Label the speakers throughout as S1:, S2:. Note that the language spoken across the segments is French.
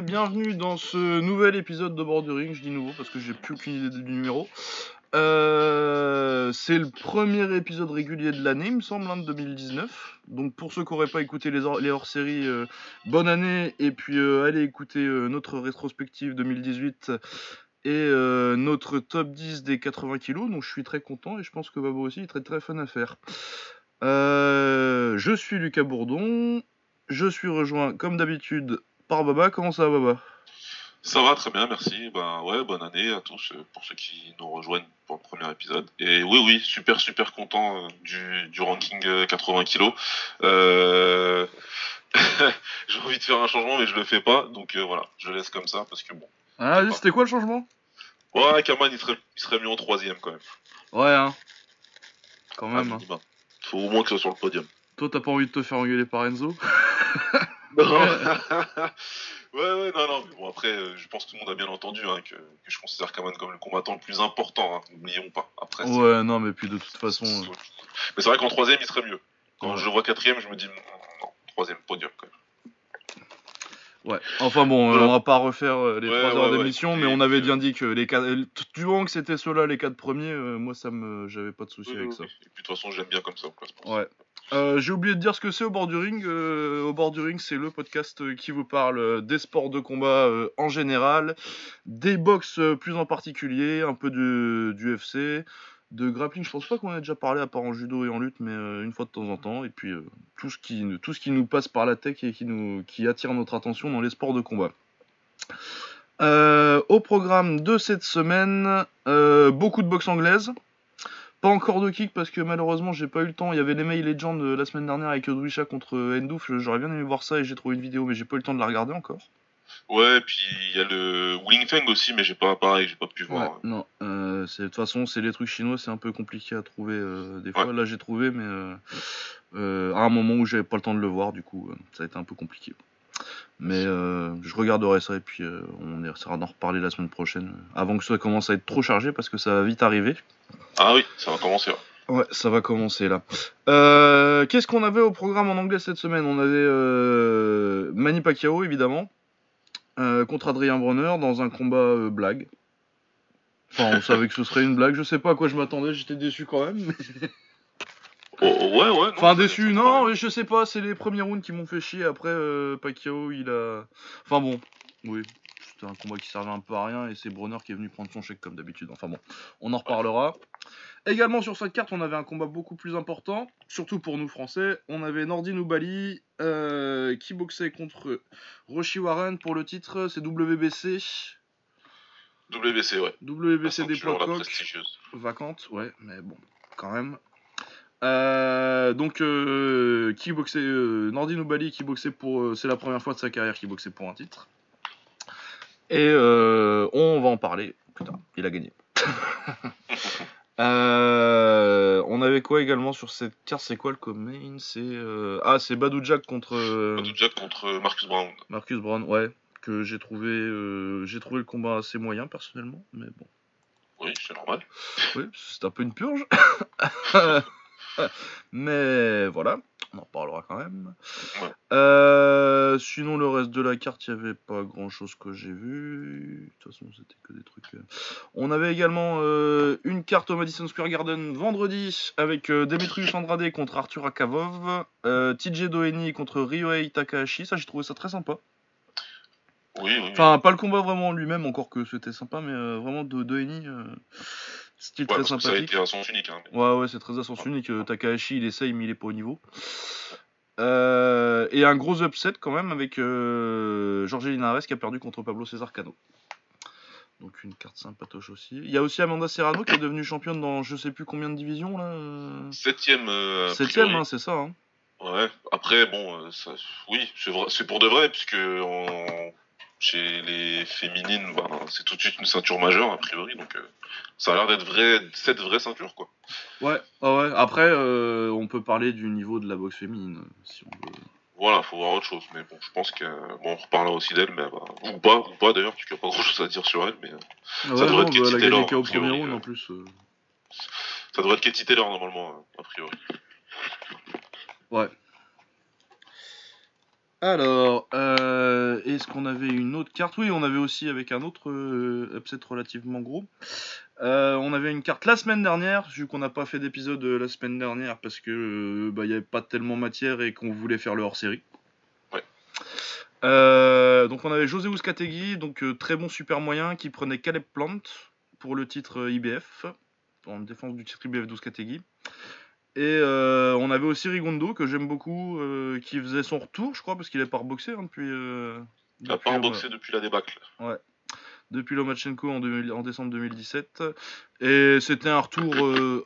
S1: Bienvenue dans ce nouvel épisode de Bordering. Je dis nouveau parce que j'ai plus aucune idée du numéro. Euh, c'est le premier épisode régulier de l'année, il me semble, hein, de 2019. Donc pour ceux qui n'auraient pas écouté les, les hors-séries, euh, bonne année. Et puis euh, allez écouter notre rétrospective 2018 et notre top 10 des 80 kilos. Donc je suis très content et je pense que Babo aussi est très très fun à faire. Je suis Lucas Bourdon. Je suis rejoint comme d'habitude par Baba. Comment ça va Baba?
S2: Ça va très bien, merci. Ben ouais, bonne année à tous euh, pour ceux qui nous rejoignent pour le premier épisode. Et oui, oui, super, super content euh, du, du ranking euh, 80 kilos. Euh... J'ai envie de faire un changement, mais je le fais pas. Donc voilà, je laisse comme ça parce que bon.
S1: Ah, c'était quoi le changement?
S2: Ouais, Kaman, il serait, il serait mieux en troisième quand même.
S1: Ouais, hein. Quand
S2: Ah,
S1: même. hein.
S2: minimum. Faut au moins que ce soit sur le podium.
S1: Toi, t'as pas envie de te faire engueuler par Enzo?
S2: ouais, ouais, non, non, mais bon, après, euh, je pense que tout le monde a bien entendu hein, que, que je considère Kaman comme le combattant le plus important, hein, n'oublions pas. Après,
S1: Ouais, non, mais puis de toute façon. euh,
S2: Mais c'est vrai qu'en troisième, il serait mieux. Quand
S1: Ouais.
S2: je le vois quatrième, je me dis, non, non, troisième podium quand même.
S1: Ouais. Enfin bon, euh, on va pas refaire euh, les
S2: Ouais,
S1: 3 heures
S2: ouais,
S1: d'émission, mais on avait bien dit que les quatre, euh, t- du moment que c'était ceux-là, les quatre premiers, euh, moi ça me, j'avais pas de souci avec ça.
S2: Et puis de toute façon, j'aime bien comme ça classement.
S1: Ouais. Euh, J'ai oublié de dire ce que c'est au bord du ring. Euh, au bord du ring, c'est le podcast euh, qui vous parle des sports de combat en général, des box plus en particulier, un peu de, du UFC, de grappling. Je pense pas qu'on ait déjà parlé à part en judo et en lutte, mais une fois de temps en temps. Et puis tout ce qui tout ce qui nous passe par la tech et qui nous qui attire notre attention dans les sports de combat. Au programme de cette semaine, beaucoup de boxe anglaise. Pas encore de kick parce que malheureusement j'ai pas eu le temps. Il y avait les May Legends euh, la semaine dernière avec Odwisha contre euh, Endouf. J'aurais bien aimé voir ça et j'ai trouvé une vidéo mais j'ai pas eu le temps de la regarder encore.
S2: Ouais, et puis il y a le Wing Feng aussi, mais j'ai pas, pareil, j'ai pas pu
S1: Ouais,
S2: voir.
S1: non, euh, c'est- de toute façon c'est les trucs chinois, c'est un peu compliqué à trouver euh, des fois. Là j'ai trouvé mais euh, euh, à un moment où j'avais pas le temps de le voir du coup euh, ça a été un peu compliqué. Mais euh, je regarderai ça et puis euh, on essaiera d'en reparler la semaine prochaine avant que ça commence à être trop chargé parce que ça va vite arriver.
S2: Ah oui, ça va commencer. ouais.
S1: Ouais, ça va commencer là. Euh, Qu'est-ce qu'on avait au programme en anglais cette semaine? On avait euh, Manny Pacquiao évidemment contre Adrien Bronner dans un combat blague. Enfin, on savait que ce serait une blague. Je sais pas à quoi je m'attendais. J'étais déçu quand même.
S2: Oh, oh, ouais, ouais. non,
S1: Enfin déçu. Non, mais je sais pas. C'est les premiers rounds qui m'ont fait chier. Après euh, Pacquiao, il a. Enfin bon, oui. C'était un combat qui servait un peu à rien et c'est Bronner qui est venu prendre son chèque comme d'habitude. Enfin bon, on en reparlera. Également sur cette carte, on avait un combat beaucoup plus important, surtout pour nous français. On avait Nordin Oubali euh, qui boxait contre Roshi Warren pour le titre, c'est WBC.
S2: WBC, ouais.
S1: WBC des
S2: ceinture,
S1: poids
S2: la
S1: coqs
S2: prestigieuse.
S1: vacante, ouais, mais bon, quand même. Euh, donc, euh, qui boxait euh, Nordin Oubali qui boxait pour. euh, c'est la première fois de sa carrière qu'il boxait pour un titre. Et euh, on va en parler plus tard. Il a gagné. Euh, on avait quoi également sur cette carte? C'est quoi le co-main? C'est euh, ah c'est Badou Jack contre euh,
S2: Badou Jack contre Marcus Brown.
S1: Marcus Brown, ouais, que j'ai trouvé euh, j'ai trouvé le combat assez moyen personnellement, mais bon.
S2: Oui, c'est normal.
S1: Oui, c'est un peu une purge. Mais voilà, on en reparlera quand même. Euh, sinon, le reste de la carte, il n'y avait pas grand chose que j'ai vu. De toute façon, c'était que des trucs. euh. On avait également euh, une carte au Madison Square Garden vendredi avec euh, Demetrius Andrade contre Arthur Akavov, TJ Doheny contre Ryohei Takahashi. Ça, j'ai trouvé ça très sympa.
S2: Oui, oui. oui.
S1: Enfin, pas le combat vraiment en lui-même, encore que c'était sympa, mais vraiment de Doheny, style
S2: Ouais,
S1: très
S2: parce que ça a
S1: sympathique.
S2: été un sens unique. Hein.
S1: Ouais, ouais, c'est très à sens unique. Euh, Takahashi, il essaye, mais il est pas au niveau. Euh, et un gros upset quand même avec euh, Jorge Linares qui a perdu contre Pablo César Cano. Donc une carte sympatoche aussi. Il y a aussi Amanda Serrano qui est devenue championne dans je sais plus combien de divisions là. euh,
S2: Septième. Euh,
S1: Septième, hein, c'est ça. hein.
S2: Ouais. Après, bon, ça, oui, c'est pour de vrai, puisque chez les féminines, ben, c'est tout de suite une ceinture majeure, a priori. Donc, euh, ça a l'air d'être vrai, cette vraie ceinture, quoi.
S1: Ouais, ah ouais. Après, euh, on peut parler du niveau de la boxe féminine si on veut.
S2: Voilà, faut voir autre chose. Mais bon, je pense que bon, on reparlera aussi d'elle, mais bah, ou pas, ou pas d'ailleurs, parce qu'il n'y a pas grand chose à dire sur elle, mais
S1: Ah
S2: devrait
S1: non,
S2: être Katie
S1: bah, a
S2: Taylor,
S1: au premier round
S2: euh.
S1: en plus.
S2: ça devrait être Katie Taylor normalement, euh, a priori.
S1: Ouais. Alors, euh, est-ce qu'on avait une autre carte? Oui, on avait aussi avec un autre euh, upset relativement gros. Euh, on avait une carte la semaine dernière, vu qu'on n'a pas fait d'épisode la semaine dernière parce que bah, il n'y avait pas tellement matière et qu'on voulait faire le hors-série.
S2: Ouais.
S1: donc on avait José Ouskategui, donc très bon super moyen, qui prenait Caleb Plant pour le titre IBF, en défense du titre IBF d'Ouskategui. Et euh, on avait aussi Rigondo, que j'aime beaucoup, euh, qui faisait son retour, je crois, parce qu'il est pas reboxé hein, depuis. Euh,
S2: il n'a pas reboxé depuis la débâcle.
S1: Ouais. Depuis Lomachenko en, en décembre 2017. Et c'était un retour,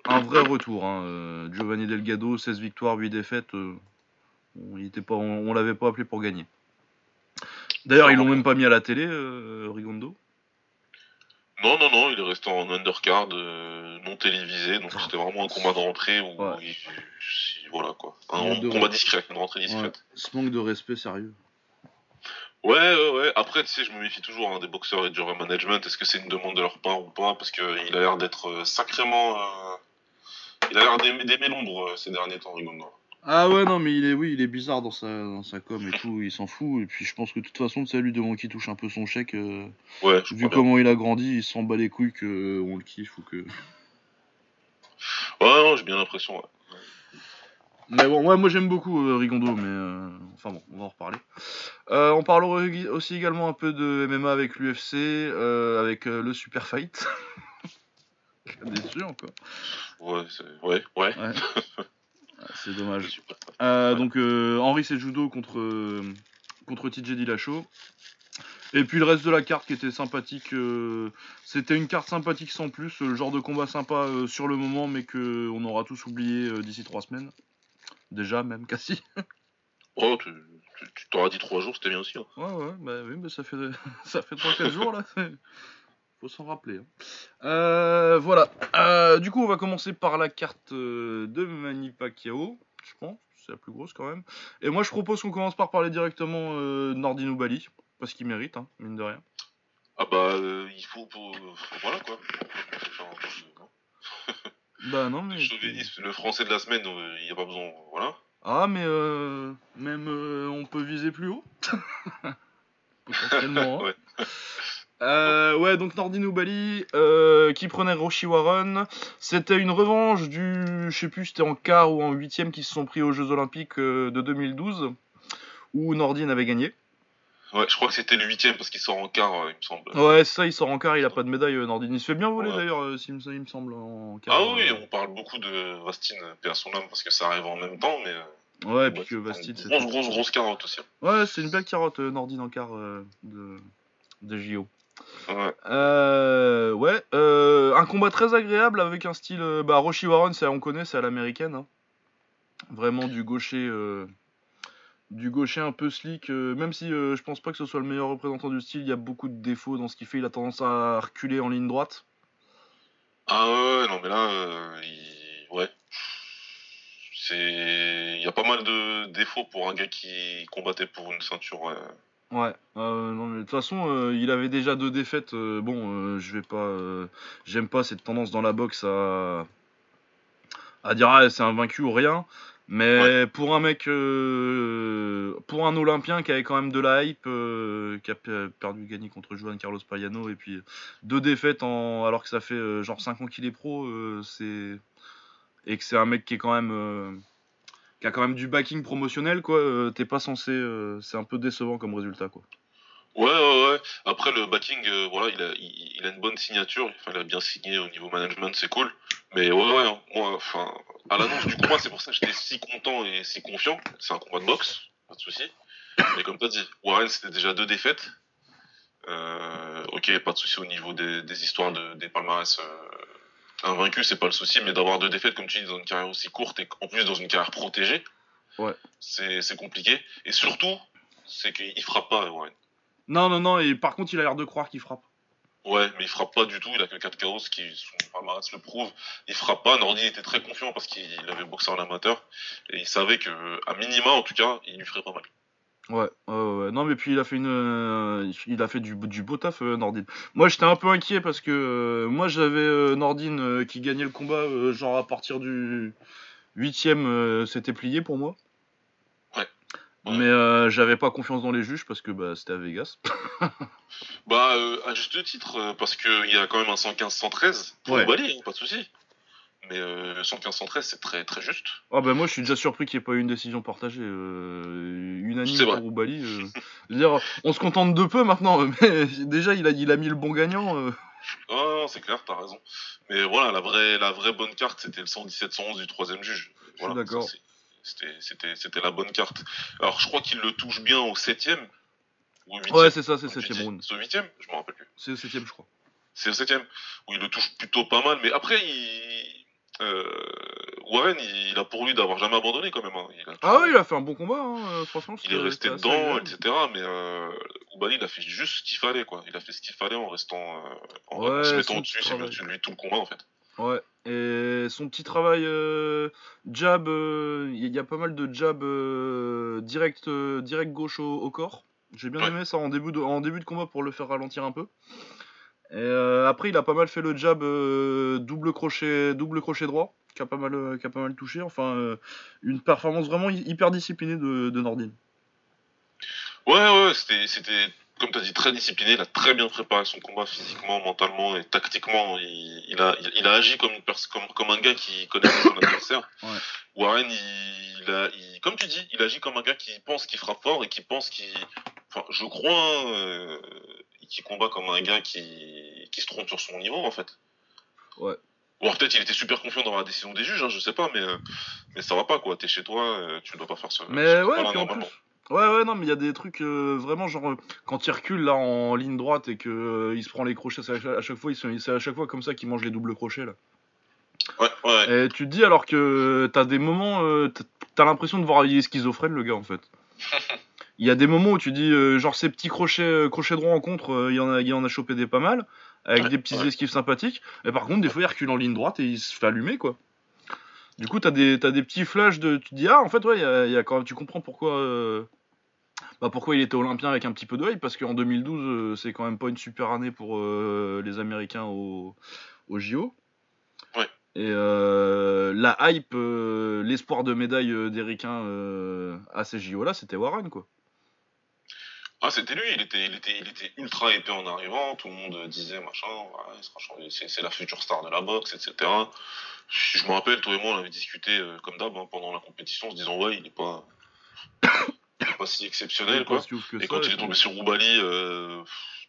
S1: un vrai retour. Hein. Giovanni Delgado, 16 victoires, 8 défaites. on était pas, on, l'avait pas appelé pour gagner. D'ailleurs, ils l'ont même pas mis à la télé, Rigondo.
S2: Non, non, non, il est resté en undercard, euh, non télévisé, donc c'était vraiment un combat de rentrée où, voilà quoi. Un, combat discret, une rentrée discrète.
S1: Ce manque de respect sérieux.
S2: Ouais, ouais, ouais. Après, tu sais, je me méfie toujours hein, des boxeurs et du management. Est-ce que c'est une demande de leur part ou pas? Parce qu'il a l'air d'être euh, sacrément. Euh, il a l'air d'aimer l'ombre ces derniers temps, Rigondo.
S1: Ah ouais, non, mais il est, oui, il est bizarre dans sa, dans sa com et tout, il s'en fout. Et puis je pense que de toute façon, c'est lui devant qui touche un peu son chèque. Euh,
S2: ouais,
S1: vu comment il a grandi, il s'en bat les couilles qu'on euh, le kiffe ou que.
S2: Ouais, j'ai bien l'impression, ouais.
S1: Mais bon, ouais, moi j'aime beaucoup euh, Rigondo, mais enfin bon, on va en reparler. on parlera aussi également un peu de MMA avec l'UFC, avec le Super Fight. déçu encore.
S2: Ouais, ouais, ouais. ouais.
S1: C'est dommage. Euh, donc euh, Henri Sejudo contre, euh, contre TJ Dillashaw. Et puis le reste de la carte qui était sympathique, c'était une carte sympathique sans plus, le genre de combat sympa sur le moment, mais que on aura tous oublié d'ici trois semaines. Déjà, même Cassie.
S2: oh, tu t'auras dit trois jours, c'était bien aussi. Hein.
S1: Ouais, ouais, bah oui, mais ça fait, ça fait 3-4 jours là. Faut s'en rappeler. Hein. Euh, voilà. Euh, du coup, on va commencer par la carte euh, de Manny Pacquiao, je pense. C'est la plus grosse quand même. Et moi, je propose qu'on commence par parler directement euh, Nordino Bali, parce qu'il mérite, hein, mine de rien.
S2: Ah bah, il faut, voilà quoi.
S1: bah non, mais.
S2: Le le français de la semaine, il n'y a pas besoin. Voilà.
S1: Ah, mais même on peut viser plus haut. Potentiellement. Hein. ouais. Euh, ouais, donc Nordino Bali euh, qui prenait Roshi Warren. C'était une revanche du, je sais plus, c'était en quart ou en huitième qui se sont pris aux Jeux Olympiques euh, de 2012 où Nordine avait gagné.
S2: Ouais, je crois que c'était le huitième parce qu'il sort en quart, il me semble.
S1: Ouais, ça, il sort en quart, il a pas de médaille, Nordine. Il se fait bien voler d'ailleurs, il me semble, en
S2: quart. Ah oui, on parle beaucoup de Vastine, père son âme, parce que ça arrive en même temps, mais.
S1: Ouais, et puis que Vastine,
S2: c'est. Grosse, grosse, grosse carotte aussi.
S1: Ouais, c'est une belle carotte, Nordine en quart de, de JO.
S2: Ouais.
S1: Euh, ouais. Euh, un combat très agréable avec un style. Euh, bah, Roshi Warren, on connaît, c'est à l'américaine. Hein. Vraiment du gaucher. du gaucher un peu slick. même si je pense pas que ce soit le meilleur représentant du style, il y a beaucoup de défauts dans ce qu'il fait. Il a tendance à reculer en ligne droite.
S2: Ah ouais, non, mais là, ouais. C'est. Il y a pas mal de défauts pour un gars qui combattait pour une ceinture.
S1: Ouais, euh, non mais de toute façon, euh, il avait déjà deux défaites. Euh, bon, je vais pas, j'aime pas cette tendance dans la boxe à à dire ah c'est un vaincu ou rien. Mais pour un mec, pour un Olympien qui avait quand même de la hype, qui a perdu gagné contre Juan Carlos Payano et puis deux défaites en alors que ça fait genre 5 ans qu'il est pro, c'est et que c'est un mec qui est quand même qui a quand même du backing promotionnel, quoi. Euh, t'es pas censé. Euh, c'est un peu décevant comme résultat, quoi.
S2: Ouais, ouais, ouais. Après, le backing, euh, voilà, il a, une bonne signature. Il a bien signé au niveau management, c'est cool. Mais ouais, ouais, hein. moi, enfin, à l'annonce du combat, c'est pour ça que j'étais si content et si confiant. C'est un combat de boxe, pas de souci. Mais comme t'as dit, Warren, c'était déjà deux défaites. ok, pas de souci au niveau des, des histoires de, des palmarès un vaincu, c'est pas le souci, mais d'avoir deux défaites, comme tu dis, dans une carrière aussi courte et en plus dans une carrière protégée,
S1: ouais.
S2: c'est compliqué. Et surtout, c'est qu'il frappe pas, Warren.
S1: Non, non, non, et par contre, il a l'air de croire qu'il frappe.
S2: Ouais, mais il frappe pas du tout, il a que 4 chaos qui, son palmarès le prouve. Il frappe pas, Nordi était très confiant parce qu'il avait boxé en amateur, et il savait que, à minima en tout cas, il lui ferait pas mal.
S1: Ouais, ouais, non mais puis il a fait une, euh, il a fait du, du beau taf euh, Nordine. Moi j'étais un peu inquiet parce que euh, moi j'avais Nordine qui gagnait le combat genre à partir du huitième c'était plié pour moi.
S2: Ouais. Ouais.
S1: Mais euh, j'avais pas confiance dans les juges parce que bah, c'était à Vegas.
S2: Bah, euh, à juste titre, euh, parce qu'il y a quand même un 115-113 pour
S1: Ouais.
S2: Oubali, hein, pas de souci. Mais euh, 115-113, c'est très très juste.
S1: Ah bah moi je suis déjà surpris qu'il n'y ait pas eu une décision partagée. Euh, unanime pour Oubali. euh. Dire, on se contente de peu maintenant, mais déjà il a, il a mis le bon gagnant. euh.
S2: Ah, non, c'est clair, t'as raison. Mais voilà, la vraie, la vraie bonne carte, c'était le 117-111 du troisième juge. Voilà,
S1: d'accord.
S2: C'était, la bonne carte. Alors, je crois qu'il le touche bien au septième. Ou au huitième.
S1: Ouais c'est ça, c'est
S2: Ouais, tu
S1: 7ème
S2: dis-
S1: round.
S2: C'est au huitième Je me rappelle plus.
S1: C'est le 7ème je crois.
S2: C'est au septième. Où il le touche plutôt pas mal. Mais après, il... euh, Warren, il, il a pour lui d'avoir jamais abandonné quand même. hein. Il, a
S1: Ah ouais il a fait un bon combat, hein, euh, franchement.
S2: il est resté dedans, etc. Mais euh, Oubali, il a fait juste ce qu'il fallait, quoi. Il a fait ce qu'il fallait en restant, euh, en,
S1: Ouais,
S2: se mettant dessus, c'est de lui tout le combat, en fait.
S1: Ouais, et son petit travail euh, jab, euh, il y a pas mal de jab euh, direct, direct gauche au, au corps. J'ai bien
S2: Ouais.
S1: aimé ça en début, de, en début de combat pour le faire ralentir un peu. Et euh, après, il a pas mal fait le jab euh, double, crochet, double crochet droit, qui a pas mal, euh, qui a pas mal touché. Enfin, euh, une performance vraiment hy- hyper disciplinée de, de Nordin.
S2: Ouais, ouais, c'était, c'était, comme tu as dit, très discipliné. Il a très bien préparé son combat physiquement, mentalement et tactiquement. Il, il a, il, il a agi comme, une comme, comme un gars qui connaît son adversaire.
S1: Ouais.
S2: Warren, a, il- comme tu dis, il agit comme un gars qui pense qu'il frappe fort et qui pense qu'il. Enfin, je crois, euh, qui combat comme un gars qui, qui se trompe sur son niveau, en fait.
S1: Ouais.
S2: Ou alors peut-être il était super confiant dans la décision des juges, hein, je sais pas, mais, euh, mais ça va pas, quoi. T'es chez toi, euh, tu ne dois pas faire ça.
S1: Mais ouais, puis en plus. Ouais, ouais, non, mais il y a des trucs euh, vraiment genre euh, quand il recule là en ligne droite et que euh, il se prend les crochets, c'est à, chaque- fois, c'est à chaque fois comme ça qu'il mange les doubles crochets là.
S2: Ouais, ouais.
S1: Et tu te dis alors que t'as des moments, t'as- t'as l'impression de voir il est schizophrène le gars en fait. Il y a des moments où tu dis euh, genre ces petits crochets, euh, crochets droits en contre, euh, il y en a, il y en a chopé des pas mal avec
S2: Ouais,
S1: des petits
S2: ouais.
S1: esquives sympathiques. Et par contre des fois il recule en ligne droite et il se fait allumer quoi. Du coup t'as des, t'as des petits flashs de, tu te dis ah en fait ouais, il y a, il y a quand même, tu comprends pourquoi. euh, bah pourquoi il était olympien avec un petit peu de hype Parce qu'en 2012, euh, c'est quand même pas une super année pour les Américains au, au JO.
S2: Ouais.
S1: Et euh, la hype, euh, l'espoir de médaille euh, des Ricains euh, à ces JO-là, c'était Warren, quoi.
S2: Ah, c'était lui, il était, il, était, il était ultra épais en arrivant, tout le monde disait machin, ouais, c'est, la future star de la boxe, etc. Je me rappelle, toi et moi, on avait discuté euh, comme d'hab hein, pendant la compétition en se disant, ouais, il est pas, il est pas si exceptionnel, quoi.
S1: Si que
S2: Et
S1: ça,
S2: quand il est tombé sur Roubali, euh,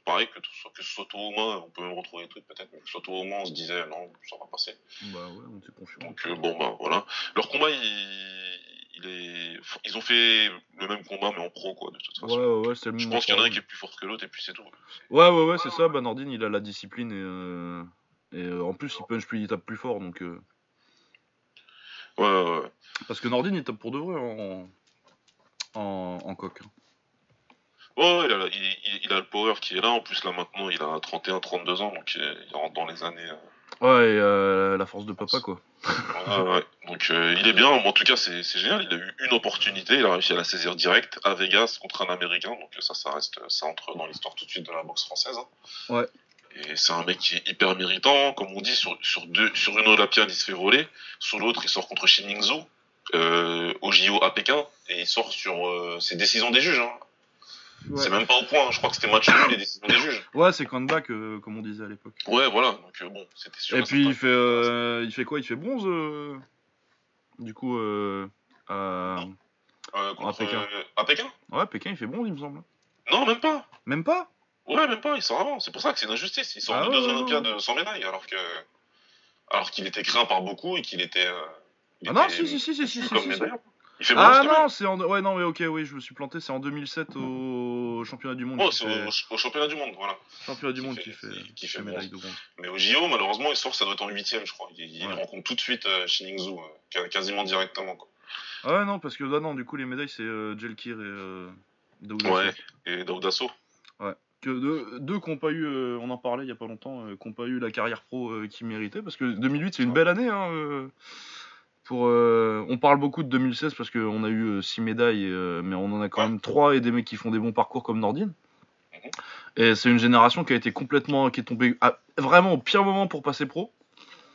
S2: pareil, que, soit- que ce soit toi ou moi, on peut même retrouver des trucs peut-être, mais que ce soit toi ou moi, on se disait, non, ça va passer.
S1: Bah ouais, on était confiant.
S2: Donc euh, bon bah voilà. Leur combat il, il est ils ont fait le même combat mais en pro quoi de toute façon.
S1: ouais, ouais, c'est le
S2: Je pense qu'il y en a un qui est plus fort que l'autre et puis c'est tout.
S1: Ouais, ouais, ouais, c'est ça. Bah, Nordin, il a la discipline et, euh, et euh, en plus, il punch plus, il tape plus fort. Donc, euh,
S2: Ouais ouais ouais.
S1: Parce que Nordin, il tape pour de vrai en, en, en coq. hein.
S2: Ouais, ouais, il, a, il, il- a le power qui est là. En plus là maintenant il a 31-32 ans donc il, il rentre dans les années.
S1: Ouais, et euh, la force de papa, quoi.
S2: ouais, ouais. Donc euh, il est bien. En tout cas c'est génial. Il a eu une opportunité. Il a réussi à la saisir direct à Vegas contre un Américain. Donc ça ça reste ça entre dans l'histoire tout de suite de la boxe française. hein.
S1: Ouais.
S2: Et c'est un mec qui est hyper méritant, comme on dit, sur, sur, deux, sur une Olympiade, il se fait voler, sur l'autre, il sort contre Xin Mingzhou, euh, au JO à Pékin, et il sort sur euh, ses décisions des juges. Hein.
S1: Ouais,
S2: C'est même pas au point, hein. je crois que c'était match nul, les décisions des juges.
S1: ouais c'est comeback, euh, comme on disait à l'époque.
S2: Ouais, voilà, donc euh, bon, c'était sûr.
S1: Et puis il fait, euh, il fait quoi? Il fait bronze euh, Du coup, euh, à...
S2: Euh, contre,
S1: à Pékin.
S2: euh, à Pékin?
S1: Ouais, Pékin, il fait bronze, il me semble.
S2: Non, même pas.
S1: Même pas?
S2: Ouais, même pas, il sort avant. C'est pour ça que c'est une injustice. Il sort
S1: Ah
S2: de deux Olympiades sans médaille, alors que. Alors qu'il était craint par beaucoup et qu'il était. euh, il
S1: Ah non, si, si, si, si, si,
S2: vu
S1: si,
S2: comme
S1: si, si.
S2: Il fait
S1: Ah non, c'est en... Ouais, non, mais ok, oui, je me suis planté, c'est en 2007 au championnat du monde.
S2: Oh, c'est
S1: fait...
S2: au, au championnat du monde, voilà.
S1: championnat du
S2: qui
S1: monde
S2: fait-
S1: qui fait,
S2: qui- fait
S1: médaille de bronze.
S2: Mais au JO, malheureusement, il sort, ça doit être en huitième, je crois. Il, il
S1: Ouais.
S2: rencontre tout de suite euh, Xin Mingzhou, euh, qua- quasiment directement. Quoi.
S1: Ah ouais, non, parce que là, non, du coup, les médailles, c'est euh, Jelkir et euh, Daouda
S2: Ouais. Et Daoudasso.
S1: Que deux, deux qui n'ont pas eu, euh, on en parlait il y a pas longtemps, euh, qui n'ont pas eu la carrière pro qu'ils méritaient, parce que 2008 c'est une belle année. Hein, pour, euh, on parle beaucoup de 2016 parce qu'on a eu 6 médailles, euh, mais on en a quand
S2: Ouais.
S1: même 3 et des mecs qui font des bons parcours comme Nordine.
S2: Mhm.
S1: Et c'est une génération qui a été complètement, qui est tombée à- vraiment au pire moment pour passer pro.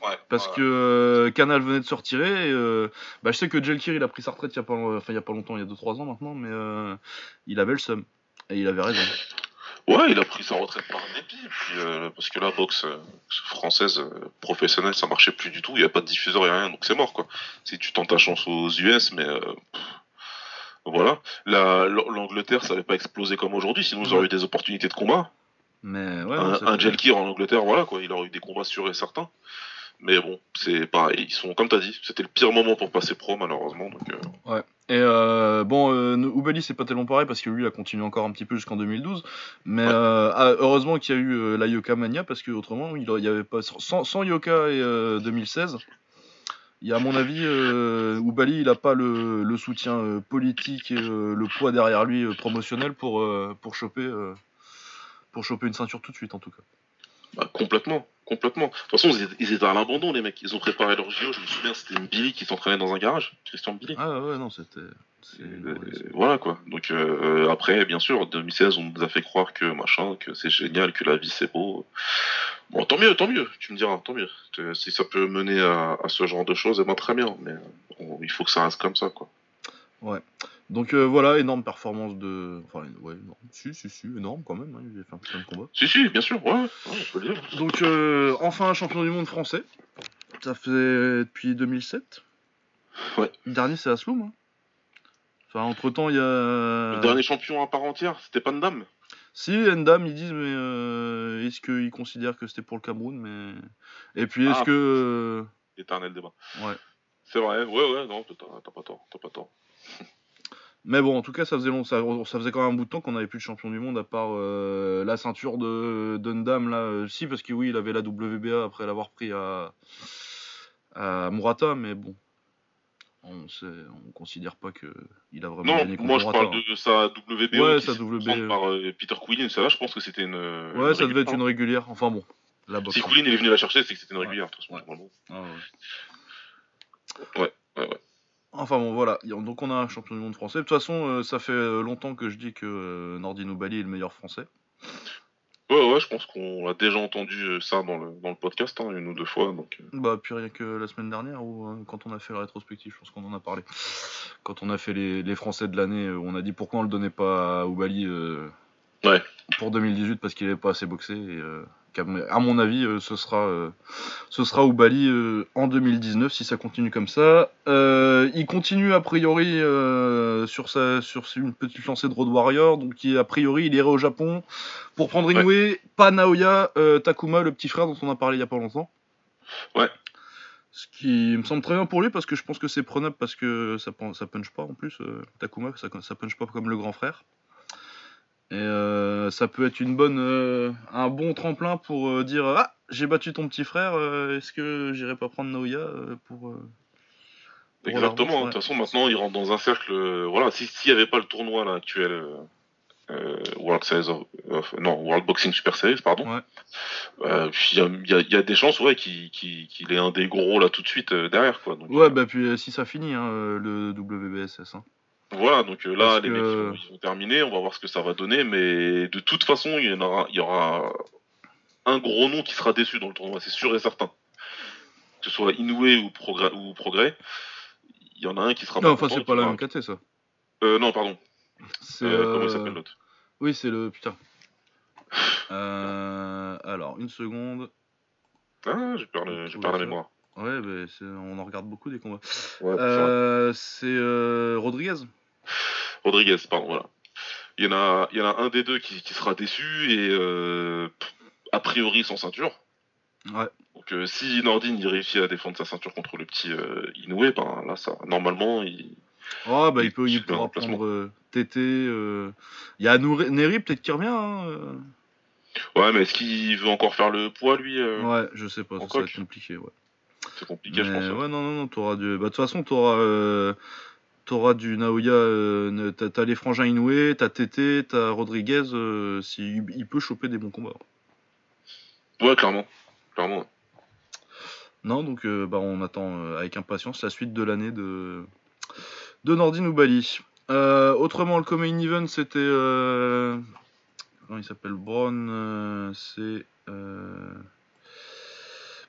S2: Ouais,
S1: Parce
S2: ouais.
S1: que euh, Canal venait de se retirer. Et, euh, bah, je sais que Jelkir il a pris sa retraite il y a pas, enfin, il y a pas longtemps, il y a 2-3 ans maintenant, mais euh, il avait le seum. Et il avait raison.
S2: Ouais, il a pris sa retraite par dépit, puis, euh, parce que la boxe euh, française euh, professionnelle, ça marchait plus du tout, il n'y a pas de diffuseur et rien, donc c'est mort quoi. Si tu tentes ta chance aux US, mais euh, pff, voilà. La- L'Angleterre, ça n'avait pas explosé comme aujourd'hui, sinon ils auraient eu des opportunités de combat.
S1: Mais ouais,
S2: un, un Jelkir en Angleterre, voilà quoi, il aurait eu des combats sûrs et certains. Mais bon, c'est pareil, ils sont, comme t'as dit, c'était le pire moment pour passer pro malheureusement, donc euh,
S1: Et euh, bon, euh, Oubali c'est pas tellement pareil parce que lui il a continué encore un petit peu jusqu'en 2012. Mais
S2: Ouais.
S1: euh, ah, heureusement qu'il y a eu la Yoka Mania parce que autrement il y avait pas sans, sans Yoka et euh, 2016. Il y a à mon avis Oubali il a pas le, le soutien politique et le poids derrière lui promotionnel pour pour choper pour choper une ceinture tout de suite en tout cas.
S2: Bah, complètement, complètement. De toute façon, ils étaient, à l'abandon, les mecs. Ils ont préparé leur JO. Je me souviens, c'était Billy qui s'entraînait dans un garage. Christian Billy.
S1: Ah ouais non c'était
S2: Euh, voilà quoi. Donc euh, après, bien sûr, en 2016, on nous a fait croire que machin, que c'est génial, que la vie c'est beau. Bon, tant mieux, tant mieux. Tu me diras, tant mieux. Euh, Si ça peut mener à, à ce genre de choses, eh ben, très bien. Mais il faut que ça reste comme ça, quoi.
S1: Donc euh, voilà énorme performance de enfin ouais énorme. si si si énorme quand même hein, il a fait un putain de combat.
S2: Si, si, bien sûr. Ouais, ouais, on peut le dire.
S1: Donc, euh, enfin, un champion du monde français. Ça fait depuis 2007.
S2: Ouais.
S1: Le dernier, c'est Asloum. hein. Enfin, entre temps, il y a.
S2: Le dernier champion à part entière, c'était Pandam.
S1: Si, Endam, ils disent, mais euh, est-ce qu'ils considèrent que c'était pour le Cameroun mais... Et puis, est-ce
S2: Ah.
S1: que.
S2: Éternel débat.
S1: Ouais.
S2: C'est vrai. Ouais, ouais, non, t'as t'as pas tort. T'as pas tort.
S1: Mais bon, en tout cas, ça faisait, long, ça, ça faisait quand même un bout de temps qu'on n'avait plus de champion du monde à part euh, la ceinture de d'Undam là. euh, si, parce que oui, il avait la WBA après l'avoir pris à, à Murata, mais bon. On on considère pas que il a vraiment
S2: Non,
S1: gagné contre
S2: moi je parle de sa WBO
S1: Ouais,
S2: qui
S1: sa
S2: prendre par euh, Peter Quillin. Ça, là, je pense que c'était une.
S1: Ouais, ça devait être une régulière. Enfin bon, la boxe.
S2: Si Quillin il est venu la chercher, c'est que c'était une
S1: Ouais.
S2: régulière. de toute façon,
S1: Ouais. Ah ouais,
S2: ouais.
S1: Enfin bon, voilà. Donc on a un champion du monde français. De toute façon, euh, ça fait euh, longtemps que je dis que euh, Nordino Bali est le meilleur français.
S2: Ouais, ouais, je pense qu'on a déjà entendu euh, ça dans le, dans le podcast, hein, une ou deux fois. Donc,
S1: Bah, puis rien que la semaine dernière, ou quand on a fait la rétrospective, je pense qu'on en a parlé. Quand on a fait les, les Français de l'année, on a dit pourquoi on le donnait pas à Oubali euh,
S2: Ouais.
S1: pour 2018 parce qu'il n'avait pas assez boxé. Et, euh, à mon avis, euh, ce sera, euh, ce sera Oubali euh, en 2019 si ça continue comme ça. Euh, il continue a priori euh, sur, sa, sur une petite lancée de Road Warrior, donc il- a priori il irait au Japon pour prendre Inoue, pas Naoya, euh, Takuma, le petit frère dont on a parlé il y a pas longtemps.
S2: Ouais.
S1: Ce qui me semble très bien pour lui parce que je pense que c'est prenable parce que ça, ça punch pas en plus. Takuma, ça, ça punch pas comme le grand frère. Et euh, ça peut être une bonne, euh, un bon tremplin pour euh, dire Ah, j'ai battu ton petit frère, est-ce que j'irai pas prendre Naoya pour.
S2: exactement. De toute façon, maintenant, il rentre dans un cercle. voilà, si- s'il n'y avait pas le tournoi là, actuel, World, Series of- of- non, World Boxing Super Series, pardon,
S1: Ouais.
S2: il y a, y y des chances ouais, qu'il qu'il- qu'il ait un des gros là tout de suite derrière. Quoi. Donc,
S1: Ouais, bah puis si ça finit, hein, le WBSS. hein.
S2: Voilà, donc euh, là,
S1: Parce
S2: les
S1: que-
S2: mecs ils vont, ils vont terminer, on va voir ce que ça va donner, mais de toute façon, il y, en aura, il y aura un gros nom qui sera déçu dans le tournoi, c'est sûr et certain. Que ce soit Inoue ou Progrès, ou Progrès il y en a un qui sera
S1: Non,
S2: pas
S1: enfin, c'est pas la même ça.
S2: Euh, non, pardon.
S1: C'est.
S2: Euh, Comment il
S1: euh,
S2: s'appelle l'autre?
S1: Oui, c'est le. Putain. Alors, une seconde.
S2: Ah, j'ai perdu, j'ai perdu la mémoire.
S1: Ouais, bah, on en regarde beaucoup des combats.
S2: Ouais, c'est.
S1: Euh, euh, Rodriguez.
S2: Rodriguez, pardon, voilà. Il y en a, il y en a un des deux qui, qui sera déçu et euh, a priori sans ceinture.
S1: Ouais.
S2: Donc euh, si Nordine il réussit à défendre sa ceinture contre le petit euh, Inoue, ben là ça, normalement il,
S1: Oh, bah, il, peut, il pourra prendre euh, TT. Il y a Nouri- Neri, peut-être qui revient. Hein.
S2: Ouais, mais est-ce qu'il veut encore faire le poids, lui
S1: Ouais, je sais pas, ça,
S2: en
S1: ça va
S2: coq.
S1: être compliqué. Ouais.
S2: C'est compliqué, je pense. ouais.
S1: ouais, non, non, non, t'auras du. Bah, de toute façon, t'auras. T'auras du Naoya, euh, t'as t'as les frangins Inoue, t'as TT, t'as Rodriguez, euh, si, il peut choper des bons combats.
S2: Ouais, clairement. Clairement.
S1: Non, donc euh, bah, on attend euh, avec impatience la suite de l'année de, de Nordine ou Bali. Euh, autrement, le Comain Event, c'était. Comment il s'appelle? Braun, c'est.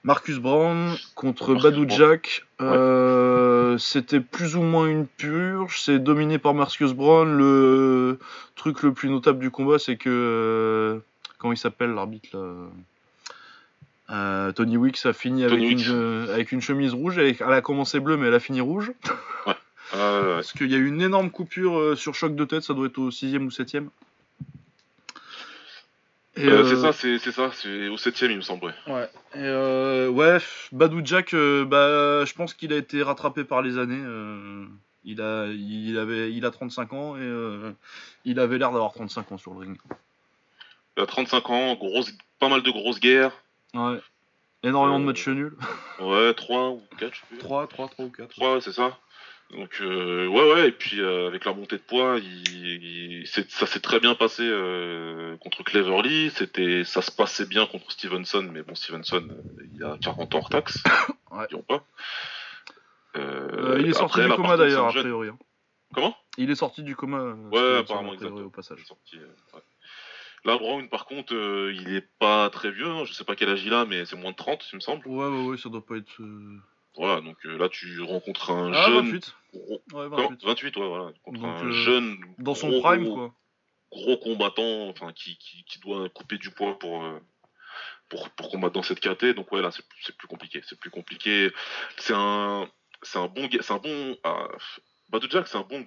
S1: Euh, Marcus Brown contre Badou Jack. Euh, c'était plus ou moins une purge. C'est dominé par Marcus Brown. Le truc le plus notable du combat, c'est que. Euh, comment il s'appelle l'arbitre euh, Tony Wicks a fini avec une, avec une, chemise rouge. Elle, a commencé bleue, mais elle a fini rouge. Ouais. Parce qu'il y a eu une énorme coupure sur choc de tête. Ça doit être au 6 ou 7
S2: euh, c'est euh, ça, c'est ça, c'est au septième il me semble.
S1: Ouais. Euh, ouais, Badou Jack, bah, je pense qu'il a été rattrapé par les années. il a, il avait, il a 35 ans et il avait l'air d'avoir 35 ans sur le ring.
S2: Il a 35 ans, grosse, pas mal de grosses guerres.
S1: Ouais. Énormément de matchs nuls.
S2: Ouais, 3 ou 4, je sais plus.
S1: 3, 3, 3 ou 4.
S2: 3, c'est ça. Donc euh, ouais ouais et puis euh, avec la montée de poids, il, ça s'est très bien passé euh, contre Cleverly. C'était ça se passait bien contre Stevenson, mais bon Stevenson il a 40 ans hors taxe, ouais. pas.
S1: il est sorti du coma d'ailleurs a priori. Hein.
S2: Comment?
S1: Il est sorti du coma.
S2: Ouais apparemment exactement. Au passage. Sorti, Là, Brown, par contre, il est pas très vieux. Hein. Je sais pas quel âge il a, mais c'est moins de 30, il me semble.
S1: Ouais, ouais, ouais, ça doit pas être.
S2: Voilà, donc euh, là tu rencontres un ah, jeune. 28. Ouais, 28. 28, ouais, voilà. Contre un euh, jeune.
S1: Dans son prime, quoi.
S2: Gros combattant, enfin, qui, qui, qui, doit couper du poids pour, euh, pour, pour combattre dans cette KT. Donc, ouais, là c'est plus compliqué. C'est plus compliqué. C'est un, c'est un bon. C'est un bon. Euh, Badou Jack, c'est un bon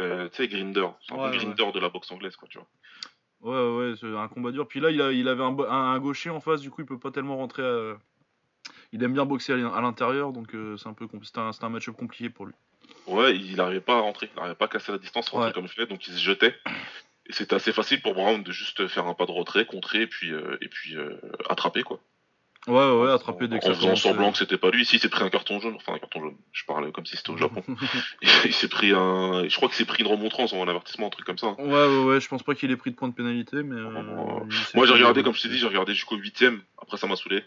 S2: euh, grinder. C'est un bon grinder de la boxe anglaise, quoi, tu vois.
S1: Ouais, ouais, c'est un combat dur. Puis là, il, a, il avait un, un, un, gaucher en face, du coup, il peut pas tellement rentrer à, il aime bien boxer à l'intérieur, donc euh, c'est un peu c'était un, un match-up compliqué pour lui.
S2: Ouais, il n'arrivait pas à rentrer, il n'arrivait pas à casser la distance, rentrer comme il fait, donc il se jetait. Et c'était assez facile pour Brown de juste faire un pas de retrait, contrer et puis, euh, et puis euh, attraper quoi.
S1: Ouais, ouais, attraper
S2: dès que En faisant semblant que c'était pas lui. Ici, il s'est pris un carton jaune. Enfin, un carton jaune. Je parlais comme si c'était au Japon. il s'est pris un. Je crois qu'il s'est pris une remontrance ou un avertissement, un truc comme ça.
S1: Ouais, ouais, ouais. Je pense pas qu'il ait pris de points de pénalité, mais.
S2: Moi, j'ai regardé, comme je t'ai dit, j'ai regardé jusqu'au 8 Après, ça m'a saoulé.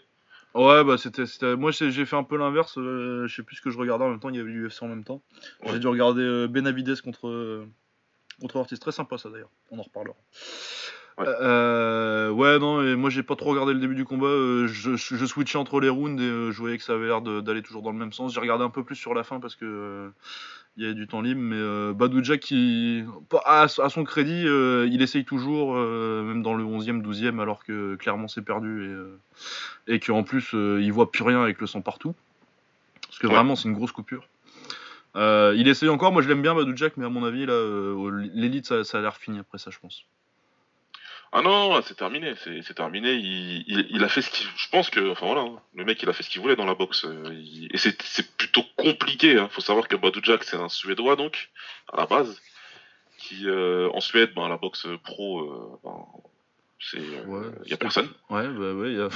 S1: Ouais, bah c'était. Moi j'ai fait un peu l'inverse. Euh, je sais plus ce que je regardais en même temps. Il y avait l'UFC en même temps. J'ai dû regarder euh, Benavides contre, euh, contre Ortiz. Très sympa ça d'ailleurs. On en reparlera. Ouais, ouais non, et moi j'ai pas trop regardé le début du combat. je, je, switchais entre les rounds et je voyais que ça avait l'air d'aller toujours dans le même sens. J'ai regardé un peu plus sur la fin parce que il y avait du temps libre, mais euh, Badouja qui, à, son crédit, euh, il essaye toujours, euh, même dans le 11e, 12e, alors que clairement c'est perdu et, et qu'en plus il voit plus rien avec le sang partout. Parce que vraiment c'est une grosse coupure. il essaye encore, moi je l'aime bien Badou mais à mon avis, l'élite ça, ça a l'air fini après ça, je pense.
S2: Ah non, c'est terminé, c'est terminé. Il, a fait ce qu'il. Je pense que, enfin voilà, hein, le mec il a fait ce qu'il voulait dans la boxe. Euh, et c'est plutôt compliqué. Hein. Faut savoir que Badou Jack c'est un Suédois donc à la base, qui euh, en Suède, ben, la boxe pro, euh, ben, c'est, il y a personne.
S1: Ouais, bah ouais, il y a.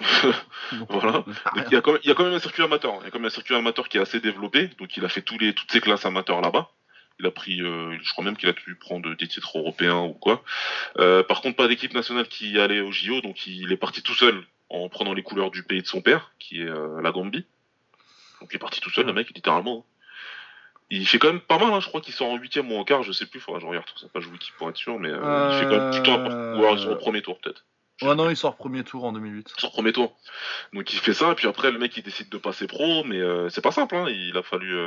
S2: voilà. Il y, a quand même, il y a quand même un circuit amateur. Il y a quand même un circuit amateur qui est assez développé. Donc il a fait tous les, toutes ses classes amateurs là-bas. Il a pris, euh, je crois même qu'il a pu prendre des titres européens ou quoi. Euh, par contre, pas d'équipe nationale qui allait au JO, donc il est parti tout seul en prenant les couleurs du pays de son père, qui est euh, la Gambie. Donc il est parti tout seul, le mec, littéralement. Il fait quand même pas mal, hein. je crois qu'il sort en huitième ou en quart, je sais plus, faudra que je regarde sur sa page wiki pour être sûr, mais il fait quand même plutôt un... Ou alors il sort au premier tour peut-être.
S1: Ouais, non, il sort premier tour en 2008.
S2: Il sort premier tour. Donc il fait ça, et puis après le mec il décide de passer pro, mais c'est pas simple, hein. il a fallu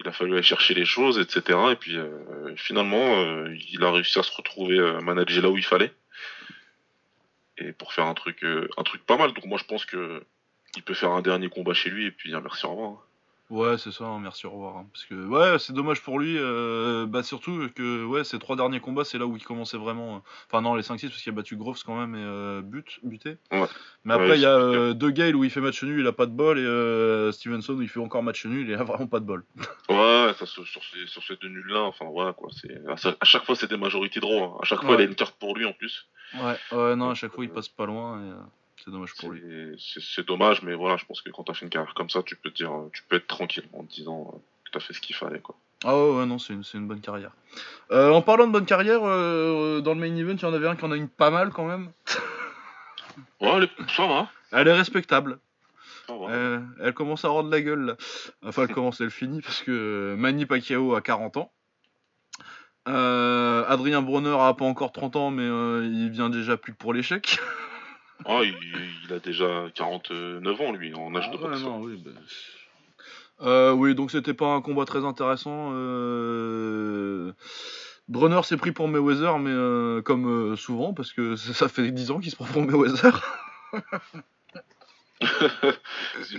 S2: il a fallu aller chercher les choses, etc. Et puis euh, finalement, euh, il a réussi à se retrouver euh, manager là où il fallait. Et pour faire un truc, un truc pas mal. Donc moi je pense que il peut faire un dernier combat chez lui et puis dire merci au revoir.
S1: Ouais, c'est ça, hein, merci, au revoir. Hein. parce que, ouais, c'est dommage pour lui. Euh, bah, surtout que, ouais, ses trois derniers combats, c'est là où il commençait vraiment. Euh, enfin, non, les 5-6, parce qu'il a battu Groves quand même et euh, but, buté. Ouais. Mais après, il y a De Gale où il fait match nul, il a pas de bol, et Stevenson où il fait encore match nul, il a vraiment pas de bol.
S2: ouais, ça, sur, ces, sur ces deux nuls-là, enfin, ouais, quoi. c'est À, chaque fois, c'est des majorités de hein. À chaque fois, il a une carte pour lui en plus.
S1: Ouais, ouais, non, à chaque fois, il passe pas loin. Et, c'est dommage pour lui.
S2: C'est dommage, mais voilà, je pense que quand tu as fait une carrière comme ça, tu peux te dire, tu peux être tranquille en te disant que tu as fait ce qu'il fallait. Quoi.
S1: Ah ouais, non, c'est une, une, bonne carrière. Euh, en parlant de bonne carrière, euh, dans le main event, il y en avait un qui en a une pas mal quand même.
S2: ouais, elle est, ça va.
S1: Elle est respectable. Euh, elle commence à rendre la gueule là. Enfin, elle commence, elle finit parce que Manny Pacquiao a 40 ans. Adrien Bronner a pas encore 30 ans, mais il vient déjà plus que pour l'échec.
S2: Ah, il, a déjà 49 ans, lui, en âge ah de boxe.
S1: oui, bah, euh, oui, donc c'était pas un combat très intéressant. Euh... Brunner s'est pris pour Mayweather, mais euh, comme euh, souvent, parce que ça fait 10 ans qu'il se prend pour Mayweather.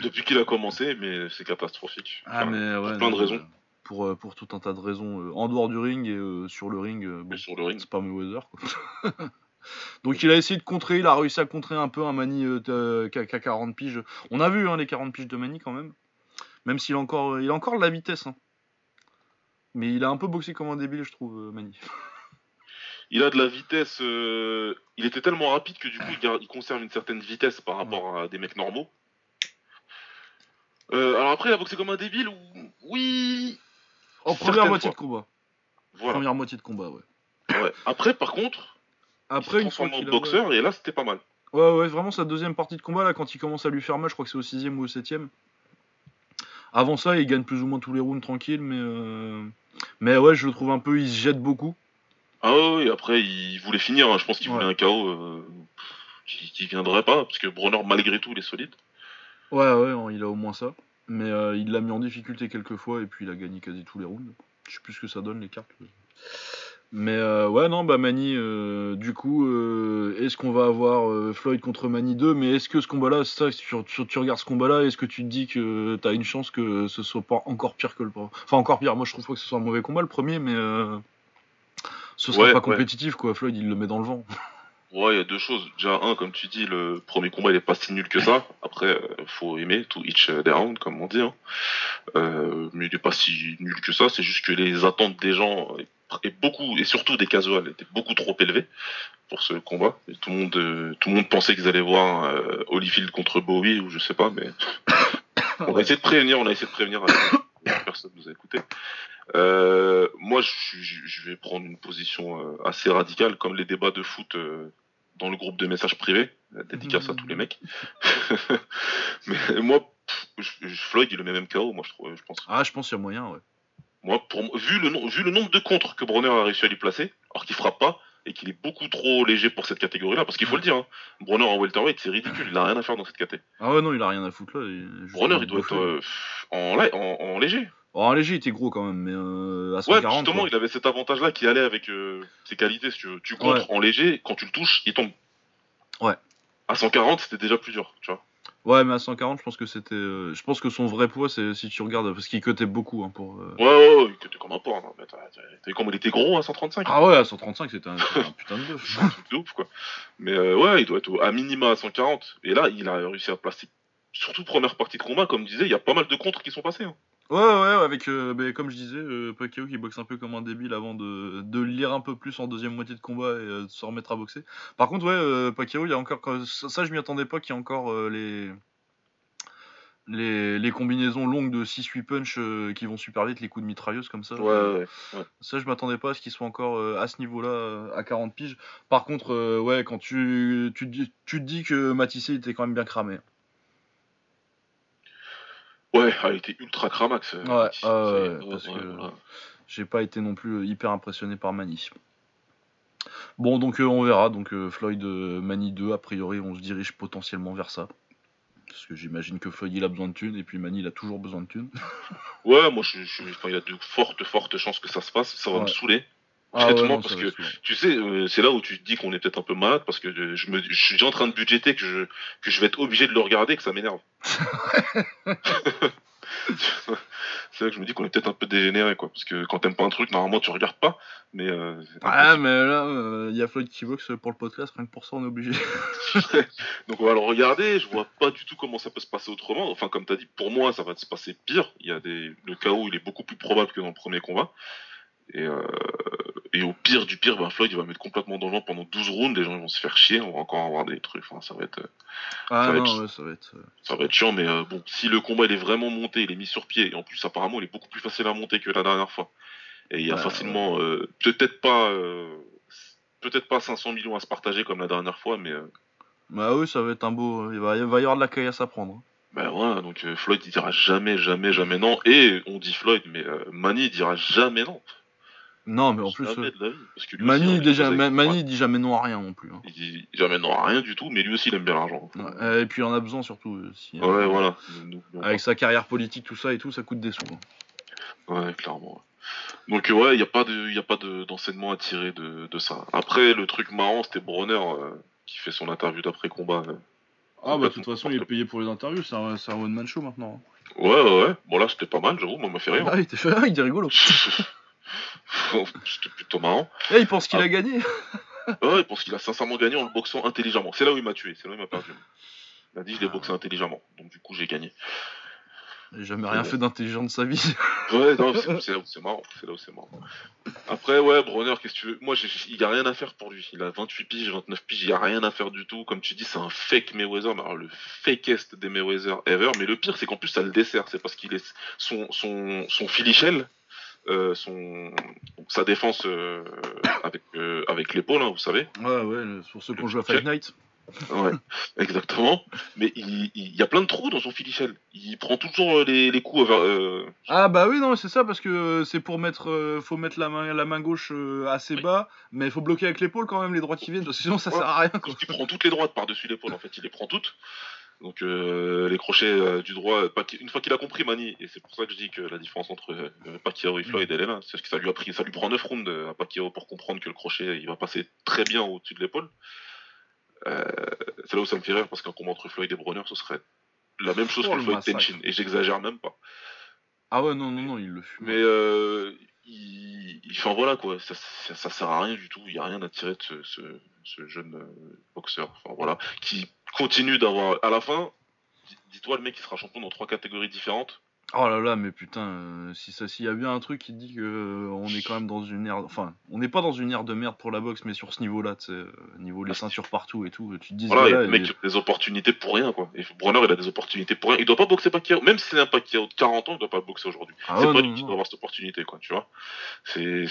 S2: Depuis qu'il a commencé, mais c'est catastrophique.
S1: Ah, mais pour plein de raisons. Pour, pour tout un tas de raisons. en dehors du ring et sur le ring,
S2: sur le ring.
S1: c'est pas Mayweather. Quoi. Donc il a essayé de contrer, il a réussi à contrer un peu un Mani qui a 40 piges. On a vu hein, les 40 piges de Mani quand même. Même s'il a encore, il a encore de la vitesse. Hein. Mais il a un peu boxé comme un débile, je trouve, euh, Mani.
S2: Il a de la vitesse. Euh, il était tellement rapide que du coup, il, conserve une certaine vitesse par rapport à des mecs normaux. Euh, alors après, il a boxé comme un débile ou oui.
S1: En première moitié de combat. Voilà. Première moitié de combat, ouais.
S2: ouais. Après, par contre, après, il se transforme en boxeur et là, c'était pas mal.
S1: Ouais, ouais, vraiment sa deuxième partie de combat là, quand il commence à lui faire mal, je crois que c'est au sixième ou au septième. Avant ça, il gagne plus ou moins tous les rounds tranquilles, mais euh, mais ouais, je le trouve un peu, il se jette beaucoup.
S2: Ah oui, après il voulait finir, hein. je pense qu'il voulait un KO euh, qui, viendrait pas, parce que Bronner malgré tout il est solide.
S1: Ouais, ouais, il a au moins ça. Mais euh, il l'a mis en difficulté quelques fois et puis il a gagné quasi tous les rounds. Je sais plus ce que ça donne les cartes. Mais euh, ouais, non, bah Mani, euh, du coup, euh, est-ce qu'on va avoir Floyd contre Mani 2 Mais est-ce que ce combat-là, ça, tu, tu, regardes ce combat-là, est-ce que tu te dis que t'as une chance que ce soit pas encore pire que le. Enfin, encore pire, moi je trouve pas que ce soit un mauvais combat le premier, mais ce sera pas compétitif, quoi. Floyd, il le met dans le vent.
S2: Ouais, il y a deux choses. Déjà, un, comme tu dis, le premier combat, il est pas si nul que ça. Après, faut aimer, tout each their own, comme on dit. Hein. mais il est pas si nul que ça. C'est juste que les attentes des gens et beaucoup et surtout des casuals étaient beaucoup trop élevés pour ce combat. Et tout le monde, euh, tout le monde pensait qu'ils allaient voir euh, Holyfield contre Bowie ou je sais pas, mais on a essayé de prévenir, on a essayé de prévenir. Personne nous a écouté. Euh, moi, je, vais prendre une position euh, assez radicale, comme les débats de foot dans le groupe de messages privés, dédicace à tous les mecs. mais moi, Floyd, il le met même KO, moi je trouve, je pense.
S1: Ah, je pense qu'il y a moyen, ouais.
S2: Moi, pour, vu, le, vu le nombre de contres que Bronner a réussi à lui placer, alors qu'il frappe pas, et qu'il est beaucoup trop léger pour cette catégorie-là, parce qu'il faut le dire, hein, Bronner en welterweight, c'est ridicule, il a rien à faire dans cette catégorie.
S1: Ah ouais, non, il a rien à foutre là.
S2: Bronner, il doit être euh, en, en, léger.
S1: Oh, en léger, il était gros quand même, mais euh, à
S2: 140. Ouais, justement, il avait cet avantage-là qui allait avec euh, ses qualités. Si tu, tu contres en léger, quand tu le touches, il tombe.
S1: Ouais.
S2: À 140, c'était déjà plus dur, tu vois.
S1: Ouais, mais à 140, je pense que c'était. Euh, je pense que son vrai poids, c'est si tu regardes, parce qu'il cotait beaucoup hein, pour.
S2: Ouais, ouais, ouais, il cotait comme un porc. Hein, t'as vu comment il était gros à 135
S1: Ah ouais, à 135, c'était un, putain de bœuf.
S2: un truc de ouf, quoi. Mais ouais, il doit être à minima à 140. Et là, il a réussi à placer. Surtout première partie de combat, comme je disais, il y a pas mal de contres qui sont passés. Hein.
S1: Ouais, ouais, avec, euh, ben, comme je disais, euh, Pacquiao qui boxe un peu comme un débile avant de, de lire un peu plus en deuxième moitié de combat et euh, de se remettre à boxer. Par contre, ouais, euh, Pacquiao, il y a encore. Ça, je m'y attendais pas qu'il y ait encore les les, combinaisons longues de 6-8 punch qui vont super vite, les coups de mitrailleuse comme ça.
S2: Ouais,
S1: Ça, je m'attendais pas à ce qu'ils soient encore à ce niveau-là, à 40 piges. Par contre, ouais, quand tu, tu, tu, te dis que Matissé était quand même bien cramé.
S2: Ouais, il était ultra cramax.
S1: Ouais, parce que j'ai pas été non plus hyper impressionné par Mani. Bon, donc on verra. Donc Floyd Mani 2, a priori, on se dirige potentiellement vers ça. Parce que j'imagine que Floyd il a besoin de thunes et puis Mani il a toujours besoin de thunes.
S2: ouais, moi je, je, il y a de fortes, fortes chances que ça se passe. Ça va me saouler. Ah parce que tu sais, euh, c'est là où tu te dis qu'on est peut-être un peu malade parce que je, me, je suis en train de budgéter que je, que je vais être obligé de le regarder que ça m'énerve. c'est là que je me dis qu'on est peut-être un peu dégénéré, quoi. Parce que quand t'aimes pas un truc, normalement tu regardes pas. Mais euh,
S1: ah, mais là, il euh, y a Floyd qui boxe pour le podcast, rien que pour ça, on est obligé.
S2: Donc on va le regarder. Je vois pas du tout comment ça peut se passer autrement. Enfin, comme t'as dit, pour moi, ça va se passer pire. Il y a des, le chaos, il est beaucoup plus probable que dans le premier combat. Et, euh, et au pire du pire, ben Floyd il va mettre complètement dans le vent pendant 12 rounds, les gens vont se faire chier, on va encore avoir des trucs, enfin ça va être...
S1: Ah ça, va être, ça, va être,
S2: ça va être chiant, mais euh, bon, si le combat il est vraiment monté, il est mis sur pied, et en plus apparemment il est beaucoup plus facile à monter que la dernière fois. Et il y a facilement, euh, peut-être pas, peut-être pas 500 millions à se partager comme la dernière fois, mais...
S1: Bah oui, ça va être un beau... Il va, il va y avoir de la caillasse à prendre.
S2: Ben ouais, donc Floyd il dira jamais, jamais, jamais non, et on dit Floyd, mais Manny il dira jamais non.
S1: Non, mais en plus, euh,
S2: de la vie, parce que lui
S1: Mani,
S2: aussi,
S1: déjà, Mani dit jamais non à rien non plus. hein.
S2: il dit jamais non à rien du tout, mais lui aussi il aime bien l'argent.
S1: Ouais, et puis il en a besoin surtout. euh, si, euh,
S2: Ouais, voilà.
S1: Avec sa carrière politique, tout ça et tout, ça coûte des sous. hein.
S2: Ouais, clairement. ouais. Donc euh, ouais, il n'y a pas de, y a pas de- d'enseignement à tirer de, de ça. Après, le truc marrant, c'était Bronner euh, qui fait son interview d'après combat. euh.
S1: Ah bah de toute façon, il est payé pour les interviews, c'est un, un one-man show maintenant. hein.
S2: Ouais, ouais, ouais. Bon là, c'était pas mal, j'avoue, moi, m'a fait rire.
S1: Ah, il était fait, il était rigolo.
S2: c'était plutôt marrant.
S1: Et il pense qu'il
S2: Ah.
S1: a gagné.
S2: Ouais, il pense qu'il a sincèrement gagné en le boxant intelligemment. C'est là où il m'a tué, c'est là où il m'a perdu. Il a dit je l'ai
S1: Ah.
S2: boxé intelligemment, donc du coup j'ai gagné.
S1: Il a jamais rien fait d'intelligent de sa vie.
S2: Ouais, non, c'est là où c'est marrant. C'est là où c'est marrant. Après, ouais, Bronner, qu'est-ce que tu veux? Moi, j'ai- il y a rien à faire pour lui. Il a 28 piges, 29 piges, il y a rien à faire du tout. Comme tu dis, c'est un fake Mayweather, mais alors le fakest des Mayweather ever. Mais le pire, c'est qu'en plus, ça le dessert. C'est parce qu'il est son son son filichel, son donc, sa défense euh, avec euh, avec l'épaule, hein, vous savez.
S1: Ouais, ouais, pour ceux qui ont joué à Fight Night.
S2: Ouais, exactement. Mais il, il y a plein de trous dans son filichel. Il prend toujours euh, les, les coups euh,
S1: Ah bah oui, non, c'est ça, parce que euh, c'est pour mettre. euh, faut mettre la main, la main gauche euh, assez
S2: Oui.
S1: bas, mais il faut bloquer avec l'épaule quand même les droites qui viennent, sinon ça
S2: Ouais.
S1: sert à rien quoi.
S2: Qu'il prend toutes les droites par-dessus l'épaule, en fait, il les prend toutes. Donc euh, les crochets euh, du droit, Pac- une fois qu'il a compris Mani, et c'est pour ça que je dis que la différence entre euh, Pacquiao et Floyd, est là, c'est que ça lui a pris, ça lui prend 9 rounds euh, à Pacquiao pour comprendre que le crochet, il va passer très bien au-dessus de l'épaule. Euh, c'est là où ça me fait rire, parce qu'un combat entre Floyd et Bronner, ce serait la même chose
S1: Oh,
S2: que
S1: le
S2: Floyd
S1: massacre.
S2: Tenchin, et j'exagère même pas.
S1: Ah ouais, non, non, non, il le fume.
S2: Mais euh, il, il- enfin voilà quoi, ça, ça, ça sert à rien du tout. Il y a rien à tirer de ce, ce, ce jeune euh, boxeur. Enfin voilà, qui continue d'avoir. À la fin, dis- dis-toi le mec qui sera champion dans trois catégories différentes.
S1: Oh là là, mais putain, euh, si ça, s'il y a bien un truc qui dit que euh, on est quand même dans une ère, enfin, on n'est pas dans une ère de merde pour la boxe, mais sur ce niveau-là, tu sais, euh, niveau les
S2: Ah,
S1: ceintures partout et tout, tu te dis,
S2: Voilà, il a des opportunités pour rien quoi. Et Bronner il a des opportunités pour rien. Il doit pas boxer Pacquiao, même si c'est un Pacquiao de 40 ans, il doit pas boxer aujourd'hui.
S1: Ah
S2: c'est
S1: ouais,
S2: pas lui qui doit avoir cette opportunité, quoi, tu vois. C'est,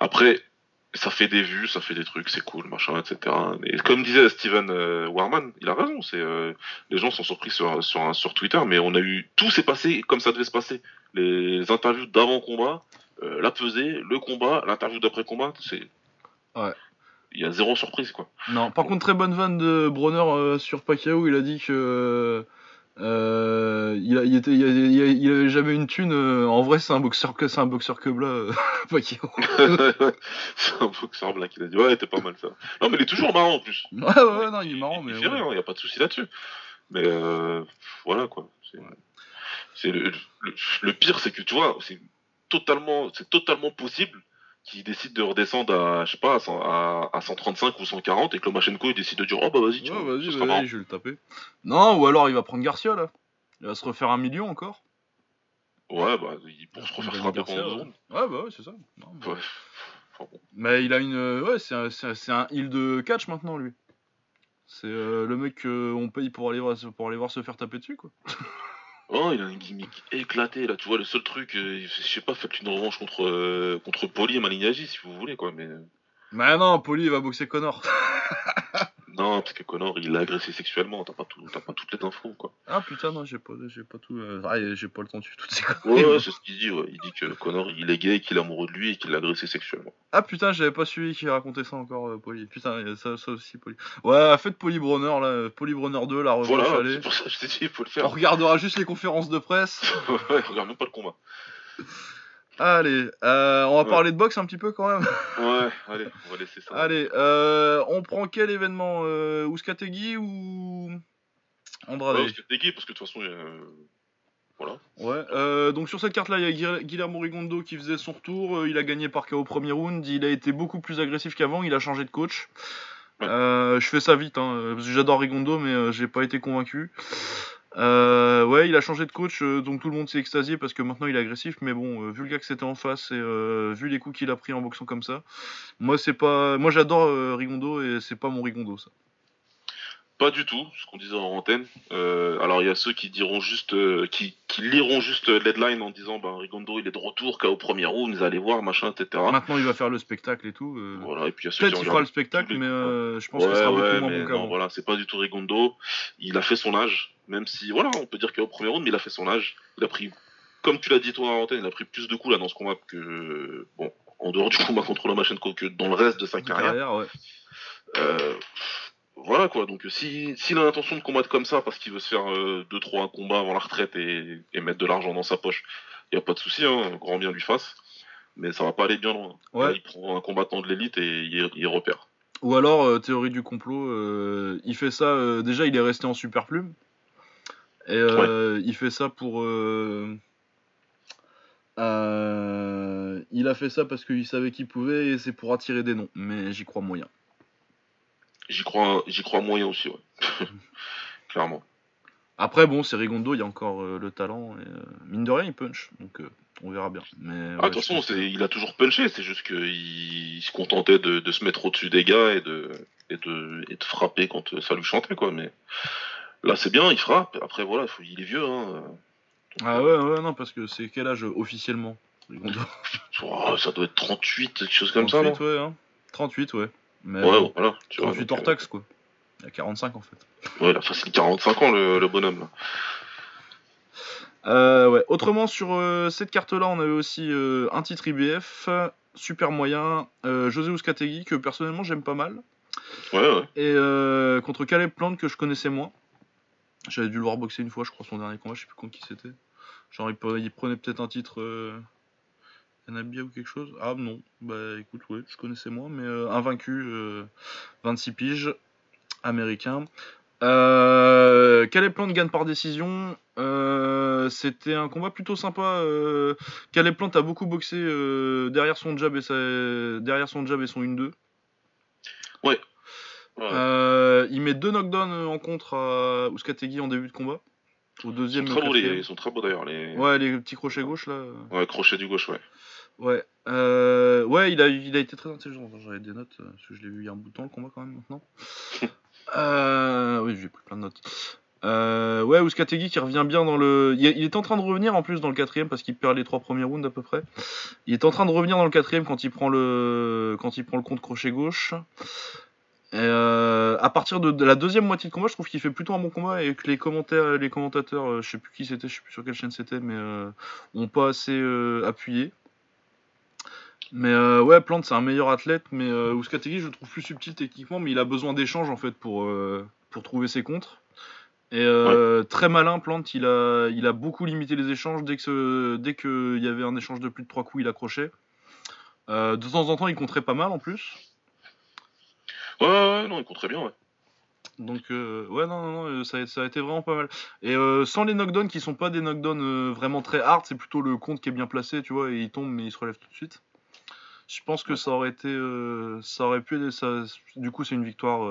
S2: après, ça fait des vues, ça fait des trucs, c'est cool, machin, etc. Et comme disait Steven euh, Warman, il a raison, c'est, euh, les gens sont surpris sur, sur, sur Twitter, mais on a eu, tout s'est passé comme ça devait se passer. Les interviews d'avant combat, euh, la pesée, le combat, l'interview d'après combat, c'est,
S1: Ouais.
S2: il y a zéro surprise, quoi.
S1: Non, par contre, très bonne vanne de Bronner euh, sur Pacquiao. Il a dit que euh, il, a, il, était, il, a- il a- il avait jamais une thune. euh, en vrai, c'est un boxeur que c'est un boxeur que blas, euh, Pacquiao.
S2: c'est un boxeur black, il a dit, ouais, t'es pas mal ça. Non, mais il est toujours marrant en plus.
S1: Ouais, ouais, ouais, non, il est marrant, mais
S2: il fait
S1: ouais.
S2: rien, n'y a pas de souci là-dessus. Mais voilà quoi. C'est c'est le, le, le pire, c'est que tu vois, c'est totalement, c'est totalement possible qu'il décide de redescendre à, je sais pas, à, à, à 135 ou 140 et que Lomachenko il décide de dire, oh bah vas-y, tu
S1: Ouais, vas-y, vas-y, je vais le taper. Non, ou alors il va prendre Garcia là. Il va se refaire un million encore.
S2: Ouais, bah, il pour se refaire frapper pendant
S1: Garcia,
S2: deux
S1: ouais. Ouais, bah ouais, c'est ça. Non, mais...
S2: Ouais. Enfin, bon.
S1: Mais il a une. euh, Ouais, c'est un, un heal de catch maintenant, lui. C'est euh, le mec qu'on paye pour aller, voir, pour aller voir se faire taper dessus, quoi.
S2: Oh, il a un gimmick éclaté là, tu vois, le seul truc, euh, je sais pas, faites une revanche contre, euh, contre Poli et Malignaggi si vous voulez quoi, mais. euh,
S1: Mais non, Poli il va boxer Connor.
S2: Non, parce que Connor, il l'a agressé sexuellement, t'as pas, tout, pas toutes les infos, quoi.
S1: ah putain, non, j'ai pas, j'ai pas tout. euh, ah, j'ai pas le temps de suivre toutes ces conneries.
S2: ouais, c'est ce qu'il dit, ouais. Il dit que Connor, il est gay, qu'il est amoureux de lui et qu'il l'a agressé sexuellement.
S1: Ah putain, j'avais pas suivi qui racontait ça encore, euh, Poli. Putain, ça, ça aussi, Poli. Ouais, faites Poli Bronner, là. Poli Bronner 2, la revanche,
S2: Voilà,
S1: allez.
S2: c'est pour ça que je t'ai dit, il faut le
S1: On
S2: faire.
S1: regardera juste les conférences de presse.
S2: ouais, regarde même pas le combat.
S1: Allez, euh, on va
S2: Ouais.
S1: parler de boxe un petit peu quand même.
S2: Ouais, allez, on va laisser ça.
S1: Allez, euh, on prend quel événement euh, Ouskategui ou Andrade?
S2: Ouais, parce que t'es gay, parce que de toute façon, euh, voilà.
S1: Ouais, donc sur cette carte-là, il y a Guil- Guillermo Rigondo qui faisait son retour. il a gagné par KO au premier round. Il a été beaucoup plus agressif qu'avant. Il a changé de coach.
S2: Ouais.
S1: Je fais ça vite, hein, parce que j'adore Rigondo, mais j'ai pas été convaincu. Euh, ouais, il a changé de coach, euh, donc tout le monde s'est extasié parce que maintenant il est agressif. Mais bon, euh, vu le gars que c'était en face et euh, vu les coups qu'il a pris en boxant comme ça, moi c'est pas, moi j'adore Rigondo et c'est pas mon Rigondo ça.
S2: Pas du tout, ce qu'on disait en antenne. Euh, alors, il y a ceux qui diront juste, euh, qui, qui liront juste l'headline en disant, ben, Rigondo, il est de retour, qu'au premier round, vous allez voir, machin, etc.
S1: Maintenant il va faire le spectacle et tout. euh,
S2: Voilà, et puis il y a ceux
S1: Peut-être
S2: qui
S1: qu'il fera le spectacle,
S2: les-
S1: mais je pense
S2: Ouais,
S1: qu'il sera
S2: ouais,
S1: beaucoup moins bon qu'avant.
S2: voilà, c'est pas du tout Rigondo. Il a fait son âge, même si, voilà, on peut dire qu'au premier round, mais il a fait son âge. Il a pris comme tu l'as dit toi en antenne, il a pris plus de coups là dans ce combat que bon, en dehors du combat contre Lomachenko que dans le reste de sa carrière. Euh, voilà quoi. Donc si s'il a l'intention de combattre comme ça parce qu'il veut se faire 2-3 euh, combats avant la retraite et, mettre de l'argent dans sa poche, il y a pas de souci, hein, grand bien lui fasse. Mais ça va pas aller bien loin. il prend un combattant de l'élite et il, repère.
S1: Ou alors euh, théorie du complot, il fait ça. déjà, il est resté en super plume. Et il fait ça pour euh, il a fait ça parce qu'il savait qu'il pouvait et c'est pour attirer des noms, mais j'y crois moyen.
S2: J'y crois, j'y crois moyen aussi, ouais. Clairement.
S1: Après, bon, c'est Rigondo, il y a encore euh, le talent. Et, euh, mine de rien, il punch, donc on verra bien. Mais,
S2: ah, de toute façon, il a toujours punché, c'est juste qu'il se contentait de, se mettre au-dessus des gars et de, et, de, et de frapper quand ça lui chantait, quoi. Mais là, c'est bien, il frappe. Après, voilà, il est vieux, hein.
S1: Ah ouais, ouais, non, parce que c'est quel âge officiellement
S2: oh, Ça doit être 38, quelque chose comme ça, non?
S1: ouais, hein. 38, ouais.
S2: Mais ouais, voilà.
S1: Tu 38 hors euh, taxe, quoi. Il a 45 en fait.
S2: Ouais, il a facile 45 ans, le, bonhomme, là.
S1: Euh, ouais. Autrement, sur euh, cette carte-là, on avait aussi un titre IBF, super moyen, José Ouscategui, que personnellement j'aime pas mal.
S2: Ouais, ouais.
S1: Et contre Caleb Plante, que je connaissais moins. J'avais dû le voir boxer une fois, je crois, son dernier combat, je sais plus contre qui c'était. Genre, il, prenait peut-être un titre euh, ou quelque chose? Ah non, bah écoute, ouais, je connaissais moi, mais euh, invaincu, 26 euh, piges, américain. Euh, Caleb Plant gagne par décision? Euh, c'était un combat plutôt sympa. Caleb Plant a beaucoup boxé derrière son jab et derrière son jab et son 1-2.
S2: Ouais,
S1: euh, il met deux knockdowns en contre à Ouskategi en début de combat.
S2: Au deuxième. Ils sont très beaux, ils sont très beaux d'ailleurs. Les...
S1: Ouais, les petits crochets gauche là.
S2: Ouais, crochet du gauche, ouais.
S1: Ouais, euh, ouais il, a, il a été très intelligent. J'avais des notes, euh, parce que je l'ai vu il y a un bout de temps le combat quand même maintenant. Oui, j'ai pris plein de notes. ouais, Ouskategi qui revient bien dans le. Il, est en train de revenir en plus dans le quatrième parce qu'il perd les trois premiers rounds à peu près. Il est en train de revenir dans le quatrième quand il prend le quand il prend le compte crochet gauche. Euh, à partir de, la deuxième moitié de combat, je trouve qu'il fait plutôt un bon combat et que les commentaires, les commentateurs, euh, je sais plus qui c'était, je sais plus sur quelle chaîne c'était, mais euh, ont pas assez appuyé. Mais ouais, Plante c'est un meilleur athlète, mais euh, je le trouve plus subtil techniquement, mais il a besoin d'échanges en fait pour, pour trouver ses contres. Et très malin, Plante, il a, il a beaucoup limité les échanges. Dès que dès qu'il y avait un échange de plus de 3 coups, il accrochait. de temps en temps, il compterait pas mal en plus.
S2: Ouais, ouais, non, il compte très bien, ouais.
S1: Donc, euh, ouais, non, non, non, euh, ça, a, été vraiment pas mal. Et euh, sans les knockdowns qui sont pas des knockdowns vraiment très hard, c'est plutôt le compte qui est bien placé, tu vois, et il tombe mais il se relève tout de suite. Je pense que ça aurait été, ça aurait pu, ça, du coup, c'est une victoire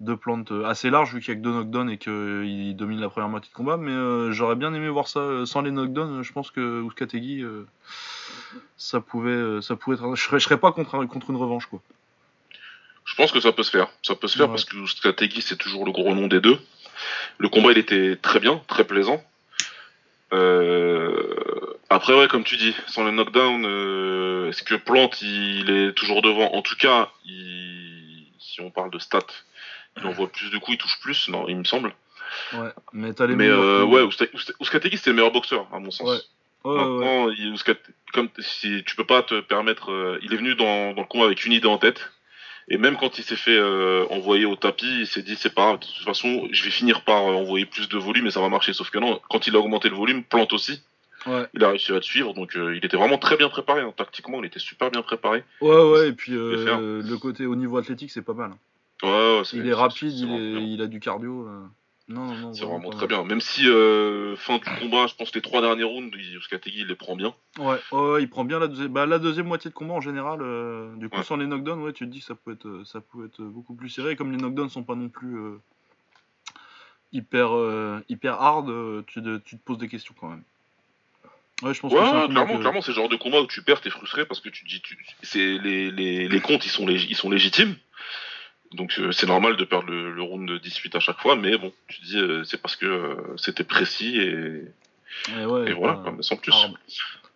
S1: de plante assez large vu qu'il y a que deux knockdowns et qu'il domine la première moitié de combat. Mais j'aurais bien aimé voir ça sans les knockdowns. Je pense que Ouskategi, ça pouvait, ça pouvait être, je serais, serais pas contre, contre une revanche, quoi.
S2: Je pense que ça peut se faire. Ça peut se faire parce que Stratégie, c'est toujours le gros nom des deux. Le combat, il était très bien, très plaisant. Euh, après, ouais, comme tu dis, sans le knockdown, euh, est-ce que Plante, il est toujours devant? En tout cas, si on parle de stats, il envoie plus de coups, il touche plus, non, il me semble.
S1: Ouais, mais t'as les
S2: Mais euh, ouais, Ouskategi, c'était le meilleur boxeur, à mon sens. Ouais. Maintenant, comme si tu peux pas te permettre, euh, il est venu dans, dans le combat avec une idée en tête et même quand il s'est fait euh, envoyer au tapis, il s'est dit c'est pas grave, de toute façon, je vais finir par euh, envoyer plus de volume et ça va marcher. Sauf que non, quand il a augmenté le volume, plante aussi. Il a réussi à te suivre, donc euh, il était vraiment très bien préparé. Hein. Tactiquement, il était super bien préparé.
S1: Ouais, ouais, et puis le côté au niveau athlétique, c'est pas mal.
S2: Ouais, ouais,
S1: il est rapide, il, il, a du cardio. Non, non, non.
S2: C'est vraiment, très bien. Même si, euh, fin du combat, je pense que les trois derniers rounds, Yuskategi il les prend bien.
S1: Ouais, ouais, il prend bien la deuxième, bah, la deuxième moitié de combat en général. Euh, du coup, sans les knockdowns, ouais, tu te dis que ça peut être, euh, ça peut être beaucoup plus serré. comme les knockdowns sont pas non plus hyper, hyper hard, tu, tu, te poses des questions quand même.
S2: Ouais, je pense que clairement, clairement, c'est le genre de combat où tu perds, t'es frustré parce que tu dis, tu, c'est les, les, les comptes, ils sont, ils sont légitimes. Donc euh, c'est normal de perdre le, round de 18 à chaque fois, mais bon, tu dis euh, c'est parce que euh, c'était précis et, et, voilà, sans plus.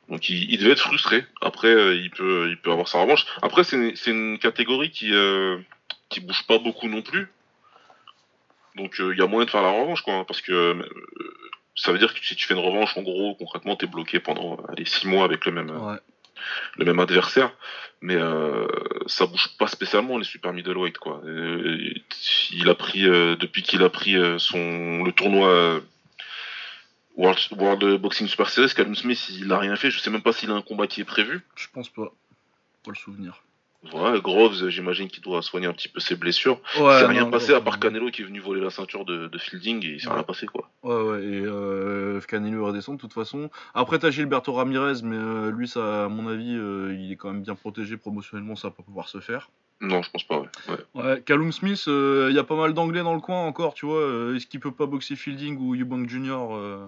S2: Donc il, devait être frustré. Après, il peut, il peut avoir sa revanche. Après, c'est une catégorie qui, qui bouge pas beaucoup non plus. Donc il y a moyen de faire la revanche, quoi, hein, parce que ça veut dire que si tu fais une revanche, en gros, concrètement, t'es bloqué pendant allez, 6 mois avec le même,
S1: Ouais.
S2: le même adversaire. Mais euh, ça bouge pas spécialement les super middleweight quoi. Euh, il a pris euh, depuis qu'il a pris euh, son le tournoi euh, World, World Boxing Super Series, Callum Smith il a rien fait. Je sais même pas s'il a un combat qui est prévu.
S1: Je pense pas. Pas le souvenir.
S2: Voilà, Groves, j'imagine qu'il doit soigner un petit peu ses blessures.
S1: Ouais,
S2: c'est rien
S1: non,
S2: passé
S1: non,
S2: à part. Canelo qui est venu voler la ceinture de, de Fielding et il s'est
S1: Ouais.
S2: rien passé quoi.
S1: Ouais, ouais, et euh, Canelo redescend de toute façon. Après, t'as Gilberto Ramirez, mais euh, lui, ça, à mon avis, euh, il est quand même bien protégé promotionnellement, ça va pas pouvoir se faire.
S2: Non, je pense pas. Ouais. ouais.
S1: Ouais, Callum Smith, il y a pas mal d'anglais dans le coin encore, tu vois. euh, Est-ce qu'il peut pas boxer Fielding ou Eubank Jr. euh,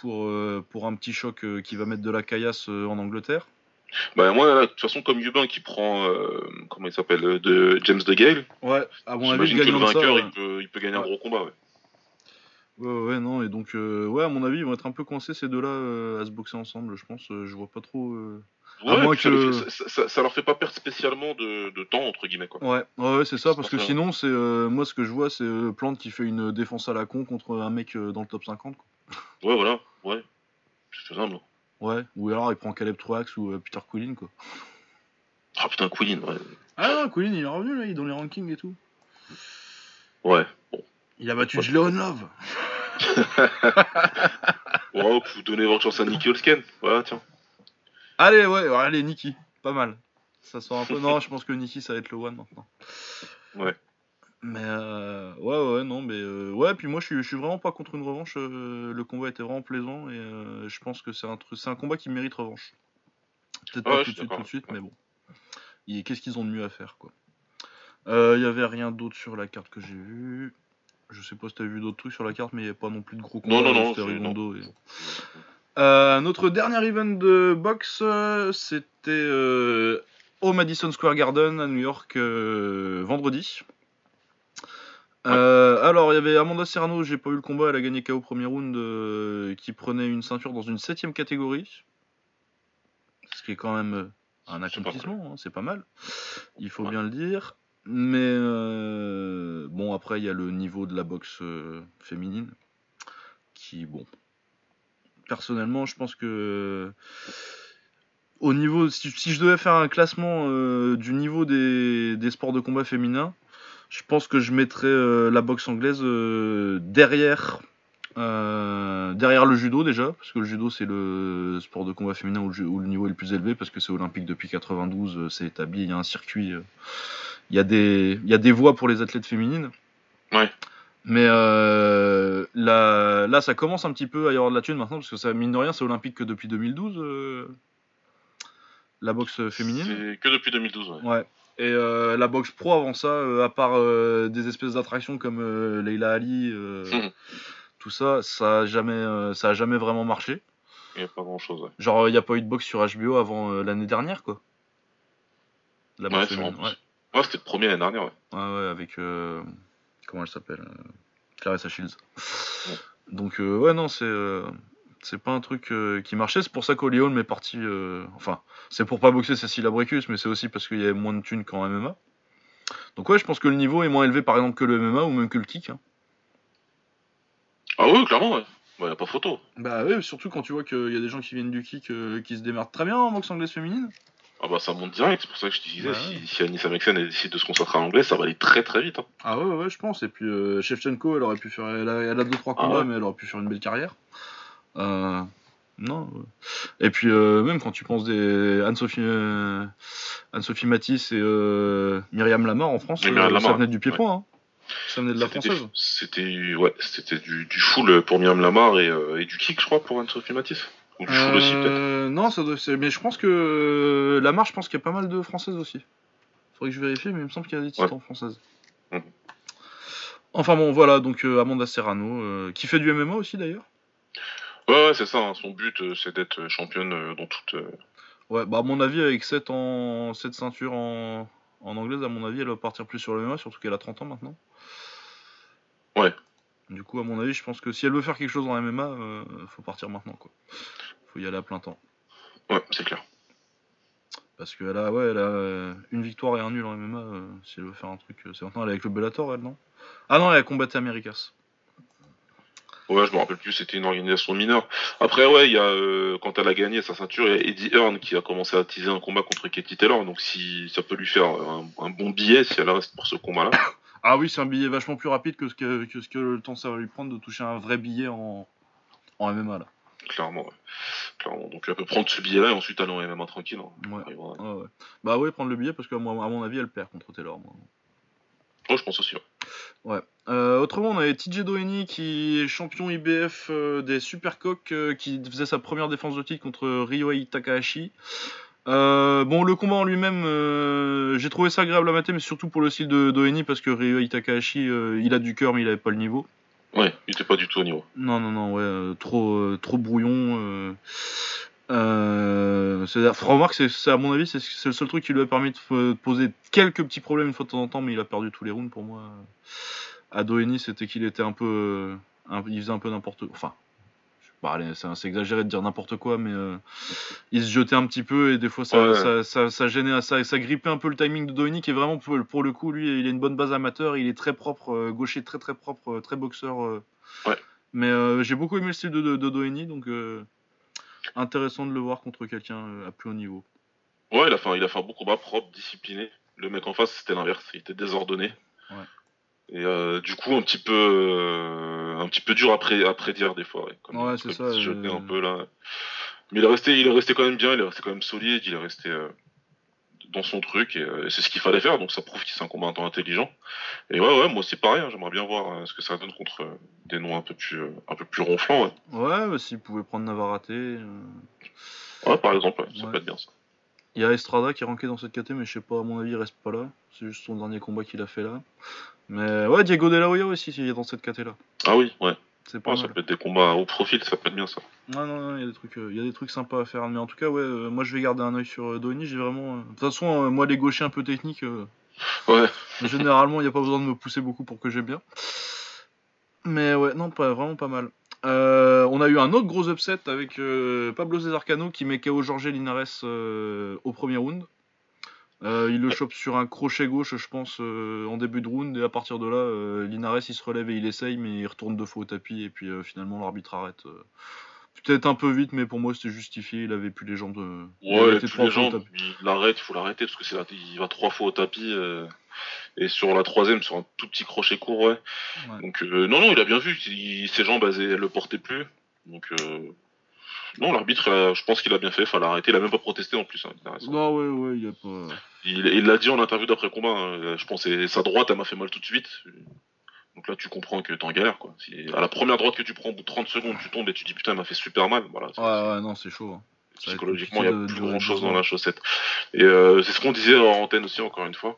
S1: pour, euh, pour un petit choc euh, qui va mettre de la caillasse euh, en Angleterre?
S2: Bah moi, de toute façon, comme Eubank qui prend, euh, comment il s'appelle, euh, de James DeGale,
S1: Ouais, à mon avis,
S2: que le
S1: de ça,
S2: vainqueur
S1: ouais.
S2: il, peut, il peut gagner un gros combat. Ouais.
S1: Ouais, ouais, non, et donc, euh, ouais, à mon avis, ils vont être un peu coincés ces deux-là euh, à se boxer ensemble, je pense. je vois pas trop. À
S2: Ouais,
S1: moins
S2: ça,
S1: que-
S2: ça, ça- ça leur fait pas perdre spécialement de, de temps entre guillemets quoi.
S1: Ouais, ouais, ouais, c'est ça, parce que
S2: ça.
S1: sinon, c'est euh, moi ce que je vois, c'est euh, Plante qui fait une défense à la con contre un mec euh, dans le top 50. Quoi.
S2: Ouais, voilà, ouais, c'est faisable.
S1: Ouais, ou alors il prend Caleb Truax ou euh, Peter Quillin, quoi.
S2: Ah putain, Quillin, ouais.
S1: Ah, Quillin, il est revenu là, il est dans les rankings et tout.
S2: Ouais.
S1: Il a battu
S2: Ouais.
S1: Love.
S2: Ouais, vous donnez votre chance à Nicky Holsken. Voilà, tiens.
S1: Allez, ouais, allez, Nikki, pas mal. Ça sort un peu. non, je pense que Nikki, ça va être le one maintenant.
S2: Ouais.
S1: Mais euh, ouais, ouais, non, mais euh, ouais, puis moi je suis, je suis vraiment pas contre une revanche. euh, le combat était vraiment plaisant et euh, je pense que c'est un, c'est un combat qui mérite revanche. Peut-être pas tout de suite, tout de suite, mais bon. Et Qu'est-ce qu'ils ont de mieux à faire, quoi? Il y avait rien d'autre sur la carte que j'ai vu. Je sais pas si t'as vu d'autres trucs sur la carte, mais il n'y a pas non plus de gros combats.
S2: Non, non, non,
S1: et- euh, notre dernier event de boxe, euh, c'était euh, au Madison Square Garden à New York euh, vendredi. Euh, alors, il y avait Amanda Serrano, j'ai pas eu le combat, elle a gagné KO premier round, euh, qui prenait une ceinture dans une septième catégorie. Ce qui est quand même euh, un accomplissement, hein, c'est pas mal. Il faut
S2: Ouais.
S1: bien le dire. Mais bon, après, il y a le niveau de la boxe féminine qui, bon, personnellement, je pense que au niveau, si, si je devais faire un classement du niveau des, des sports de combat féminins, je pense que je mettrais euh, la boxe anglaise euh, derrière. euh, derrière le judo déjà, parce que le judo c'est le sport de combat féminin où le, ju- où le niveau est le plus élevé, parce que c'est olympique depuis 92, euh, c'est établi, il y a un circuit, il y, a des- il y a des voies pour les athlètes féminines.
S2: Ouais.
S1: Mais euh, là, là, ça commence un petit peu à y avoir de la thune maintenant, parce que ça, mine de rien, c'est olympique que depuis 2012, euh, la boxe féminine.
S2: C'est que depuis 2012, ouais.
S1: Ouais. Et euh, la boxe pro avant ça, euh, à part euh, des espèces d'attractions comme Leila Ali,
S2: Mhm.
S1: tout ça, ça a jamais, ça a jamais vraiment marché.
S2: Il n'y a pas grand chose, ouais.
S1: Genre, il n'y a pas eu de boxe sur HBO avant l'année dernière, quoi. La
S2: Ouais, en
S1: ouais.
S2: Ouais, c'était le premier l'année dernière, ouais.
S1: Ouais, ouais, avec. comment elle s'appelle Clarissa Shields. Donc, ouais, non, c'est. C'est pas un truc euh, qui marchait, c'est pour ça qu'Olion est parti. euh, enfin, c'est pour pas boxer Cécile Abrecus, mais c'est aussi parce qu'il y avait moins de thunes qu'en MMA. Donc, ouais, je pense que le niveau est moins élevé par exemple que le MMA ou même que le kick. hein.
S2: Ah ouais, clairement, ouais. Bah, y a pas photo.
S1: Bah, ouais, surtout quand tu vois qu'il y a des gens qui viennent du kick euh, qui se démerdent très bien en boxe anglaise féminine.
S2: Ah bah, ça monte direct, c'est pour ça que je te disais,
S1: Ouais.
S2: si, si Anissa Mexen elle décide de se concentrer en anglais, ça va aller très très vite. Hein.
S1: Ah ouais, ouais, je pense. Et puis euh, Shevchenko, elle aurait pu faire. Elle a, elle a deux trois
S2: Ah
S1: combats,
S2: ouais.
S1: mais elle aurait pu faire une belle carrière. Euh, non. Et puis euh, même quand tu penses des Anne-Sophie euh, Anne-Sophie Matisse et euh, Myriam Lamar en France,
S2: Myriam
S1: ça venait du pied-point. hein. Ça venait de la
S2: C'était-
S1: française.
S2: C'était ouais, c'était du, du full pour Myriam Lamar et, et du kick, je crois, pour Anne-Sophie Matisse. Ou du full aussi, peut-être.
S1: Non, ça doit, mais je pense que Lamar, je pense qu'il y a pas mal de françaises aussi. Faudrait que je vérifie, mais il me semble qu'il y a des titans françaises.
S2: Mhm.
S1: Enfin bon, voilà, donc euh, Amanda Serrano, euh, qui fait du MMA aussi d'ailleurs.
S2: Ouais, ouais, c'est ça. hein. Son but, euh, c'est d'être championne euh, dans toute. euh,
S1: Ouais, bah à mon avis, avec 7, en... 7 ceintures en... en anglaise, à mon avis, elle va partir plus sur le MMA, surtout qu'elle a 30 ans maintenant.
S2: Ouais.
S1: Du coup, à mon avis, je pense que si elle veut faire quelque chose en MMA, euh, faut partir maintenant, quoi. Faut y aller à plein temps.
S2: Ouais, c'est clair.
S1: Parce qu'elle a, ouais, elle a euh, une victoire et un nul en MMA, euh, si elle veut faire un truc. euh, C'est maintenant, elle est avec le Bellator, elle, non? Ah non, elle a combattu Americas.
S2: Ouais, je me rappelle plus, c'était une organisation mineure. Après, ouais, il y a, euh, quand elle a gagné sa ceinture, il y a Eddie Hearn qui a commencé à teaser un combat contre Katie Taylor. Donc, si ça peut lui faire un, bon billet, si elle reste pour ce combat-là.
S1: Ah oui, c'est un billet vachement plus rapide que ce que, ce que le temps ça va lui prendre de toucher un vrai billet en, en MMA, là.
S2: Clairement, ouais. Clairement. Donc, elle peut prendre ce billet-là et ensuite aller en MMA tranquille. Hein.
S1: Ouais. ouais. Bah oui, prendre le billet parce qu'à mon avis, elle perd contre Taylor. Moi.
S2: Oh, je pense aussi.
S1: Ouais. Euh, autrement, on avait TJ Doheny qui est champion IBF euh, des Supercoques euh, qui faisait sa première défense de titre contre Ryohei Takahashi. bon, le combat en lui-même, j'ai trouvé ça agréable à mater, mais surtout pour le style de Doheny parce que Ryohei Takahashi, il a du cœur, mais il avait pas le niveau.
S2: Ouais, il était pas du tout au niveau.
S1: Non, non, non, ouais, trop, trop brouillon. Euh, remarque, c'est, à mon avis, c'est, le seul truc qui lui a permis de poser quelques petits problèmes une fois de temps en temps, mais il a perdu tous les rounds pour moi. À Doheny, c'était qu'il était un peu, il faisait un peu n'importe, enfin, c'est, exagéré de dire n'importe quoi, mais euh, il se jetait un petit peu et des fois ça, ça, ça, gênait, ça, ça grippait un peu le timing de Doheny, qui est vraiment pour, le coup, lui, il a une bonne base amateur, il est très propre, euh, gaucher très très propre, très boxeur.
S2: ouais.
S1: Mais j'ai beaucoup aimé le style de, de, de Doheny, donc intéressant de le voir contre quelqu'un euh, à plus haut niveau.
S2: Ouais, il a fait, il a fait un bon combat propre, discipliné. Le mec en face, c'était l'inverse, il était désordonné. Ouais. Et euh, du coup, un petit peu, euh, un petit peu dur à, prédire des fois.
S1: Ouais, c'est ça.
S2: un peu là. Mais il est resté, il est resté quand même bien, il est resté quand même solide, il est resté dans son truc et, c'est ce qu'il fallait faire. Donc ça prouve qu'il c'est un combattant intelligent. Et ouais, ouais, moi c'est pareil. Hein, j'aimerais bien voir ce que ça donne contre des noms un peu plus, un peu plus ronflants.
S1: Ouais, ouais bah, s'il pouvait prendre Navaraté.
S2: Ouais, par exemple, ça peut être bien ça.
S1: Il y a Estrada qui est ranké dans cette KT, mais je sais pas, à mon avis, il reste pas là. C'est juste son dernier combat qu'il a fait là. Mais ouais, Diego De La Hoya aussi, il est dans cette KT là.
S2: Ah oui, ouais. C'est pas ça peut être des combats au profil, ça peut être bien ça.
S1: Non, non, non, il y a des trucs, euh, y a des trucs sympas à faire. Mais en tout cas, ouais, euh, moi je vais garder un œil sur euh, J'ai vraiment. De toute façon, moi les gauchers un peu techniques.
S2: ouais.
S1: Généralement, il n'y a pas besoin de me pousser beaucoup pour que j'aime bien. Mais ouais, non, pas vraiment pas mal. Euh, on a eu un autre gros upset avec euh, Pablo César Cano qui met KO Jorge Linares euh, au premier round. Il le chope sur un crochet gauche, je pense, en début de round. Et à partir de là, Linares il se relève et il essaye, mais il retourne deux fois au tapis. Et puis finalement, l'arbitre arrête. Peut-être un peu vite, mais pour moi c'était justifié. Il avait plus les jambes.
S2: De... Ouais, il, les jambes. Il l'arrête, il faut l'arrêter parce que c'est il va trois fois au tapis et sur la troisième sur un tout petit crochet court ouais, donc euh, non non il a bien vu ses jambes elles, le portaient plus donc euh, non l'arbitre je pense qu'il a bien fait il fallait arrêter il a même pas protesté en plus hein,
S1: non ouais ouais il a pas
S2: il l'a dit en interview d'après combat hein. je pense sa droite elle m'a fait mal tout de suite donc là tu comprends que t'es en galère quoi si à la première droite que tu prends au bout de 30 secondes tu tombes et tu dis putain elle m'a fait super mal voilà
S1: ouais ouais non c'est chaud hein.
S2: Psychologiquement, il y a plus grand chose dans la chaussette. Et euh, c'est ce qu'on disait en antenne aussi, encore une fois.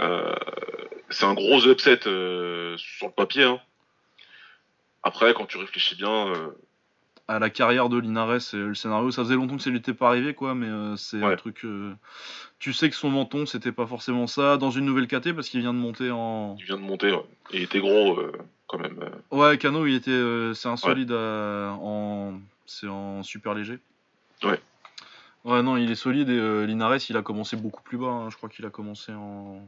S2: Euh, c'est un gros upset euh, sur le papier. Hein. Après, quand tu réfléchis bien. Euh,
S1: à la carrière de Linares et le scénario, ça faisait longtemps que ça lui était pas arrivé, quoi, mais c'est un truc. tu sais que son menton, c'était pas forcément ça dans une nouvelle KT parce qu'il vient de monter en.
S2: Il vient de monter, ouais. Et il était gros quand même.
S1: Ouais, Cano, il était. c'est un solide en. C'est en super léger.
S2: Ouais.
S1: Ouais, non, il est solide et Linares, il a commencé beaucoup plus bas. Hein. Je crois qu'il a commencé en.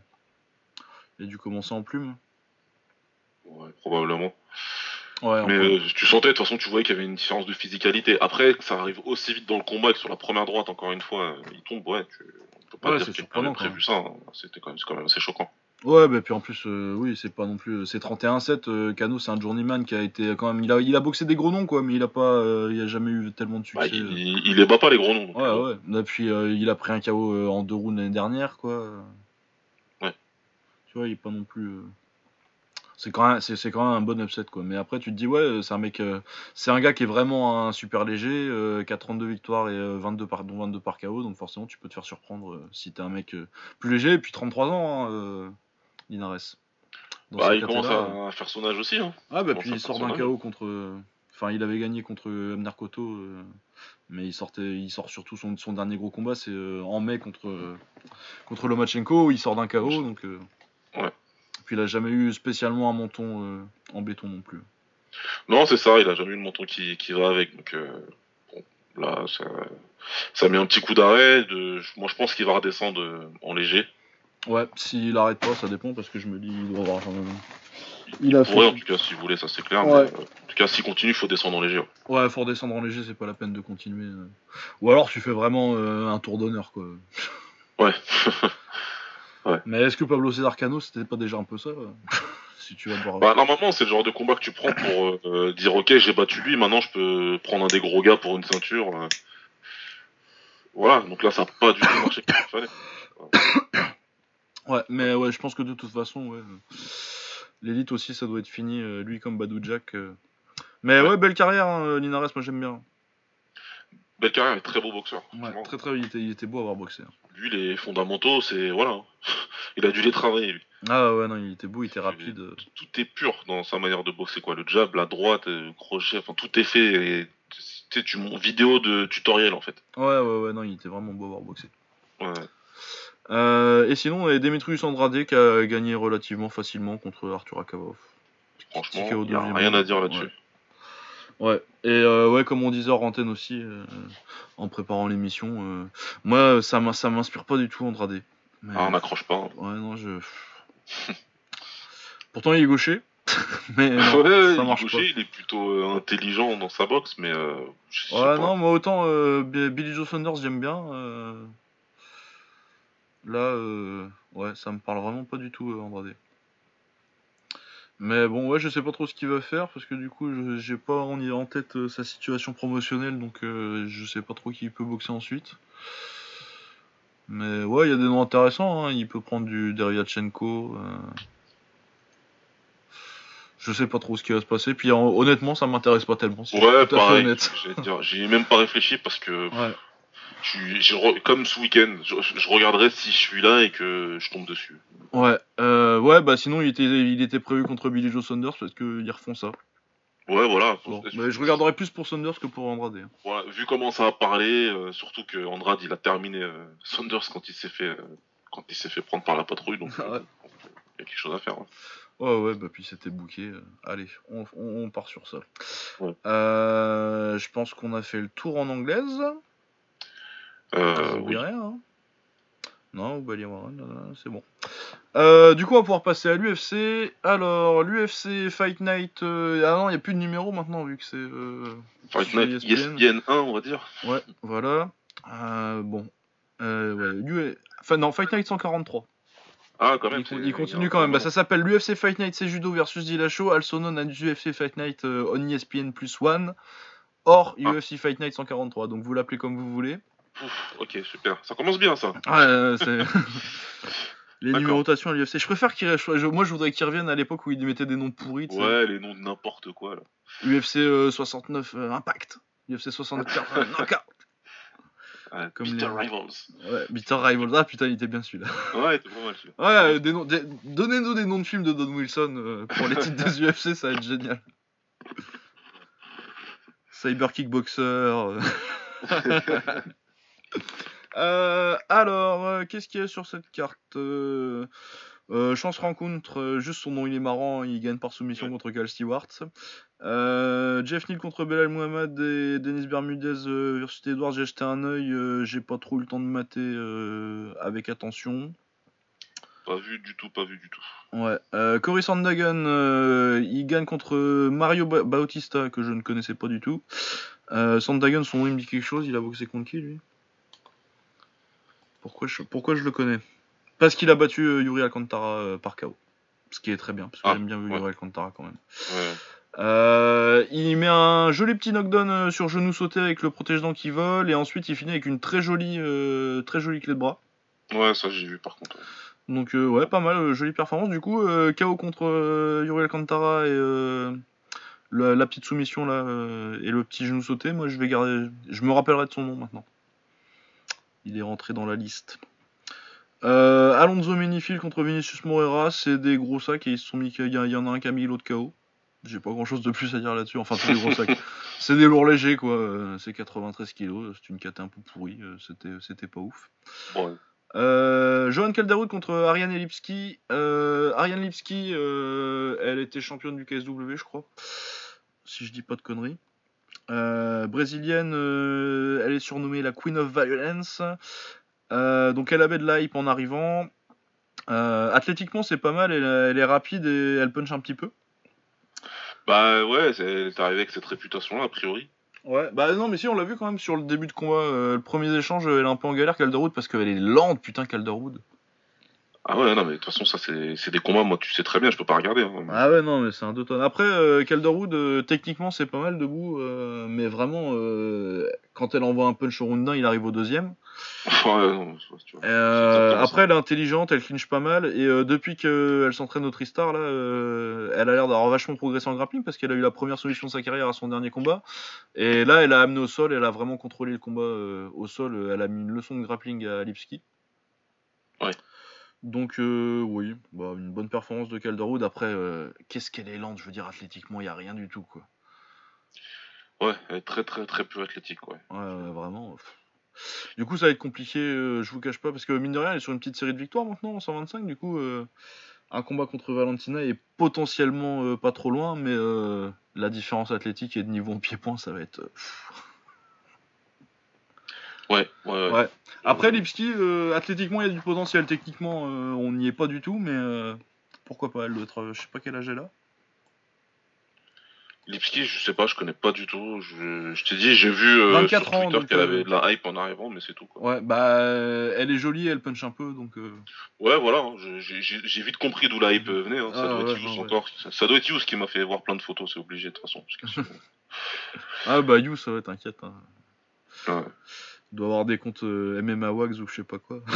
S1: Il a dû commencer en plume.
S2: Ouais, probablement. Ouais, mais euh, tu sentais, de toute façon, tu voyais qu'il y avait une différence de physicalité. Après, que ça arrive aussi vite dans le combat que sur la première droite, encore une fois, euh, il tombe, ouais, tu... on peut pas dire qu'il a prévu ça. Hein. C'était quand, quand, même assez choquant.
S1: Ouais, bah puis en plus, euh, oui, c'est pas non plus. C'est 31-7. Cano, c'est un journeyman qui a été quand même. Il a, il a boxé des gros noms, quoi, mais il a pas. il a jamais eu tellement de bah, succès.
S2: il, il, les bat pas, les gros noms.
S1: ouais, ouais. Et puis, il a pris un KO en deux rounds l'année dernière, quoi il est pas non plus. Euh, c'est quand, même, c'est, quand même un bon upset, quoi. Mais après, tu te dis, ouais, c'est un mec. Euh, c'est un gars qui est vraiment un super léger, euh, qui a 32 victoires et 22 par, dont 22 par KO, donc forcément, tu peux te faire surprendre si t'es un mec plus léger. Et puis 33 ans, hein, Linares.
S2: Bah, il commence à, faire son âge aussi. Hein.
S1: Ah, bah, puis il sort d'un KO contre. Enfin, il avait gagné contre Amner Koto, mais il, sortait, il sort surtout son, son dernier gros combat, c'est en mai contre, contre Lomachenko, il sort d'un KO, donc.
S2: Ouais.
S1: Puis il a jamais eu spécialement un menton euh, en béton non plus.
S2: Non, c'est ça, il a jamais eu le menton qui, va avec. Donc euh, là, ça, met un petit coup d'arrêt. De... Moi, je pense qu'il va redescendre euh, en léger.
S1: Ouais, s'il arrête pas, ça dépend parce que je me dis il doit avoir
S2: Il, a pourrait, en tout cas, si vous voulez, ça c'est clair. Mais, euh, en tout cas, s'il continue, il faut descendre en léger.
S1: Ouais, faut descendre en léger, c'est pas la peine de continuer. Ou alors tu fais vraiment euh, un tour d'honneur, quoi.
S2: Ouais.
S1: ouais. Mais est-ce que Pablo César Cano, c'était pas déjà un peu ça
S2: si tu vas voir. Bah, normalement, c'est le genre de combat que tu prends pour dire ok, j'ai battu lui, maintenant je peux prendre un des gros gars pour une ceinture. Voilà, donc là, ça n'a pas du tout marché comme il fallait.
S1: Ouais, mais ouais, je pense que de toute façon, ouais. L'élite aussi, ça doit être fini, euh, lui comme Badou Jack. Euh. Mais ouais, belle carrière, hein, Linares, moi j'aime bien.
S2: Belle carrière, très beau boxeur.
S1: Ouais, très très, il était, il était beau à avoir boxé. Hein.
S2: Lui, les fondamentaux, c'est. Voilà. Hein. il a dû les travailler, lui.
S1: Ah ouais, non, il était beau, il était rapide.
S2: Tout est pur dans sa manière de boxer, quoi. Le jab, la droite, le crochet, enfin, tout est fait. tu sais, tu vidéo de tutoriel, en fait.
S1: Ouais, ouais, ouais, non, il était vraiment beau à avoir boxé. Ouais. Euh, et sinon, on a Demetrius Andrade qui a gagné relativement facilement contre Arthur Akavov.
S2: Franchement, il n'y a rien à dire là-dessus.
S1: Ouais. Et euh, ouais, comme on disait en antenne aussi, euh, en préparant l'émission, moi, ça m'inspire pas du tout Andrade.
S2: ah, on n'accroche pas. Hein.
S1: Ouais, non, je. Pourtant, il est gaucher. mais
S2: ouais, ça marche gaucher, il est plutôt intelligent dans sa boxe, mais.
S1: ouais, non, moi autant Billy Joe Saunders, j'aime bien. Là, euh, ouais, ça me parle vraiment pas du tout, euh, Andrade. Mais bon, ouais, je sais pas trop ce qu'il va faire parce que du coup, j'ai pas en, en tête euh, sa situation promotionnelle, donc je sais pas trop qui il peut boxer ensuite. Mais ouais, il y a des noms intéressants. Hein. Il peut prendre du Deryachenko. Je sais pas trop ce qui va se passer. Puis honnêtement, ça m'intéresse pas tellement.
S2: ouais, pareil. J'y ai même pas réfléchi parce que ouais comme ce week-end, je, regarderai si je suis là et que je tombe dessus.
S1: Ouais, euh, ouais, bah sinon il était, il était prévu contre Billy Joe Saunders parce qu'ils refont ça.
S2: Ouais, voilà.
S1: mais je regarderai plus pour Saunders que pour Andrade. Hein.
S2: Voilà, vu comment ça a parlé, euh, surtout que Andrade il a terminé euh, Saunders quand il s'est fait, quand il s'est fait prendre par la patrouille, donc il y a quelque chose à faire.
S1: Ouais, ouais, bah puis c'était bouqué. Allez, on, on, part sur ça. je pense qu'on a fait le tour en anglaise. Euh, oui. rien, hein. Non, c'est bon. Euh, du coup, on va pouvoir passer à l'UFC. Alors, l'UFC Fight Night. Euh, ah non, il n'y a plus de numéro maintenant, vu que c'est. Euh,
S2: Fight Night ESPN 1, on va dire.
S1: Ouais, voilà. bon. ouais, Enfin, non, Fight Night 143.
S2: Ah, quand même.
S1: Il, continue quand même. Bah, ça s'appelle l'UFC Fight Night c'est judo versus Dillashaw, also known as UFC Fight Night on ESPN plus one, or ah. UFC Fight Night 143. Donc vous l'appelez comme vous voulez
S2: ok, super. Ça commence bien, ça.
S1: Ouais, c'est... les numérotations à l'UFC. Je préfère qu'il Moi, je voudrais qu'ils reviennent à l'époque où ils mettaient des noms pourris.
S2: Ouais, les noms de n'importe quoi, là.
S1: UFC 69 euh, Impact. UFC 64 euh, Knockout.
S2: Ouais, Comme Bitter Rivals.
S1: Ouais, Bitter Rivals. Ah putain, il était bien celui-là.
S2: Ouais, il était pas mal celui-là.
S1: Ouais, euh, des noms... donnez-nous des noms de films de Don Wilson pour les titres des UFC, ça va être génial. Cyber Kickboxer. Euh, alors, euh, qu'est-ce qu'il y a sur cette carte euh, Chance rencontre, juste son nom il est marrant, il gagne par soumission contre Cal Stewart. Jeff Neal contre Belal Muhammad et Denis Bermudez versus Edwards, j'ai acheté un œil, j'ai pas trop eu le temps de mater avec attention.
S2: Pas vu du tout, pas vu du tout.
S1: Ouais. Cory Sandagan, il gagne contre Mario Bautista, que je ne connaissais pas du tout. Sandagan, son nom il me dit quelque chose, il a boxé contre qui lui? Pourquoi je, pourquoi je le connais? Parce qu'il a battu euh, Yuri Alcantara euh, par KO. Ce qui est très bien, parce que ah, j'aime bien Yuri Alcantara quand même. Euh, il met un joli petit knockdown sur genou sauté avec le protège-dents qui vole, et ensuite il finit avec une très jolie, très jolie clé de bras.
S2: Ouais, ça j'ai vu par contre.
S1: Donc ouais, pas mal, jolie performance. Du coup, KO contre Yuri Alcantara et la, petite soumission là et le petit genou sauté. Moi, je vais garder, je me rappellerai de son nom maintenant. Il est rentré dans la liste. Euh, Alonso Menifil contre Vinicius Moreira, c'est des gros sacs et ils se sont mis. Il y, en a un qui a mis l'autre KO. J'ai pas grand chose de plus à dire là-dessus. Enfin, c'est des gros sacs. c'est des lourds légers, quoi. Euh, c'est 93 kilos. C'est une caté un peu pourrie. Euh, c'était, c'était pas ouf. Johan Calderwood contre Ariane Lipski. Ariane Lipski, elle était championne du KSW, je crois. Si je dis pas de conneries. Euh, brésilienne, euh, elle est surnommée la Queen of Violence. Euh, donc elle avait de l'hype en arrivant. athlétiquement, c'est pas mal. Elle, est rapide et elle punch un petit peu.
S2: Bah ouais, c'est arrivé avec cette réputation-là, a priori.
S1: Ouais, bah non, mais si, on l'a vu quand même sur le début de combat. le premier échange, elle est un peu en galère, Calderwood, parce qu'elle est lente, putain, Calderwood.
S2: Ah ouais, non, mais de toute façon, ça, c'est des combats, moi, tu sais très bien, je peux pas regarder. hein.
S1: Ah ouais, non, mais c'est un deux tonnes. Après, euh, Calderwood, euh, techniquement, c'est pas mal debout, euh, mais vraiment, euh, quand elle envoie un punch au round 1, il arrive au deuxième.
S2: Ouais, non, tu vois.
S1: Après, elle est intelligente, elle clinche pas mal, et depuis qu'elle s'entraîne au Tristar, là, elle a l'air d'avoir vachement progressé en grappling, parce qu'elle a eu la première solution de sa carrière à son dernier combat. Et là, elle a amené au sol, elle a vraiment contrôlé le combat au sol, elle a mis une leçon de grappling à Lipski.
S2: Ouais.
S1: Donc, euh, oui, bah, une bonne performance de Calderwood. Après, euh, qu'est-ce qu'elle est lente, je veux dire, athlétiquement, il n'y a rien du tout, quoi.
S2: Ouais, elle est très, très, très peu athlétique, ouais.
S1: Ouais, ouais, vraiment. pff. Du coup, ça va être compliqué, euh, je vous cache pas, parce que mine de rien, elle est sur une petite série de victoires maintenant, en 125. Du coup, un combat contre Valentina est potentiellement pas trop loin, mais la différence athlétique et de niveau en pied-point, ça va être.
S2: ouais, ouais. Ouais.
S1: Après, Lipski, euh, athlétiquement, il y a du potentiel. Techniquement, euh, on n'y est pas du tout, mais euh, pourquoi pas elle doit être, euh, Je sais pas quel âge elle a.
S2: Lipski, je sais pas, je connais pas du tout. Je, je t'ai dit, j'ai vu euh,
S1: 24
S2: sur Twitter qu'elle avait de la hype en arrivant, mais c'est tout, quoi.
S1: Ouais, bah, elle est jolie, elle punch un peu, donc. euh,
S2: Ouais, voilà, hein, j'ai vite compris d'où la hype venait. hein. Ça
S1: Ah,
S2: doit
S1: ouais,
S2: être Yous
S1: non, ouais.
S2: encore. Ça, ça doit être Yous qui m'a fait voir plein de photos, c'est obligé de toute façon. parce que sinon-
S1: Ah bah, You, ça va, t'inquiète. Hein.
S2: Ouais.
S1: Il doit avoir des comptes euh, MMA Wags ou je sais pas quoi.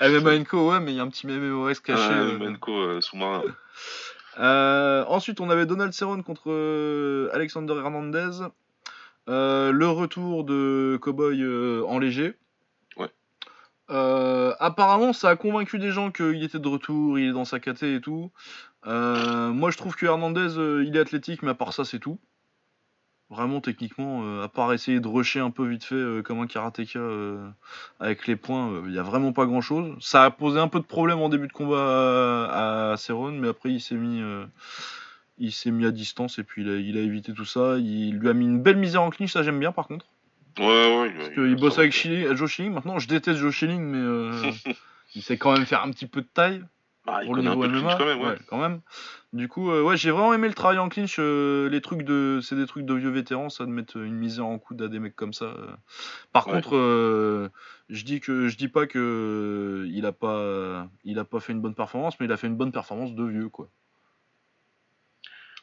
S1: MMA Co, ouais, mais il y a un petit MMA Wags caché.
S2: Ah,
S1: euh.
S2: Menko euh, sous-marin.
S1: Euh, ensuite, on avait Donald Cerrone contre euh, Alexander Hernandez. Euh, le retour de Cowboy en léger.
S2: Ouais.
S1: Apparemment, ça a convaincu des gens qu'il était de retour, il est dans sa KT et tout. Moi, je trouve que Hernandez, il est athlétique, mais à part ça, c'est tout. Vraiment, techniquement, euh, à part essayer de rusher un peu vite fait euh, comme un karatéka euh, avec les points, il n'y a vraiment pas grand chose. Ça a posé un peu de problème en début de combat à, à Cerrone, mais après, il s'est mis. il s'est mis à distance et puis il a, il a évité tout ça. Il lui a mis une belle misère en clinch, ça j'aime bien par contre.
S2: Ouais, ouais.
S1: Parce
S2: il-
S1: qu'il bosse avec Joe Schilling. Maintenant, je déteste Joe Schilling, mais il sait quand même faire un petit peu de taille
S2: Bah, il
S1: pour le
S2: un peu
S1: MMA.
S2: quand même, ouais.
S1: quand même. Du coup, euh, ouais, j'ai vraiment aimé le travail en clinch. euh, les trucs de, c'est des trucs de vieux vétérans, ça de mettre une misère en coude à des mecs comme ça. euh. Par
S2: Ouais.
S1: contre, je dis que je dis pas que il a pas, il a pas fait une bonne performance, mais il a fait une bonne performance de vieux quoi.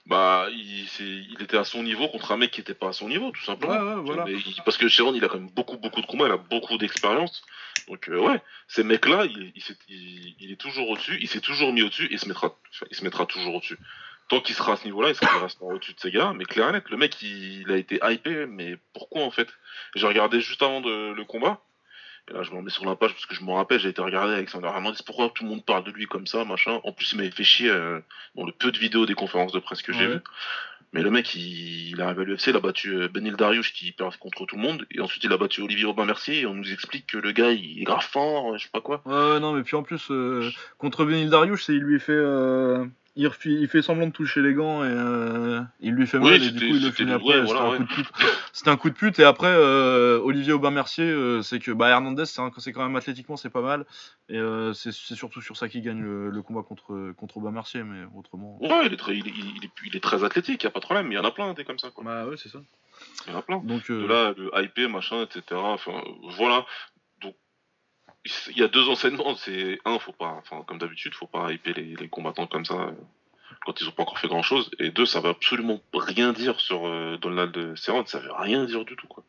S2: Bah, il, il était à son niveau contre un mec qui était pas à son niveau, tout simplement.
S1: Ouais, ouais, voilà.
S2: Mais il- parce que Sharon, il a quand même beaucoup, beaucoup de combats, il a beaucoup d'expérience. Donc, euh, ouais, ces mecs-là, il, il, il- il est toujours au-dessus, il s'est toujours mis au-dessus et il se mettra, enfin, il se mettra toujours au-dessus. Tant qu'il sera à ce niveau-là, il, sera, restera au-dessus de ces gars. Mais clair et net, le mec, il, il a été hypé, mais pourquoi en fait? J'ai regardé juste avant de, le combat. Et là, je me remets sur la page parce que je me rappelle, j'ai été regarder Alexander Hernandez. Pourquoi tout le monde parle de lui comme ça, machin En plus, il m'avait fait chier euh, dans le peu de vidéos des conférences de presse que j'ai
S1: Ouais.
S2: vues. Mais le mec, il, il arrive à l'UFC, il a battu euh, Benil Dariush qui perd contre tout le monde. Et ensuite, il a battu Olivier Aubin-Mercier. Et on nous explique que le gars, il est grave fort, je sais pas quoi.
S1: Ouais, non, mais puis en plus, euh, contre Benil Dariush, il lui fait, euh, il, fait semblant de toucher les gants et euh, il lui fait mal et du coup il le finit après.
S2: ouais,
S1: C'était
S2: voilà,
S1: un coup de pute. C'était un coup de pute et après euh, Olivier Aubin-Mercier, euh, c'est que bah, Hernandez, c'est quand même athlétiquement c'est pas mal et c'est c'est surtout sur ça qu'il gagne le, le combat contre contre Aubin-Mercier, mais autrement.
S2: Ouais, il est, très, il, il il est très athlétique, y a pas de problème. Il y en a plein, des comme ça, quoi.
S1: Bah ouais, c'est ça.
S2: Il y en a plein.
S1: Donc
S2: de là le hyper machin etc enfin voilà il y a deux enseignements c'est un faut pas enfin comme d'habitude faut pas hyper les, les combattants comme ça euh, quand ils ont pas encore fait grand chose et deux ça veut absolument rien dire sur euh, Donald Cerrone ça veut rien dire du tout quoi.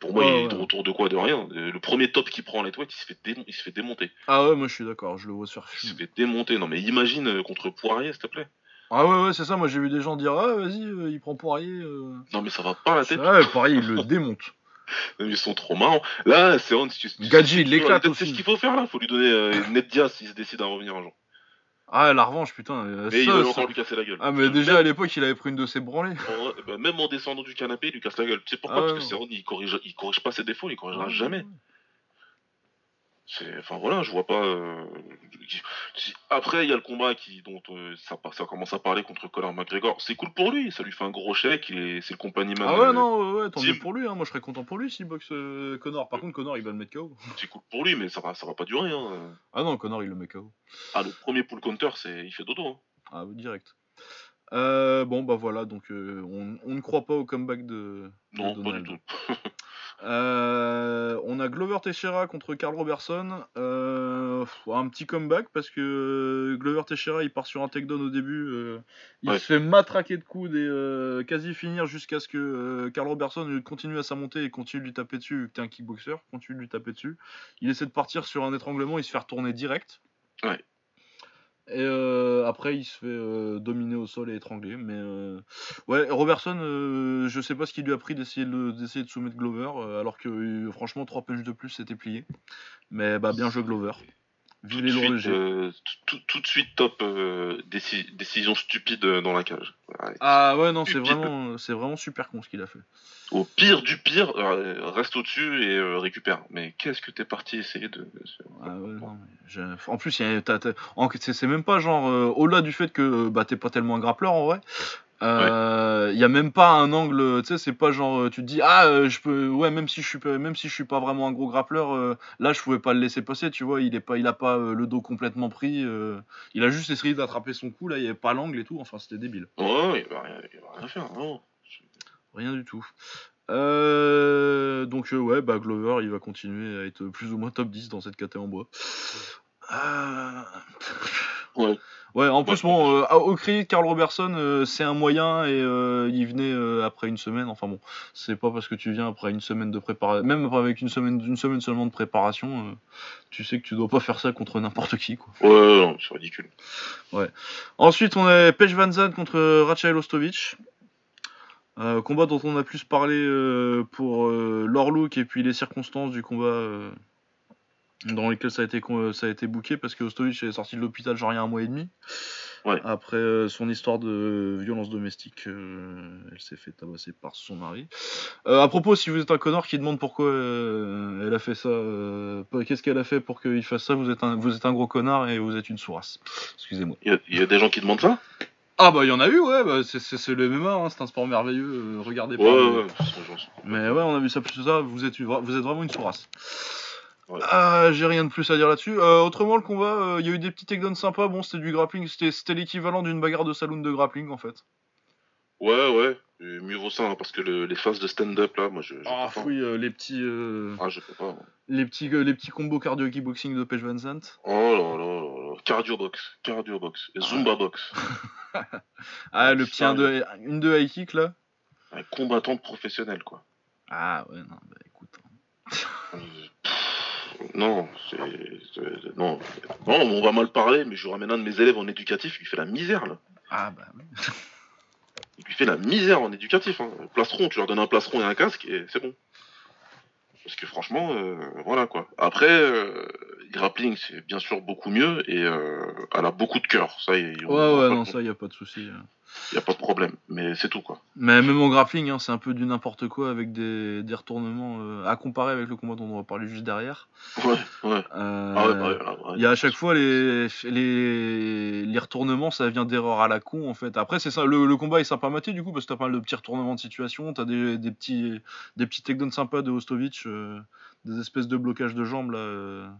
S2: Pour moi
S1: Ouais,
S2: il est de retour de quoi de rien. Euh, le premier top qui prend en lightweight il se fait il se fait démonter.
S1: Ah ouais, moi je suis d'accord, je le vois faire
S2: il se fait démonter. Non mais imagine euh, contre Poirier s'il te plaît.
S1: Ah ouais, ouais, c'est ça. Moi j'ai vu des gens dire ah vas-y, euh, il prend Poirier. Euh...
S2: non mais ça va pas la tête.
S1: Ah ouais, Poirier il le démonte.
S2: ils sont trop marrants là tu, tu-
S1: Gadji, il l'éclate
S2: c'est ce qu'il faut faire là faut lui donner euh, Ned Diaz s'il se décide à revenir un jour
S1: Ah la revanche putain. euh,
S2: Mais il va encore lui casser la gueule.
S1: Ah mais déjà à l'époque il avait pris une de ses branlées.
S2: En bah, même en descendant du canapé, il lui casse la gueule. Tu sais pourquoi?
S1: Ah ouais,
S2: Parce que Cerrone, il corrige, il corrige pas ses défauts, il corrigera jamais. C'est, enfin voilà, je vois pas. euh, Après, il y a le combat qui, dont euh, ça, commence à parler contre Conor McGregor. C'est cool pour lui, ça lui fait un gros chèque. est- C'est le compagnie.
S1: Ah ouais non ouais, tant mieux pour lui hein. moi je serais content pour lui s'il boxe euh, Connor. Par contre Connor il va le mettre KO.
S2: C'est cool pour lui, mais ça va, ça va pas durer. Hein.
S1: Ah non Connor il le met KO.
S2: Ah, le premier pull counter, c'est, il fait dodo. Hein.
S1: Ah, direct. Euh, bon, bah voilà, donc on, on ne croit pas au comeback de. de
S2: Non, pas du tout.
S1: Euh, on a Glover Teixeira contre Carl Robertson. Euh, un petit comeback parce que Glover Teixeira il part sur un takedown au début. euh, il
S2: Ouais.
S1: se fait matraquer de coudes et quasi finir jusqu'à ce que Carl Robertson continue à sa montée et continue de lui taper dessus. Vu que t'es un kickboxer, continue de lui taper dessus. Il essaie de partir sur un étranglement, il se fait retourner direct.
S2: Ouais.
S1: Et euh, après, il se fait euh, dominer au sol et étrangler. Mais euh, ouais, Robertson, je sais pas ce qu'il lui a pris d'essayer de, de soumettre Glover, alors que franchement, 3 punches de plus, c'était plié. Mais bah, bien joué Glover.
S2: Tout de, suite, euh, tout, tout de suite top euh, déci- décision stupide euh, dans la cage. Ouais.
S1: Ah ouais, non, c'est vraiment, c'est vraiment super con ce qu'il a fait.
S2: Au pire du pire, euh, reste au-dessus et euh, récupère. Mais qu'est-ce que t'es parti essayer de.
S1: Ah ouais, non, mais j'ai- en plus, c'est même pas genre, au-delà du fait que bah, t'es pas tellement un grappleur en vrai. Euh, Il y a même pas un angle, tu sais, c'est pas genre, euh, tu te dis, ah, euh, je peux, ouais, même si je suis pas, même si je suis pas vraiment un gros grappleur, euh, là, je pouvais pas le laisser passer, tu vois, il est pas, il a pas euh, le dos complètement pris, euh, il a juste essayé d'attraper son coup, là, il y avait pas l'angle et tout, enfin, c'était débile.
S2: Ouais, il va rien, faire. Non.
S1: Rien du tout. Euh, donc euh, ouais, bah Glover, il va continuer à être plus ou moins top 10 dans cette caté en bois. Euh,
S2: Ouais.
S1: Ouais, en plus,
S2: Ouais.
S1: bon, euh, au crédit de Carl Robertson, euh, c'est un moyen et euh, il venait après une semaine. Enfin bon, c'est pas parce que tu viens après une semaine de préparation, même avec une semaine, une semaine seulement de préparation, tu sais que tu dois pas faire ça contre n'importe qui, quoi.
S2: Ouais, ouais, non, c'est ridicule.
S1: Ensuite, on a Pej Van Zandt contre Rachael Ostovic. Combat dont on a plus parlé pour euh, leur look et puis les circonstances du combat dans lesquelles ça a été con- ça a été booké parce que Ostovic est sorti de l'hôpital genre il y a un mois et demi.
S2: Ouais.
S1: Après euh, son histoire de violence domestique, euh, elle s'est fait tabasser par son mari. Euh, à propos, si vous êtes un connard qui demande pourquoi euh, elle a fait ça, euh, qu'est-ce qu'elle a fait pour qu'il fasse ça, vous êtes un, vous êtes un gros connard et vous êtes une sourasse. Excusez-moi.
S2: Il y, y a des gens qui demandent ça?
S1: Ah bah il y en a eu ouais, bah, c'est- le MMA, hein, c'est un sport merveilleux, euh, regardez
S2: Ouais,
S1: pas.
S2: ouais,
S1: mais-
S2: ouais.
S1: Mais ouais, on a vu ça plus ça, vous êtes, vous êtes vraiment une sourasse. Ah, J'ai rien de plus à dire là-dessus. Euh, autrement, le combat, euh, il y a eu des petits takedowns sympas, bon c'était du grappling, c'était l'équivalent d'une bagarre de saloon de grappling en fait.
S2: Ouais, ouais. Mieux vaut ça, hein, parce que le- les phases de stand-up, là, moi, je.
S1: Ah oui, euh, les petits,
S2: Ah, je peux pas. moi.
S1: les petits, les petits combos cardio kickboxing de Page Van Zandt.
S2: Oh là là là. Cardio box, cardio box, et Zumba box.
S1: Ah, le petit
S2: Ça,
S1: 1 de, une de high kick là.
S2: Un combattant professionnel, quoi.
S1: Ah ouais, non, bah écoute.
S2: Pff, Non, c'est. c'est- Non. non, on va mal parler, mais je ramène un de mes élèves en éducatif, il lui fait la misère, là.
S1: Ah bah oui.
S2: Il lui fait la misère en éducatif. Hein. Plastron, tu leur donnes un plastron et un casque, et c'est bon. Parce que franchement, euh, voilà quoi. Après, euh, grappling, c'est bien sûr beaucoup mieux, et euh, elle a beaucoup de cœur. Ça, y
S1: Ouais, ouais, non, ça y a pas de souci. hein.
S2: y a pas de problème. Mais c'est tout, quoi.
S1: Mais même en grappling, hein, c'est un peu du n'importe quoi avec des, des retournements euh, à comparer avec le combat dont on va parler juste derrière.
S2: Ouais, ouais.
S1: Euh,
S2: Ah ouais, ouais, ouais, ouais.
S1: Il y a à chaque fois les, les, les retournements, ça vient d'erreurs à la con en fait. Après, c'est ça, le, le combat est sympa à mater du coup parce que t'as pas mal de petits retournements de situation, t'as des, des petits des petits takedowns sympas de Ostovic, euh, des espèces de blocages de jambes là.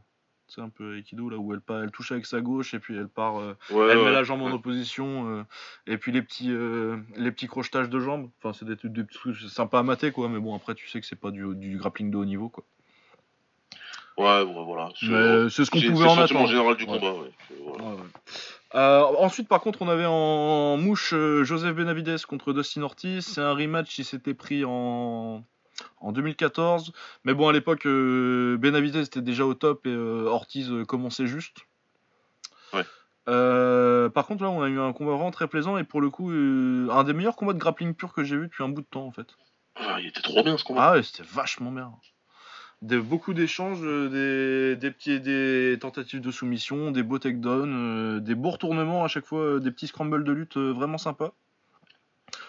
S1: C'est un peu Aikido là où elle, elle touche avec sa gauche et puis elle part, euh,
S2: Ouais,
S1: elle met la jambe en opposition euh, et puis les petits euh, les petits crochetages de jambes. Enfin, c'est des, petits trucs sympas à mater quoi. Mais bon, après tu sais que c'est pas du, du grappling de haut niveau quoi.
S2: Ouais, ouais, voilà. C'est
S1: ce qu'on pouvait en attendre.
S2: général du combat, voilà.
S1: Ensuite, par contre, on avait en mouche euh, Joseph Benavides contre Dustin Ortiz. C'est un rematch qui s'était pris en, en 2014. Mais bon, à l'époque, euh, Benavides était déjà au top et euh, Ortiz euh, commençait juste.
S2: Ouais.
S1: Euh, par contre, là, on a eu un combat vraiment très plaisant et pour le coup, euh, un des meilleurs combats de grappling pur que j'ai vu depuis un bout de temps en fait.
S2: Ah, il était trop bien ce combat.
S1: Ah ouais, c'était vachement bien. Des, beaucoup d'échanges, des, des, petits, des tentatives de soumission, des beaux takedowns, euh, des beaux retournements à chaque fois, des petits scrambles de lutte vraiment sympas.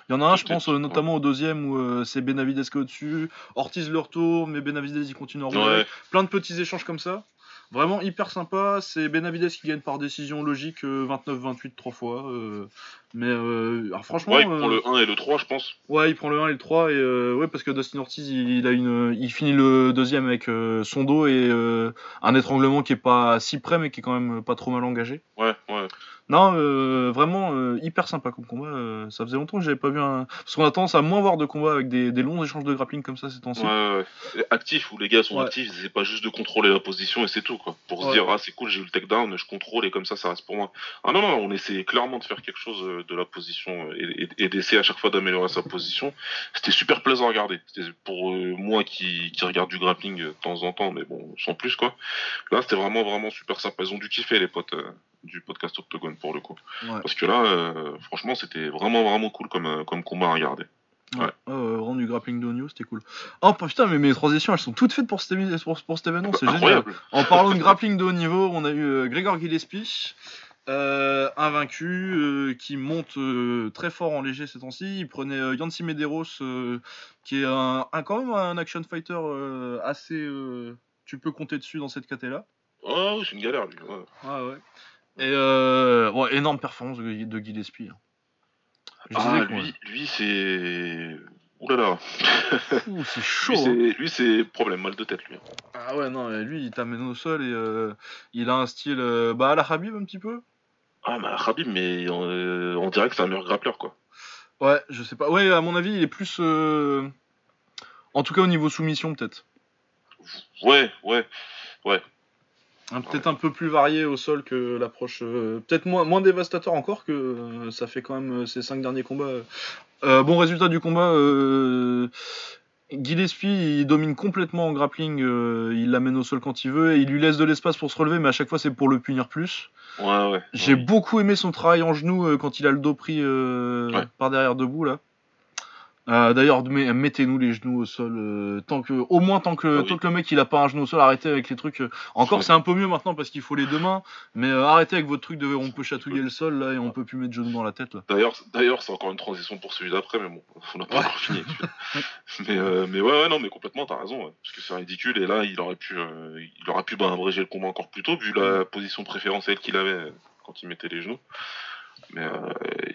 S1: Il y en a un, je pense, euh, notamment au deuxième où euh, c'est Benavides qui est au-dessus, Ortiz le retourne, mais Benavides il continue à rouler.
S2: Ouais.
S1: Plein de petits échanges comme ça. Vraiment hyper sympa. C'est Benavides qui gagne par décision logique euh, 29-28 trois fois. Mais euh, alors, franchement.
S2: Ouais, il prend
S1: euh,
S2: le 1 et le 3, je pense.
S1: Ouais, il prend le 1 et le 3 et euh, ouais parce que Dustin Ortiz il, il a une il finit le deuxième avec euh, son dos et euh, un étranglement qui est pas si près mais qui est quand même pas trop mal engagé.
S2: Ouais, ouais.
S1: Non, euh, vraiment hyper sympa comme combat. ça faisait longtemps que j'avais pas vu un parce qu'on a tendance à moins voir de combats avec des, des longs échanges de grappling comme ça ces temps-ci.
S2: Ouais, ouais, ouais. Et Actif, où les gars sont
S1: Ouais.
S2: actifs, c'est pas juste de contrôler la position et c'est tout, quoi. Pour se
S1: Ouais.
S2: dire, ah, c'est cool, j'ai eu le takedown, je contrôle et comme ça, ça reste pour moi. Ah non, non, on essaie clairement de faire quelque chose de la position euh, et, et- et d'essayer à chaque fois d'améliorer sa position. C'était super plaisant à regarder. C'était pour euh, moi qui, qui regarde du grappling euh, de temps en temps, mais bon, sans plus, quoi. Là, c'était vraiment, vraiment super sympa. Ils ont dû kiffer, les potes. euh, du podcast Octogone pour le coup.
S1: Ouais.
S2: Parce que là, euh, franchement, c'était vraiment, vraiment cool comme, euh, comme combat à regarder.
S1: Ouais, ouais, ouais, vraiment du grappling de haut niveau, c'était cool. Oh putain, mais mes transitions elles sont toutes faites pour cet, pour, pour cet événement, c'est génial. En parlant de grappling de haut niveau, on a eu euh, Grégor Gillespie, euh, invaincu, euh, qui monte euh, très fort en léger ces temps-ci. Il prenait Yancy Medeiros, qui est un, un- quand même un action fighter assez. tu peux compter dessus dans cette caté-là.
S2: Oui, c'est une galère, lui. ouais.
S1: Ah ouais. Et énorme performance de, de Gillespie. hein.
S2: Ah, lui, lui c'est. Ouh là là.
S1: C'est chaud.
S2: Lui,
S1: hein.
S2: c'est, lui, c'est problème, mal de tête, lui.
S1: Ah ouais, non, lui, il t'amène au sol et euh, il a un style euh, bah, à la Habib un petit peu.
S2: Ah, mais Khabib, mais euh, on dirait que c'est un meilleur grappleur, quoi.
S1: Ouais, je sais pas. Ouais, à mon avis, il est plus. euh, En tout cas, au niveau soumission, peut-être.
S2: Ouais, ouais.
S1: Hein, peut-être un peu plus varié au sol que l'approche. euh, Peut-être moins, moins dévastateur encore que euh, ça fait quand même euh, ces cinq derniers combats. Euh, bon résultat du combat. Euh... Gillespie, il domine complètement en grappling. euh, il l'amène au sol quand il veut et il lui laisse de l'espace pour se relever, mais à chaque fois, c'est pour le punir plus.
S2: Ouais, ouais.
S1: J'ai beaucoup aimé son travail en genou euh, quand il a le dos pris euh,
S2: Ouais.
S1: par derrière debout là. Euh, D'ailleurs, mettez-nous les genoux au sol. euh, tant que, au moins tant que,
S2: Ah oui.
S1: tant que le mec il a pas un genou au sol, arrêtez avec les trucs. euh, encore, c'est un peu mieux maintenant parce qu'il faut les deux mains. Mais euh, arrêtez avec votre truc de on peut chatouiller le sol là et on peut plus mettre genou dans la tête.
S2: D'ailleurs, c'est encore une transition pour celui d'après, mais bon, on n'a pas
S1: Ouais.
S2: encore fini. mais, mais ouais, ouais, non, mais complètement, t'as raison, ouais, parce que c'est ridicule. Et là, il aurait pu, il aurait pu bah, abréger le combat encore plus tôt, vu la position préférentielle qu'il avait quand il mettait les genoux. Mais euh,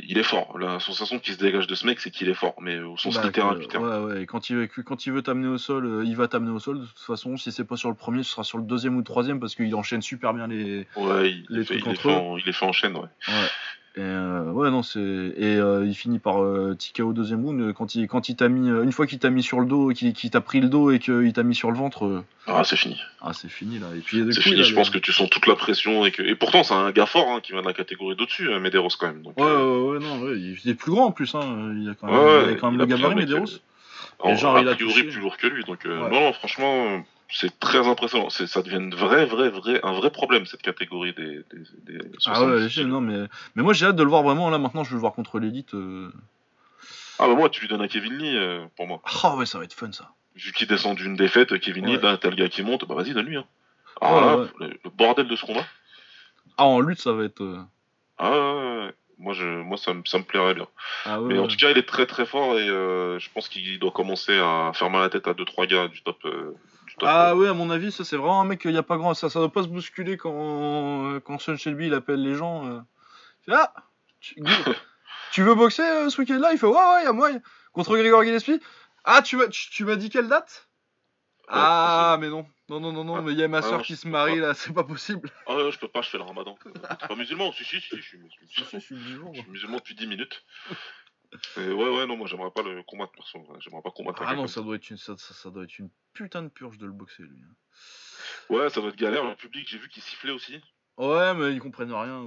S2: il est fort. La sensation qui se dégage de ce mec, c'est qu'il est fort, mais au sens
S1: Bah,
S2: littéral
S1: que-
S2: du terme.
S1: ouais, ouais. Quand il, veut- quand il veut t'amener au sol, euh, il va t'amener au sol. De toute façon, si c'est pas sur le premier, ce sera sur le deuxième ou le troisième parce qu'il enchaîne super bien les.
S2: Ouais, il,
S1: Les
S2: fait,
S1: trucs
S2: il, est fait
S1: eux.
S2: en, il est fait en chaîne, ouais.
S1: Ouais. Et euh, ouais non c'est et euh, il finit par euh, TKO au deuxième round euh, quand il quand il t'a mis euh, une fois qu'il t'a mis sur le dos qu'il qu'il t'a pris le dos et qu'il t'a mis sur le ventre euh,
S2: Ah, c'est fini.
S1: ah c'est fini là et puis
S2: C'est fini,
S1: a
S2: je
S1: le-
S2: pense que tu sens toute la pression. Et, que... et pourtant, c'est un gars fort hein, qui vient de la catégorie d'au-dessus, Medeiros quand même. Donc,
S1: ouais, ouais ouais non ouais, il est plus grand en plus hein il a quand même,
S2: Ouais,
S1: il a quand même
S2: il
S1: le gabarit Medeiros Et genre,
S2: a
S1: il a
S2: priori
S1: touché.
S2: plus lourd que lui. Donc, euh, non, non, franchement, c'est très impressionnant. Ça devient une vraie, vraie, vraie, un vrai problème cette catégorie des. des, des
S1: ah
S2: 70
S1: ouais non mais mais moi j'ai hâte de le voir vraiment là maintenant je veux le voir contre l'élite euh.
S2: Ah bah moi, tu lui donnes à Kevin Lee euh, pour moi.
S1: ah ouais ça va être fun ça
S2: Vu qu'il descend d'une défaite, Kevin Lee, là, t'as le gars qui monte, bah vas-y, donne-lui. Hein.
S1: Ouais,
S2: là, le, le bordel de ce combat.
S1: ah en lutte ça va être euh,
S2: Ah. Moi, je, moi ça, me- ça me plairait bien.
S1: ah ouais,
S2: Mais en tout cas, il est très très fort et euh, je pense qu'il doit commencer à faire mal à la tête à 2-3 gars du top. euh, du top
S1: Ah ouais, à mon avis, ça c'est vraiment un mec, il y a pas grand, ça, ça doit pas se bousculer quand, quand Sean Shelby il appelle les gens. euh. Il fait, ah, tu, veux boxer euh, ce week-end là Il fait ouais ouais, y a moyen. Contre Grégor Gillespie. Ah tu m'as, tu, tu m'as dit quelle date? Ah mais non, non non non non,
S2: Ah.
S1: mais il y a ma
S2: Ah
S1: soeur qui se marie
S2: pas.
S1: là, c'est pas possible.
S2: Ah ouais, je peux pas, je fais le ramadan. T'es pas musulman Si, si, si, je suis musulman.
S1: Je suis musulman
S2: depuis 10 minutes. Ouais, ouais, non, moi j'aimerais pas le combattre, perso. J'aimerais pas combattre.
S1: Ah non, ça doit être une, ça, ça, ça doit être une putain de purge de le boxer lui. hein.
S2: Ouais, ça doit être galère. Le public, j'ai vu qu'il sifflait aussi.
S1: Ouais, mais ils comprennent rien.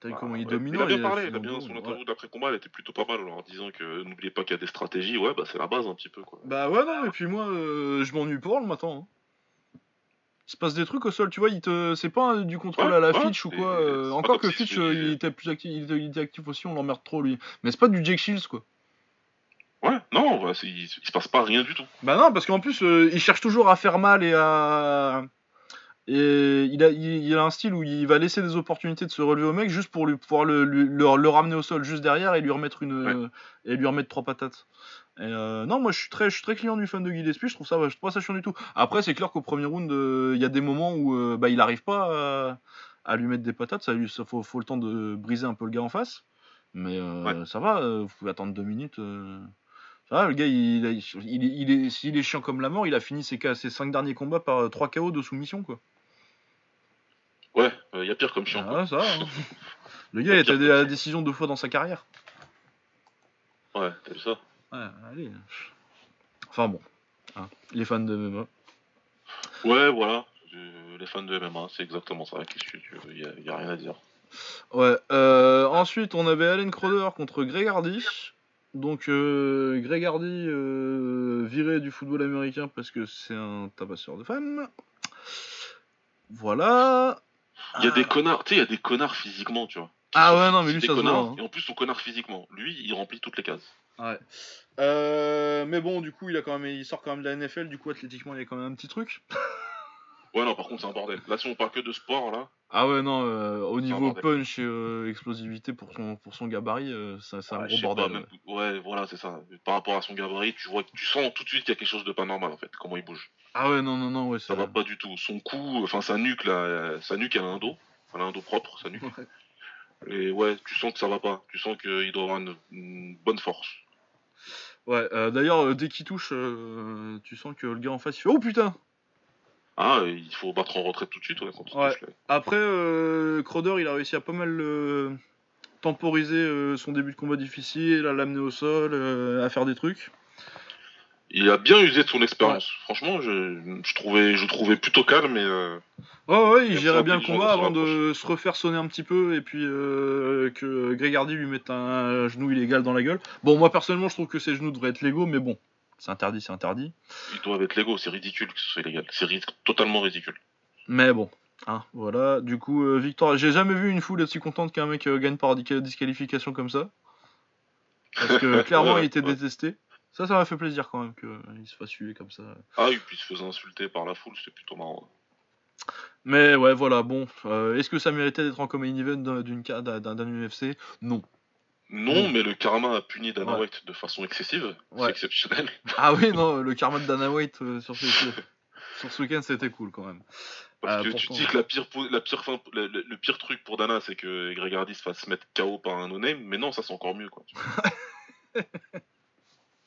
S1: T'as vu
S2: Bah,
S1: comment il dominant
S2: Il a bien parlé, il a bien son interview
S1: ouais.
S2: d'après combat, elle était plutôt pas mal en leur disant que n'oubliez pas qu'il y a des stratégies. Ouais, bah c'est la base un petit peu quoi.
S1: Bah ouais, non, et puis moi, euh, je m'ennuie pas le matin. hein. Il se passe des trucs au sol, tu vois, il te... c'est pas euh, du contrôle
S2: Ouais,
S1: à la
S2: ouais,
S1: Fitch ou quoi. euh, Encore que Fitch, euh, il était plus actif, il était, il était actif aussi, on l'emmerde trop lui. Mais c'est pas du Jake Shields quoi.
S2: Ouais, non, il, il se passe pas rien du tout.
S1: Bah non, parce qu'en plus, euh, il cherche toujours à faire mal et à. Et il a, il, il a un style où il va laisser des opportunités de se relever au mec juste pour lui pouvoir le, lui- le, le ramener au sol juste derrière et lui remettre une
S2: Ouais.
S1: et lui remettre trois patates. Et euh, non, moi je suis très, je suis très client du fan de Gillespie, je trouve ça, je trouve pas ça chiant du tout. Après, c'est clair qu'au premier round, euh, il y a des moments où euh, bah, il arrive pas à, à lui mettre des patates, ça, lui, ça faut, faut le temps de briser un peu le gars en face. Mais ça va, vous pouvez attendre deux minutes. Ça va, le gars, il, il, il, est- il est, s'il est chiant comme la mort, il a fini ses, ses cinq derniers combats par euh, 3 KO de soumission, quoi.
S2: Ouais, il y a pire comme chiant.
S1: Ah,
S2: quoi.
S1: ça va, hein. Le gars, il a été à la décision deux fois dans sa carrière.
S2: Ouais, t'as vu ça?
S1: Ouais, allez. Enfin bon, hein, les fans de MMA.
S2: Ouais, voilà. Les fans de MMA, c'est exactement ça. Qu'est-ce que tu veux Il y a, rien à dire.
S1: Ouais, euh, ensuite on avait Allen Crowder contre Greg Hardy. Donc euh, Greg Hardy euh, viré du football américain parce que c'est un tabasseur de femmes. Voilà.
S2: Il y a
S1: Ah.
S2: des connards, tu sais, il y a des connards physiquement, tu vois.
S1: Ah
S2: sont-
S1: ouais, non, mais lui, ça se
S2: connards,
S1: voit, hein.
S2: Et en plus, son connard physiquement. Lui, il remplit toutes les cases.
S1: Ouais. Euh, mais bon, du coup, il a quand même, il sort quand même de la NFL. Du coup, athlétiquement, il y a quand même un petit truc.
S2: Ouais, non, par contre, c'est un bordel. Là, si on parle que de sport, là,
S1: Ah ouais, non, euh, au niveau punch et euh, explosivité pour son, pour son gabarit, euh, ça- c'est un gros
S2: pas,
S1: bordel.
S2: même- ouais, voilà, c'est ça. Par rapport à son gabarit, tu vois, tu sens tout de suite qu'il y a quelque chose de pas normal, en fait. Comment il bouge.
S1: Ah ouais, non, non, non, ouais,
S2: Ça va pas du tout. Son cou, enfin, sa nuque, là, euh, sa nuque, elle a un dos. Elle a un dos propre, sa nuque.
S1: Ouais.
S2: Et ouais, tu sens que ça va pas. Tu sens qu'il doit avoir une, une bonne force.
S1: Ouais, euh, d'ailleurs, euh, dès qu'il touche, euh, tu sens que le gars en face, il fait Oh putain
S2: Ah, il faut battre en retraite tout de suite, ouais, quand il
S1: Ouais.
S2: touche, là.
S1: Après, euh, Crowder, il a réussi à pas mal temporiser son début de combat difficile, à l'amener au sol, à faire des trucs.
S2: Il a bien usé de son expérience. Franchement, je, je, trouvais, je trouvais plutôt calme et. euh,
S1: Ouais, ouais, il gérait bien le combat avant de se refaire sonner un petit peu et puis euh, que Greg Hardy lui mette un genou illégal dans la gueule. Bon, moi personnellement, je trouve que ces genoux devraient être légaux, mais bon, c'est interdit, c'est interdit.
S2: Ils doivent être légaux, c'est ridicule que ce soit illégal. C'est ri- totalement ridicule.
S1: Mais bon, hein, voilà. Du coup, euh, victoire. J'ai jamais vu une foule aussi contente qu'un mec euh, gagne par disqualification comme ça. Parce que clairement, il était détesté. Ça, ça m'a fait plaisir quand même qu'il se fasse suer comme ça.
S2: Ah, et puis il se faisait insulter par la foule, c'était plutôt marrant.
S1: Mais ouais, voilà, bon. euh, Est-ce que ça méritait d'être en common event d'un- UFC Non.
S2: Non,
S1: Mm.
S2: mais le karma a puni Dana
S1: Ouais.
S2: White de façon excessive.
S1: Ouais.
S2: C'est exceptionnel.
S1: Ah oui, non, le karma de Dana White euh, sur, ce, sur ce week-end, c'était cool quand même.
S2: Parce
S1: Ah,
S2: que tu
S1: pourtant.
S2: dis que la pire, po- la pire fin, le, le- le pire truc pour Dana, c'est que Greg Hardy se fasse mettre KO par un no-name, mais non, ça c'est encore mieux, quoi.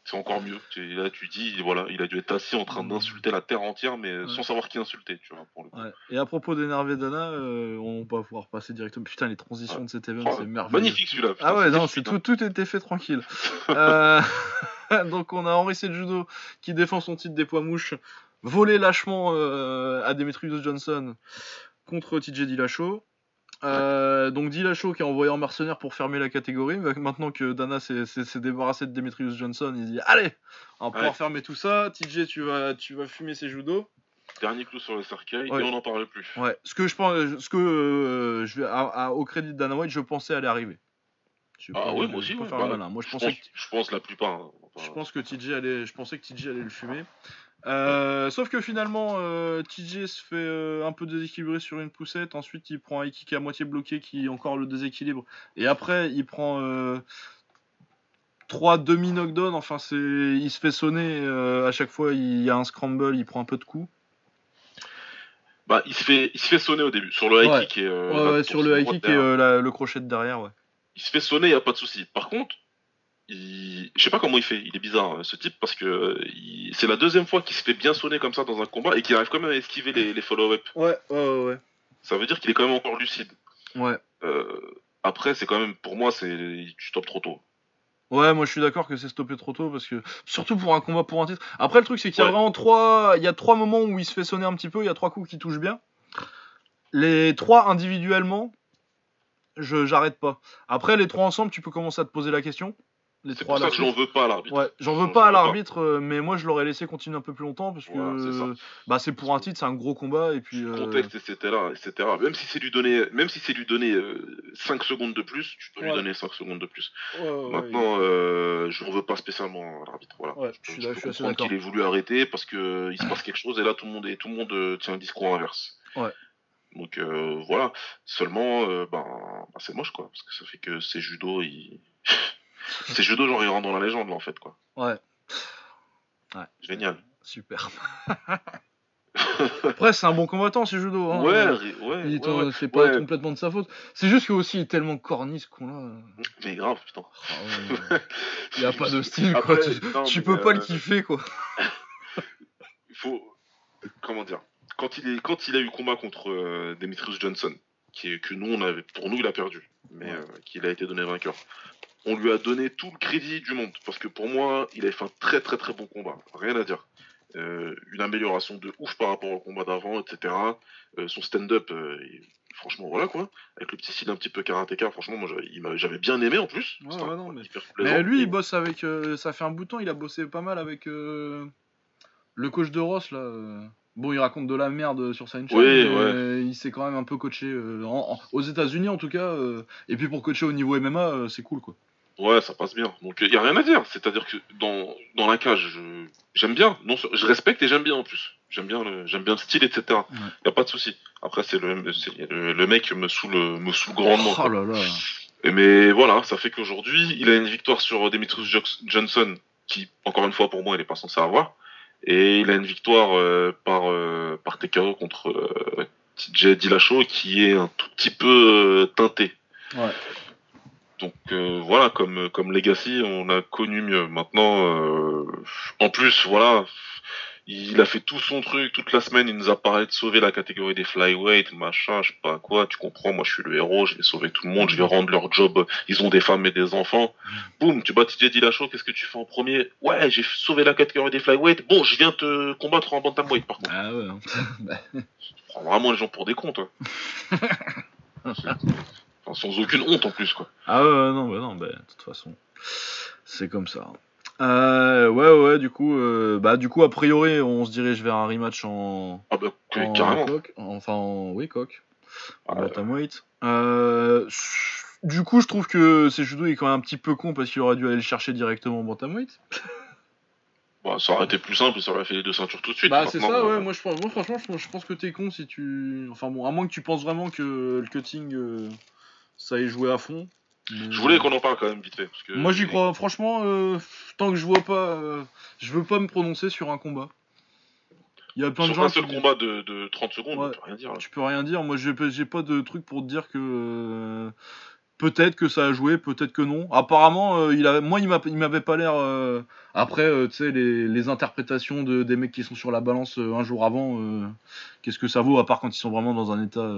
S2: c'est encore mieux. Là, tu dis, voilà, il a dû être assis en train d'insulter la terre entière, mais.
S1: Ouais.
S2: sans savoir qui insulter, tu vois, pour le coup.
S1: Ouais. Et à propos d'énerver Dana, euh, on va pouvoir passer directement. Putain, les transitions
S2: Ouais.
S1: de cet
S2: Oh,
S1: c'est merveilleux.
S2: Magnifique celui-là. putain,
S1: Ah ouais, non, c'est tout, tout était fait tranquille. Euh, donc on a Henri Judo qui défend son titre des poids mouches, volé lâchement euh, à Demetrius Johnson contre TJ Dillashaw. Euh, donc Dillashaw qui est envoyé en mercenaire pour fermer la catégorie. Maintenant que Dana s'est s'est- s'est débarrassé de Demetrius Johnson, il dit allez, on va pouvoir fermer tout ça. TJ, tu vas, tu vas fumer ses judo.
S2: Dernier clou sur le cercueil,
S1: Ouais.
S2: et on n'en parle plus.
S1: Ouais, ce que je pense, ce que euh, je vais à- à- au crédit de Dana White, je pensais aller arriver. Je
S2: Ah
S1: je
S2: moi aussi, ouais, bah.
S1: Moi, je
S2: Je
S1: pensais
S2: pense,
S1: que
S2: je pense la plupart. hein. Enfin,
S1: Je pense que TJ allait, je pensais que TJ allait le fumer. Euh, sauf que finalement, euh, TJ se fait euh, un peu déséquilibrer sur une poussette. Ensuite, il prend un kick à moitié bloqué qui encore le déséquilibre. Et après, il prend trois demi knockdown. Enfin, c'est, il se fait sonner à chaque fois. Il y a un scramble, il prend un peu de coups.
S2: Bah, il se fait, il se fait sonner au début sur le high
S1: Ouais.
S2: kick et
S1: Ouais,
S2: la-
S1: ouais, sur le high kick et la- le crochet de derrière. Ouais.
S2: Il se fait sonner, y a pas de souci. Par contre, il... je sais pas comment il fait. Il est bizarre euh, ce type parce que il- c'est la deuxième fois qu'il se fait bien sonner comme ça dans un combat et qu'il arrive quand même à esquiver les, les follow-up.
S1: Ouais, ouais, ouais,
S2: Ça veut dire qu'il est quand même encore lucide.
S1: ouais.
S2: Euh, après, c'est quand même pour moi, c'est tu stoppes trop tôt.
S1: Ouais, moi je suis d'accord que c'est stoppé trop tôt parce que surtout pour un combat pour un titre. Après le truc c'est qu'il y a
S2: Ouais.
S1: vraiment trois, il y a trois moments où il se fait sonner un petit peu, il y a trois coups qui touchent bien. Les trois individuellement, je j'arrête pas. Après les trois ensemble, tu peux commencer à te poser la question. Les
S2: C'est
S1: trois
S2: pour ça que je
S1: suite.
S2: veux pas à l'arbitre.
S1: Ouais, j'en veux
S2: J'en
S1: pas à l'arbitre, euh, mais moi je l'aurais laissé continuer un peu plus longtemps parce que
S2: Voilà,
S1: euh, bah c'est pour un titre, c'est un gros combat et puis euh,
S2: contexte, etc., etc. Même si c'est lui donner, même si c'est lui donner 5 secondes de plus, tu peux lui donner 5 secondes de plus.
S1: ouais, ouais, ouais.
S2: Maintenant, euh, je ne veux pas spécialement à l'arbitre. Voilà.
S1: Ouais, je suis là- je d'accord.
S2: qu'il ait voulu arrêter parce que euh, il se passe quelque chose et là tout le monde est, tout le monde euh, tient un discours inverse.
S1: Ouais.
S2: Donc euh, voilà. Seulement, euh, ben, ben, c'est moche quoi, parce que ça fait que ces judo, ils... ces judo genre ils rentrent dans la légende là en fait quoi.
S1: Ouais,
S2: Génial.
S1: super. Après, c'est un bon combattant, c'est judo. Hein.
S2: Ouais, ouais.
S1: Il
S2: ouais, ouais.
S1: c'est pas
S2: Ouais.
S1: complètement de sa faute. C'est juste que aussi, il est tellement corny ce con-là.
S2: Mais grave, putain.
S1: Ah. Il a pas de style, quoi. Tu,
S2: non,
S1: tu
S2: mais,
S1: peux pas le
S2: euh,
S1: kiffer, quoi.
S2: il faut comment dire quand il est quand il a eu combat contre euh, Demetrius Johnson qui est que nous on avait pour nous il a perdu mais euh, qu'il a été donné vainqueur on lui a donné tout le crédit du monde parce que pour moi il avait fait un très très très bon combat rien à dire Euh, une amélioration de ouf par rapport au combat d'avant etc Euh, son stand-up euh, franchement voilà quoi avec le petit style un petit peu karatéka franchement moi j'avais bien aimé en plus
S1: Ouais, ouais, non, mais- lui, il bosse avec. ça fait un bout de temps, il a bossé pas mal avec le coach de Ross, là. Bon, il raconte de la merde sur Sunshine,
S2: Oui,
S1: mais
S2: ouais.
S1: il s'est quand même un peu coaché en- en- aux États-Unis en tout cas. et puis pour coacher au niveau MMA, c'est cool quoi.
S2: Ouais, ça passe bien. Donc il y a rien à dire. C'est-à-dire que dans, dans la cage, j'aime bien. Non, je respecte et j'aime bien en plus. J'aime bien le j'aime bien le style, etc. Il
S1: Ouais.
S2: y a pas de souci. Après c'est le, le le mec me saoule me saoule grandement.
S1: Oh là là.
S2: Mais voilà, ça fait qu'aujourd'hui il a une victoire sur Demetrius Jo- Johnson qui encore une fois pour moi il est pas censé avoir. Et il a une victoire euh, par euh, par TKO contre euh, TJ Dillashaw qui est un tout petit peu teinté.
S1: Ouais.
S2: Donc euh, voilà, comme comme Legacy, on a connu mieux. Maintenant, euh, en plus, voilà, il a fait tout son truc toute la semaine. Il nous a parlé de sauver la catégorie des flyweight, machin, je sais pas quoi. Tu comprends Moi, je suis le héros. Je vais sauver tout le monde. Je vais rendre leur job. Ils ont des femmes et des enfants. Boum, tu bats TJ Dillashaw. Qu'est-ce que tu fais en premier? Ouais, j'ai sauvé la catégorie des flyweight. Bon, je viens te combattre en bantamweight. Par contre,
S1: Ah ouais. hein.
S2: tu prends vraiment les gens pour des cons, toi. Enfin, sans aucune honte en plus, quoi.
S1: Ah ouais, non, bah non, bah, de toute façon, c'est comme ça. Euh, ouais, ouais, du coup, euh, bah, du coup, a priori, on se dirige vers un rematch en,
S2: Ah bah,
S1: en
S2: carrément.
S1: coq, enfin, en, oui, coq, en
S2: Ah,
S1: bantamweight. Euh, du coup, je trouve que c'est judo est quand même un petit peu con parce qu'il aurait dû aller le chercher directement en bantamweight.
S2: Bah, ça aurait été plus simple, ça aurait fait les deux ceintures tout de suite.
S1: Bah, c'est ça,
S2: euh,
S1: ouais. Moi, je pense, moi, franchement, je, je pense que t'es con si tu. Enfin, bon, à moins que tu penses vraiment que le cutting, euh, ça ait joué à fond. Mais-
S2: Je voulais qu'on en parle quand même vite fait. Parce que
S1: Moi, j'y crois. Franchement, euh, tant que je vois pas. euh, je veux pas me prononcer sur un combat. Il y a plein de
S2: Sur
S1: gens.
S2: un seul
S1: qui-
S2: combat de, de 30 secondes,
S1: Ouais.
S2: on peut rien dire. là.
S1: Tu peux rien dire. Moi, j'ai pas- de truc pour te dire que. euh, Peut-être que ça a joué, peut-être que non. Apparemment, euh, il a, moi, il m'a- il m'avait pas l'air. euh, Après, euh, tu sais, les, les interprétations de, des mecs qui sont sur la balance euh, un jour avant, euh, qu'est-ce que ça vaut, à part quand ils sont vraiment dans un état.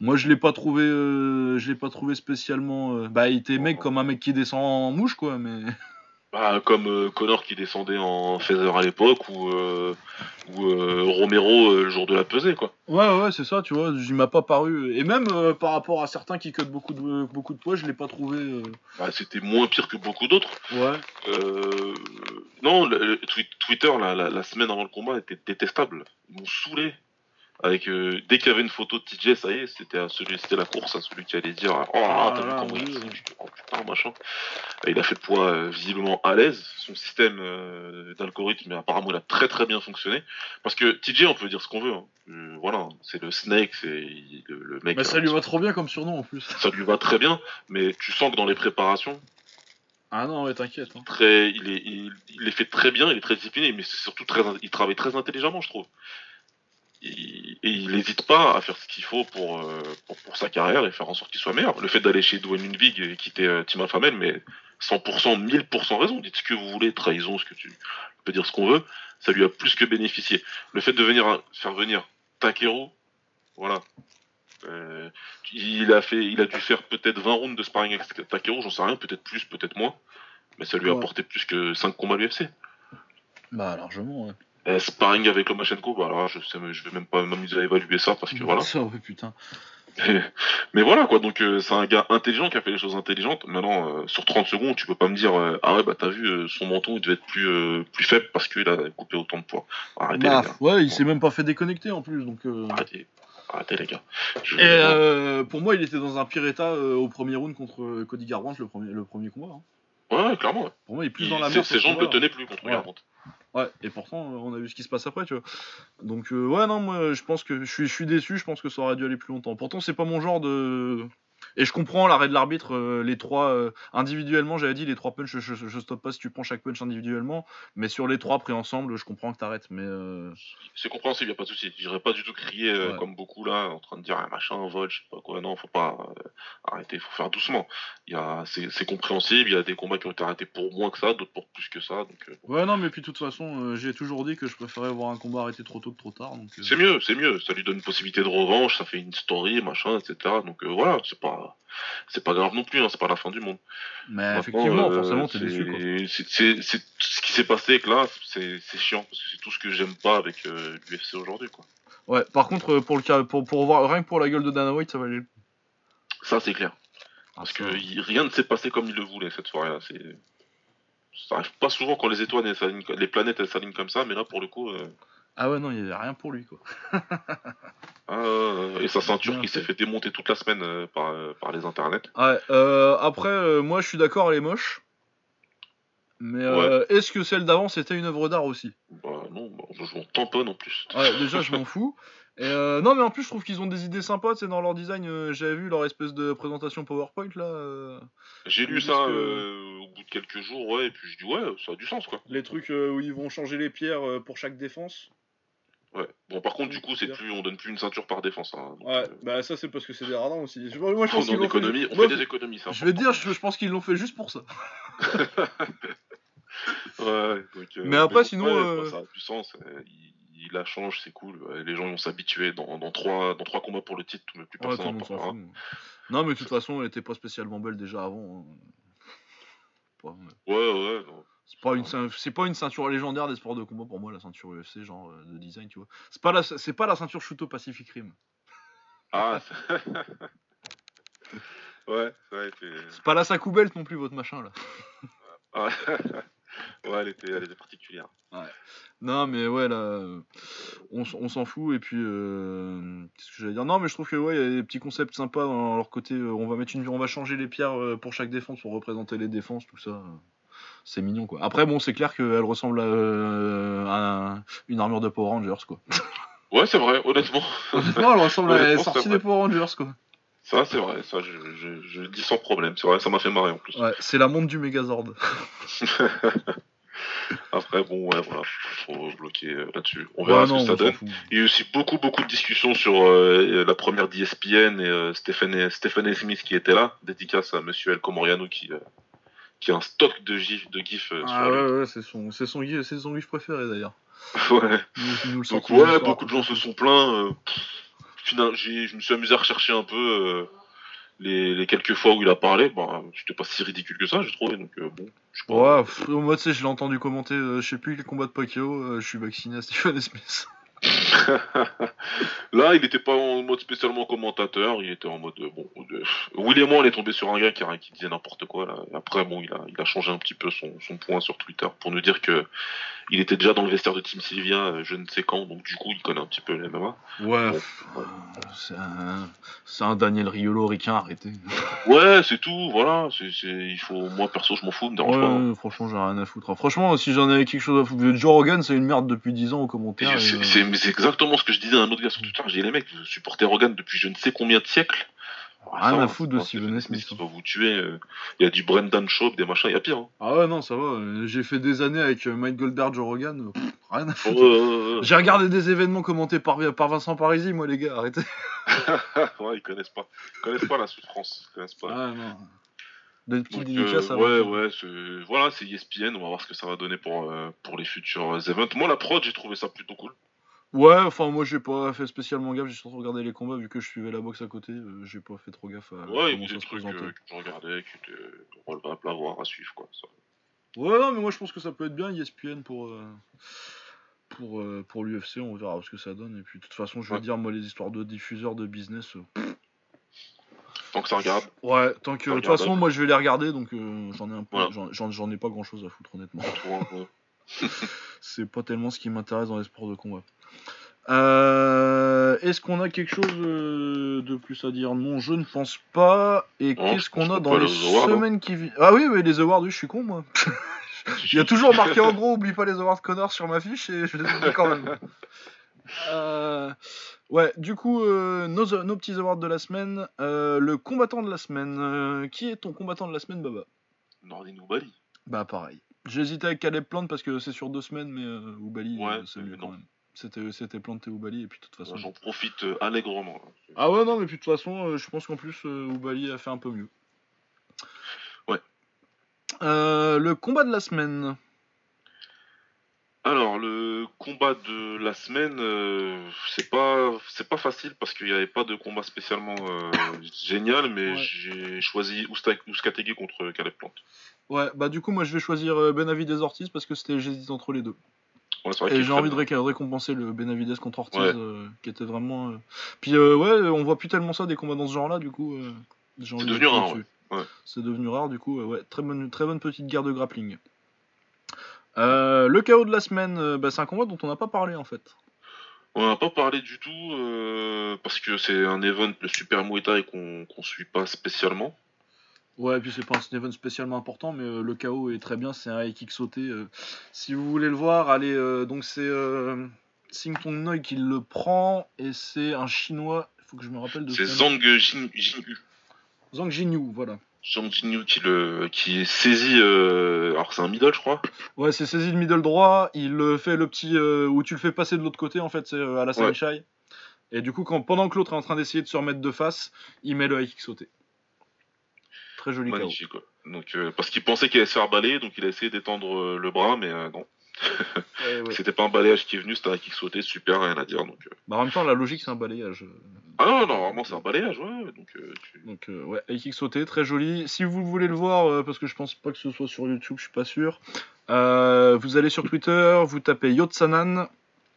S1: Moi, je l'ai pas trouvé, euh, je l'ai pas trouvé spécialement. euh, Bah, il était mec comme un mec qui descend en mouche, quoi. Mais
S2: Bah, comme euh, Connor qui descendait en Feather à l'époque, ou, ou euh, Romero le jour de la pesée, quoi.
S1: ouais, ouais, c'est ça, tu vois. Il m'a pas paru. Et même par rapport à certains qui cut beaucoup de beaucoup de poids, je l'ai pas trouvé.
S2: Bah, C'était moins pire que beaucoup d'autres.
S1: Ouais.
S2: Euh, non, le, le twi- Twitter, la, la, la semaine avant le combat, était détestable. Ils m'ont saoulé. Avec, euh, dès qu'il y avait une photo de TJ, ça y est, c'était à celui, c'était la course à celui qui allait dire Oh là, t'as
S1: Ah
S2: vu comment il. Oh putain, machin. Et il a fait le poids euh, visiblement à l'aise. Son système euh, d'algorithme, apparemment, il a très très bien fonctionné. Parce que TJ, on peut dire ce qu'on veut. hein. Euh, voilà, c'est le snake, c'est le, le mec.
S1: Bah, ça
S2: euh,
S1: lui va trop bien comme surnom en plus.
S2: ça lui va très bien, mais tu sens que dans les préparations,
S1: Ah non, ouais, t'inquiète. hein.
S2: très, il, est, il, il les fait très bien, il est très discipliné, mais c'est surtout très, il travaille très intelligemment, je trouve. Il- et il n'hésite pas à faire ce qu'il faut pour, euh, pour, pour sa carrière et faire en sorte qu'il soit meilleur. Le fait d'aller chez Dwayne Ludwig et quitter euh, Tim Famel, mais 100%, 1000% raison. Dites ce que vous voulez, trahison, ce que tu on peut dire ce qu'on veut, ça lui a plus que bénéficié. Le fait de venir faire venir Takeru, voilà. Euh, il a fait, il a dû faire peut-être 20 rounds de sparring avec Takeru, j'en sais rien, peut-être plus, peut-être moins, mais ça lui a
S1: Ouais.
S2: apporté plus que 5 combats à l'UFC.
S1: Bah, largement, ouais.
S2: Euh, sparring avec Lomachenko, bah alors là, je, sais, je vais même pas m'amuser à évaluer ça parce que voilà.
S1: Ça, ouais, putain.
S2: Mais voilà quoi, donc euh, c'est un gars intelligent qui a fait les choses intelligentes. Maintenant, euh, sur 30 secondes, tu peux pas me dire euh, ah ouais bah t'as vu son menton il devait être plus plus faible parce qu'il a coupé autant de poids. Arrêtez
S1: Bah,
S2: les gars,
S1: ouais, il s'est même pas fait déconnecter en plus, donc. euh,
S2: arrêtez, arrêtez les gars. Je-
S1: Et euh, pour moi, il était dans un pire état au premier round contre Cody Garbrandt, le premier, le premier combat. hein.
S2: Ouais, clairement. ouais.
S1: Pour moi, il est plus
S2: Il-
S1: dans la merde. Ce
S2: jambes le
S1: combat,
S2: tenaient plus contre
S1: Ouais. Ouais, et pourtant, on a vu ce qui se passe après, tu vois. Donc, euh, ouais, non, moi, je pense que je suis, je suis déçu, je pense que ça aurait dû aller plus longtemps. Pourtant, c'est pas mon genre de. Et je comprends l'arrêt de l'arbitre, euh, les trois euh, individuellement, j'avais dit les trois punch, je, je, stoppe pas si tu prends chaque punch individuellement, mais sur les trois pris ensemble, je comprends que t'arrêtes. Mais euh,
S2: c'est compréhensible, y a pas de souci. J'irais pas du tout crier comme beaucoup là, en train de dire un machin, un vol, je sais pas quoi. Non, faut pas arrêter, faut faire doucement. Y a, c'est compréhensible. Il y a des combats qui ont été arrêtés pour moins que ça, d'autres pour plus que ça. Donc,
S1: ouais, non, mais puis de toute façon, j'ai toujours dit que je préférais voir un combat arrêté trop tôt que trop tard.
S2: C'est mieux, c'est mieux. Ça lui donne une possibilité de revanche, ça fait une story, machin, etc. Donc voilà, c'est pas c'est pas grave non plus, hein, c'est pas la fin du monde.
S1: Mais effectivement, euh, forcément, t'es déçu.
S2: C'est ce qui s'est passé là, c'est chiant parce que c'est tout ce que j'aime pas avec euh, l'UFC aujourd'hui, quoi.
S1: Ouais. Par contre, euh, pour le cas, pour, pour voir rien que pour la gueule de Dana White, ça va aller.
S2: Ça c'est clair. Ah, parce que rien ne s'est passé comme il le voulait cette soirée-là. C'est ça arrive pas souvent quand les étoiles, les planètes s'alignent comme ça, mais là pour le coup.
S1: Ah ouais, non, il n'y avait rien pour lui, quoi.
S2: ah, et sa ceinture qui s'est fait démonter toute la semaine euh, par, euh, par, les internets.
S1: Ouais, euh, après, moi je suis d'accord, elle est moche. Mais est-ce que celle d'avant c'était une œuvre d'art aussi?
S2: Bah non, bah, je m'en tamponne en plus.
S1: Ouais, déjà je m'en fous. Et non, mais en plus, je trouve qu'ils ont des idées sympas, c'est dans leur design. J'avais vu leur espèce de présentation PowerPoint là.
S2: J'ai lu ça au bout de quelques jours, ouais, et puis je dis ouais, ça a du sens quoi.
S1: Les trucs où ils vont changer les pierres pour chaque défense.
S2: Ouais. Bon, par contre, du coup, c'est plus, on donne plus une ceinture par défense. Hein,
S1: ouais, euh, bah ça, c'est parce que c'est des radins aussi. Moi,
S2: je pense on, économie, on fait des économies, ça.
S1: Je vais dire, je, pense qu'ils l'ont fait juste pour ça.
S2: ouais,
S1: Mais après, sinon. Euh,
S2: ça a du sens. Euh, il, la change, c'est cool. Les gens vont s'habituer. Dans, dans, trois, dans trois combats pour le titre, tout, plus personne
S1: Non, mais de toute façon, elle était pas spécialement belle déjà avant.
S2: Hein. Ouais, ouais. Non.
S1: C'est pas une c'est pas une ceinture légendaire des sports de combat pour moi la ceinture UFC genre euh, de design tu vois. C'est pas la c'est pas la ceinture Shuto Pacific Rim.
S2: Ah. ouais,
S1: ouais c'est pas la Saku Belt non plus votre machin là.
S2: ouais, elle était, elle était particulière.
S1: Ouais. Non, mais ouais, là, on, on s'en fout. Et puis, euh, qu'est-ce que j'allais dire? Non, mais je trouve que ouais, il y a des petits concepts sympas dans leur côté. Euh, on va mettre une, on va changer les pierres pour chaque défense pour représenter les défenses, tout ça c'est mignon quoi. Après bon c'est clair qu'elle ressemble euh, à, une armure de Power Rangers quoi.
S2: Ouais c'est vrai honnêtement.
S1: Honnêtement elle ressemble à la sortie des Power Rangers quoi.
S2: Ça c'est vrai, ça je, je, je, dis sans problème, c'est vrai, ça m'a fait marrer en plus.
S1: Ouais, c'est la montre du Megazord.
S2: Après, bon, ouais, voilà, trop bloqué euh, là-dessus. On verra ce que ça donne. Il y a eu aussi beaucoup, beaucoup de discussions sur euh, la première d'ESPN et Stéphane, Stéphane Smith qui était là, dédicace à monsieur El Comoriano qui, qui a un stock de gifs, de gifs
S1: euh, ah, ouais, ouais, c'est son, c'est son, c'est son gif préféré d'ailleurs.
S2: ouais. Donc ouais, beaucoup de gens se sont plaints. Euh, je me suis amusé à rechercher un peu euh, les, les, quelques fois où il a parlé. Bah, c'était pas si ridicule que ça, j'ai trouvé. Donc euh, bon.
S1: Je ouais, moi tu sais, je l'ai entendu commenter. je sais plus quel combat de Pacquiao. je suis vacciné à Stephen Smith.
S2: Là, il n'était pas en mode spécialement commentateur, il était en mode bon. William on est tombé sur un gars qui, disait n'importe quoi. Après, bon, il a, il a changé un petit peu son, point sur Twitter pour nous dire que il était déjà dans le vestiaire de Team Sylvia, euh, je ne sais quand, donc du coup, il connaît un petit peu les MMA.
S1: Ouais. C'est un, un, Daniel Riolo ricain, arrêté.
S2: ouais, c'est tout. Voilà. C'est, il faut. Moi perso, je m'en fous, me dérange pas. Hein.
S1: Franchement, j'ai rien à foutre. Franchement, si j'en avais quelque chose à foutre, Joe Rogan, c'est une merde depuis 10 ans aux commentaires.
S2: C'est, mais c'est exactement ce que je disais à un autre gars sur Twitter. J'ai dit, les mecs, vous supportez Rogan depuis je ne sais combien de siècles.
S1: Rien à foutre de Steven Smith.
S2: Il va vous tuer. Euh. Il y a du Brendan Schaub, des machins, il y a pire. Hein.
S1: Ah ouais, non, ça va. J'ai fait des années avec euh, Mike Goldberg, Joe Rogan. rien à foutre. J'ai regardé des événements commentés par, par Vincent Parisi, moi, les gars, arrêtez.
S2: ouais, ils connaissent pas. Ils connaissent pas la souffrance. Ils connaissent pas.
S1: Ah non. Des
S2: petits dédicaces euh, Ouais, ouais, voilà, c'est ESPN. On va voir ce que ça va donner pour, pour les futurs events. Moi, la prod, j'ai trouvé ça plutôt cool.
S1: Ouais, enfin moi j'ai pas fait spécialement gaffe, j'ai surtout regardé les combats vu que je suivais la boxe à côté, euh, j'ai pas fait trop gaffe à
S2: ouais, comment ça se présentait. Ouais, que je regardais, qui étaient relevables à voir, à suivre quoi. Ça.
S1: Ouais, non, mais moi je pense que ça peut être bien ESPN pour euh, pour euh, pour l'UFC, on verra ce que ça donne et puis de toute façon, je veux dire moi les histoires de diffuseurs de business
S2: Tant que ça regarde.
S1: Ouais, tant que de toute façon moi je vais les regarder donc j'en ai un peu j'en ai pas grand-chose à foutre honnêtement. C'est pas tellement ce qui m'intéresse dans les sports de combat. Euh, est-ce qu'on a quelque chose euh, de plus à dire? Non, je ne pense pas. Et qu'est-ce qu'on a dans les hein. semaines qui viennent Ah oui, mais les awards, je suis con, moi. Il y a toujours marqué en gros, oublie pas les awards Connor sur ma fiche et je les oublie quand même. Euh, Ouais, du coup, euh, nos, nos petits awards de la semaine. le combattant de la semaine. qui est ton combattant de la semaine, Baba?
S2: Nordin ou Bali
S1: Bah, pareil. J'hésitais avec Caleb Plante parce que c'est sur deux semaines, mais Oubali,
S2: Ouais,
S1: c'est mieux
S2: non.
S1: quand même. C'était, c'était Plante et Oubali, et puis de toute façon.
S2: J'en profite euh, allègrement. là.
S1: Ah ouais, non, mais puis de toute façon, euh, je pense qu'en plus, euh, Oubali a fait un peu mieux.
S2: Ouais.
S1: Euh, le combat de la semaine.
S2: Alors, le combat de la semaine, euh, c'est pas c'est pas facile parce qu'il n'y avait pas de combat spécialement euh, génial, mais
S1: Ouais.
S2: j'ai choisi Ouskategi contre Caleb Plante.
S1: Ouais, bah du coup, moi je vais choisir euh, Benavides Ortiz parce que c'était, j'hésite entre les deux.
S2: Ouais, c'est
S1: j'ai envie de récompenser le Benavides contre Ortiz,
S2: Ouais.
S1: euh, qui était vraiment. euh, Puis euh, ouais, on voit plus tellement ça des combats dans ce genre-là, du coup. euh, envie
S2: devenu rare, ouais.
S1: C'est devenu rare, du coup. ouais, très bonne, très bonne petite guerre de grappling. Le chaos de la semaine, bah, c'est un combat dont on n'a pas parlé en fait.
S2: On n'a pas parlé du tout euh, parce que c'est un event de Super Muay Thai qu'on qu'on suit pas spécialement.
S1: Ouais, et puis c'est pas un event spécialement important, mais euh, le chaos est très bien. C'est un high kick sauté. euh. si vous voulez le voir, allez. euh, donc c'est euh, Sing Tong Noi qui le prend et c'est un chinois. Il faut que je me rappelle de
S2: C'est
S1: son nom.
S2: Zhang Jin- Jinyu.
S1: Zhang Jinyu, voilà.
S2: Zhang Jinyu qui le qui est saisi. euh, alors c'est un middle, je crois.
S1: Ouais, c'est saisi de middle droit. Il euh, fait le petit euh, où tu le fais passer de l'autre côté en fait, c'est euh, à la
S2: Ouais.
S1: Et du coup, quand, pendant que l'autre est en train d'essayer de se remettre de face, il met le high kick sauté. Très joli.
S2: Magnifique. quoi. Donc euh, parce qu'il pensait qu'il allait se faire balayer, donc il a essayé d'étendre euh, le bras, mais euh, non.
S1: Ouais.
S2: C'était pas un balayage qui est venu, c'était un kick sauté, super, rien à dire. Donc euh.
S1: Bah, en même temps, la logique, c'est un balayage.
S2: ah non, non, vraiment c'est un balayage, ouais. Donc tu-
S1: Donc ouais, high kick sauté, très joli. Si vous voulez le voir, parce que je pense pas que ce soit sur YouTube, je suis pas sûr. vous allez sur Twitter, vous tapez Yotsanan.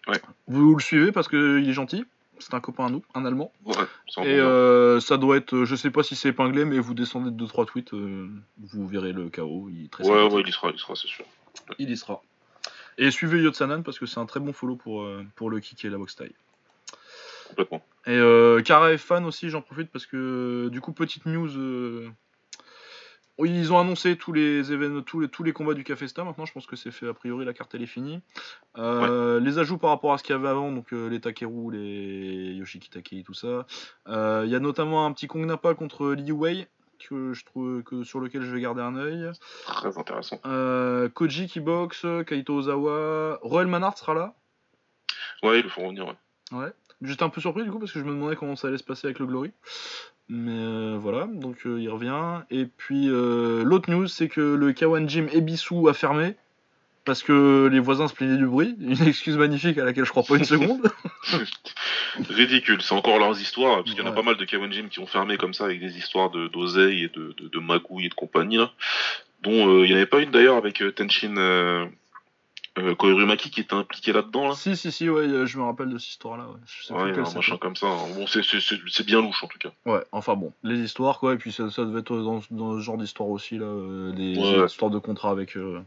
S2: Ouais.
S1: Vous le suivez parce qu'il est gentil. C'est un copain à nous, un Allemand.
S2: ouais,
S1: Et euh, ça doit être, je sais pas si c'est épinglé, mais vous descendez de 2-3 tweets, euh, vous verrez le chaos. Il est très
S2: Ouais, ouais, il y sera, il y sera, c'est sûr.
S1: Il y sera. Et suivez Yotsanan parce que c'est un très bon follow pour, euh, pour le kick et la box taille.
S2: Complètement.
S1: Et euh, Kara est fan aussi, j'en profite parce que du coup, petite news. Ils ont annoncé tous les événements, tous les, tous les combats du Café Star. Maintenant, je pense que c'est fait. A priori, la carte elle est finie. Euh, Les ajouts par rapport à ce qu'il y avait avant, donc euh, les Takeru, les Yoshiki Takei, tout ça. Euh, Il y a notamment un petit Kong Napa contre Liu Wei que je trouve que sur lequel je vais garder un œil.
S2: Très intéressant.
S1: Koji qui boxe, Kaito Ozawa, Royal Manhart sera là.
S2: Ouais, ils le font revenir, ouais.
S1: Ouais. J'étais un peu surpris du coup parce que je me demandais comment ça allait se passer avec le Glory. Mais euh, voilà, donc euh, il revient. Et puis euh, l'autre news, c'est que le Kawan Gym Ebisu a fermé parce que les voisins se plaignaient du bruit. Une excuse magnifique à laquelle je crois pas une seconde.
S2: Ridicule, c'est encore leurs histoires, parce qu'il y en a pas mal de Kawan Gym qui ont fermé comme ça avec des histoires de d'oseille et de, de, de magouilles et de compagnie, là. Dont il n'y en avait pas une d'ailleurs avec Tenshin euh, Koirumaki qui était impliqué là-dedans, là.
S1: si, si, si, ouais, euh, je me rappelle de cette. Ouais. Je sais
S2: Ouais,
S1: plus
S2: un machin comme ça. hein. Bon, c'est- bien louche en tout cas.
S1: Ouais, enfin bon, les histoires quoi, et puis ça, ça devait être dans, dans ce genre d'histoire aussi, là, euh, des
S2: Ouais.
S1: histoires de contrat avec, euh,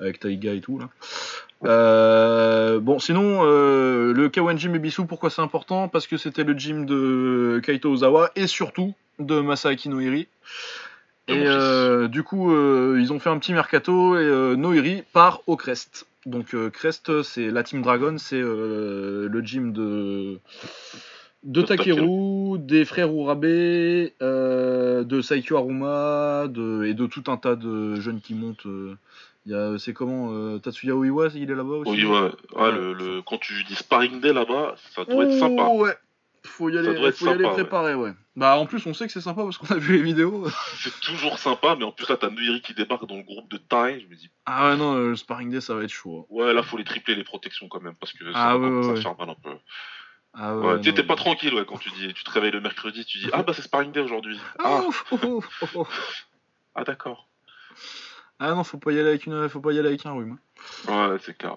S1: avec Taiga et tout, là. Euh, bon, sinon, euh, le Kawan Gym Ebisu, pourquoi c'est important? Parce que c'était le gym de Kaito Ozawa et surtout de Masaaki Noiri. Et euh, du coup, ils ont fait un petit mercato et Noiri part au Crest. Donc euh, Crest, c'est la Team Dragon, c'est euh, le gym de de Takeru, des frères Urabe, euh, de Saikyo Aruma, de, et de tout un tas de jeunes qui montent. euh. Il y a, c'est comment euh, Tatsuya Oiwa, il est là-bas aussi?
S2: Ouais.
S1: Ouais.
S2: le, le- quand tu dis sparring day là-bas, ça doit être sympa.
S1: Ouais. Faut y aller, faut y aller
S2: ouais.
S1: préparer, ouais. Bah en plus on sait que c'est sympa parce qu'on a vu les vidéos.
S2: C'est toujours sympa, mais en plus là, t'as Nuiri qui débarque dans le groupe de taille. Je me dis,
S1: Ah ouais non, le sparring day ça va être chaud. hein.
S2: ouais, là, faut les tripler les protections quand même, parce que ça
S1: Ah, ouais, ouais,
S2: un peu.
S1: Ah
S2: Ouais,
S1: non,
S2: t'es pas tranquille ouais, quand tu dis, tu te réveilles le mercredi, tu dis, ah bah c'est sparring day aujourd'hui.
S1: Ah,
S2: Ah,
S1: oh, oh, oh, oh.
S2: ah d'accord.
S1: Ah non, faut pas y aller avec une, faut pas y aller avec un rhume.
S2: Ouais, c'est clair.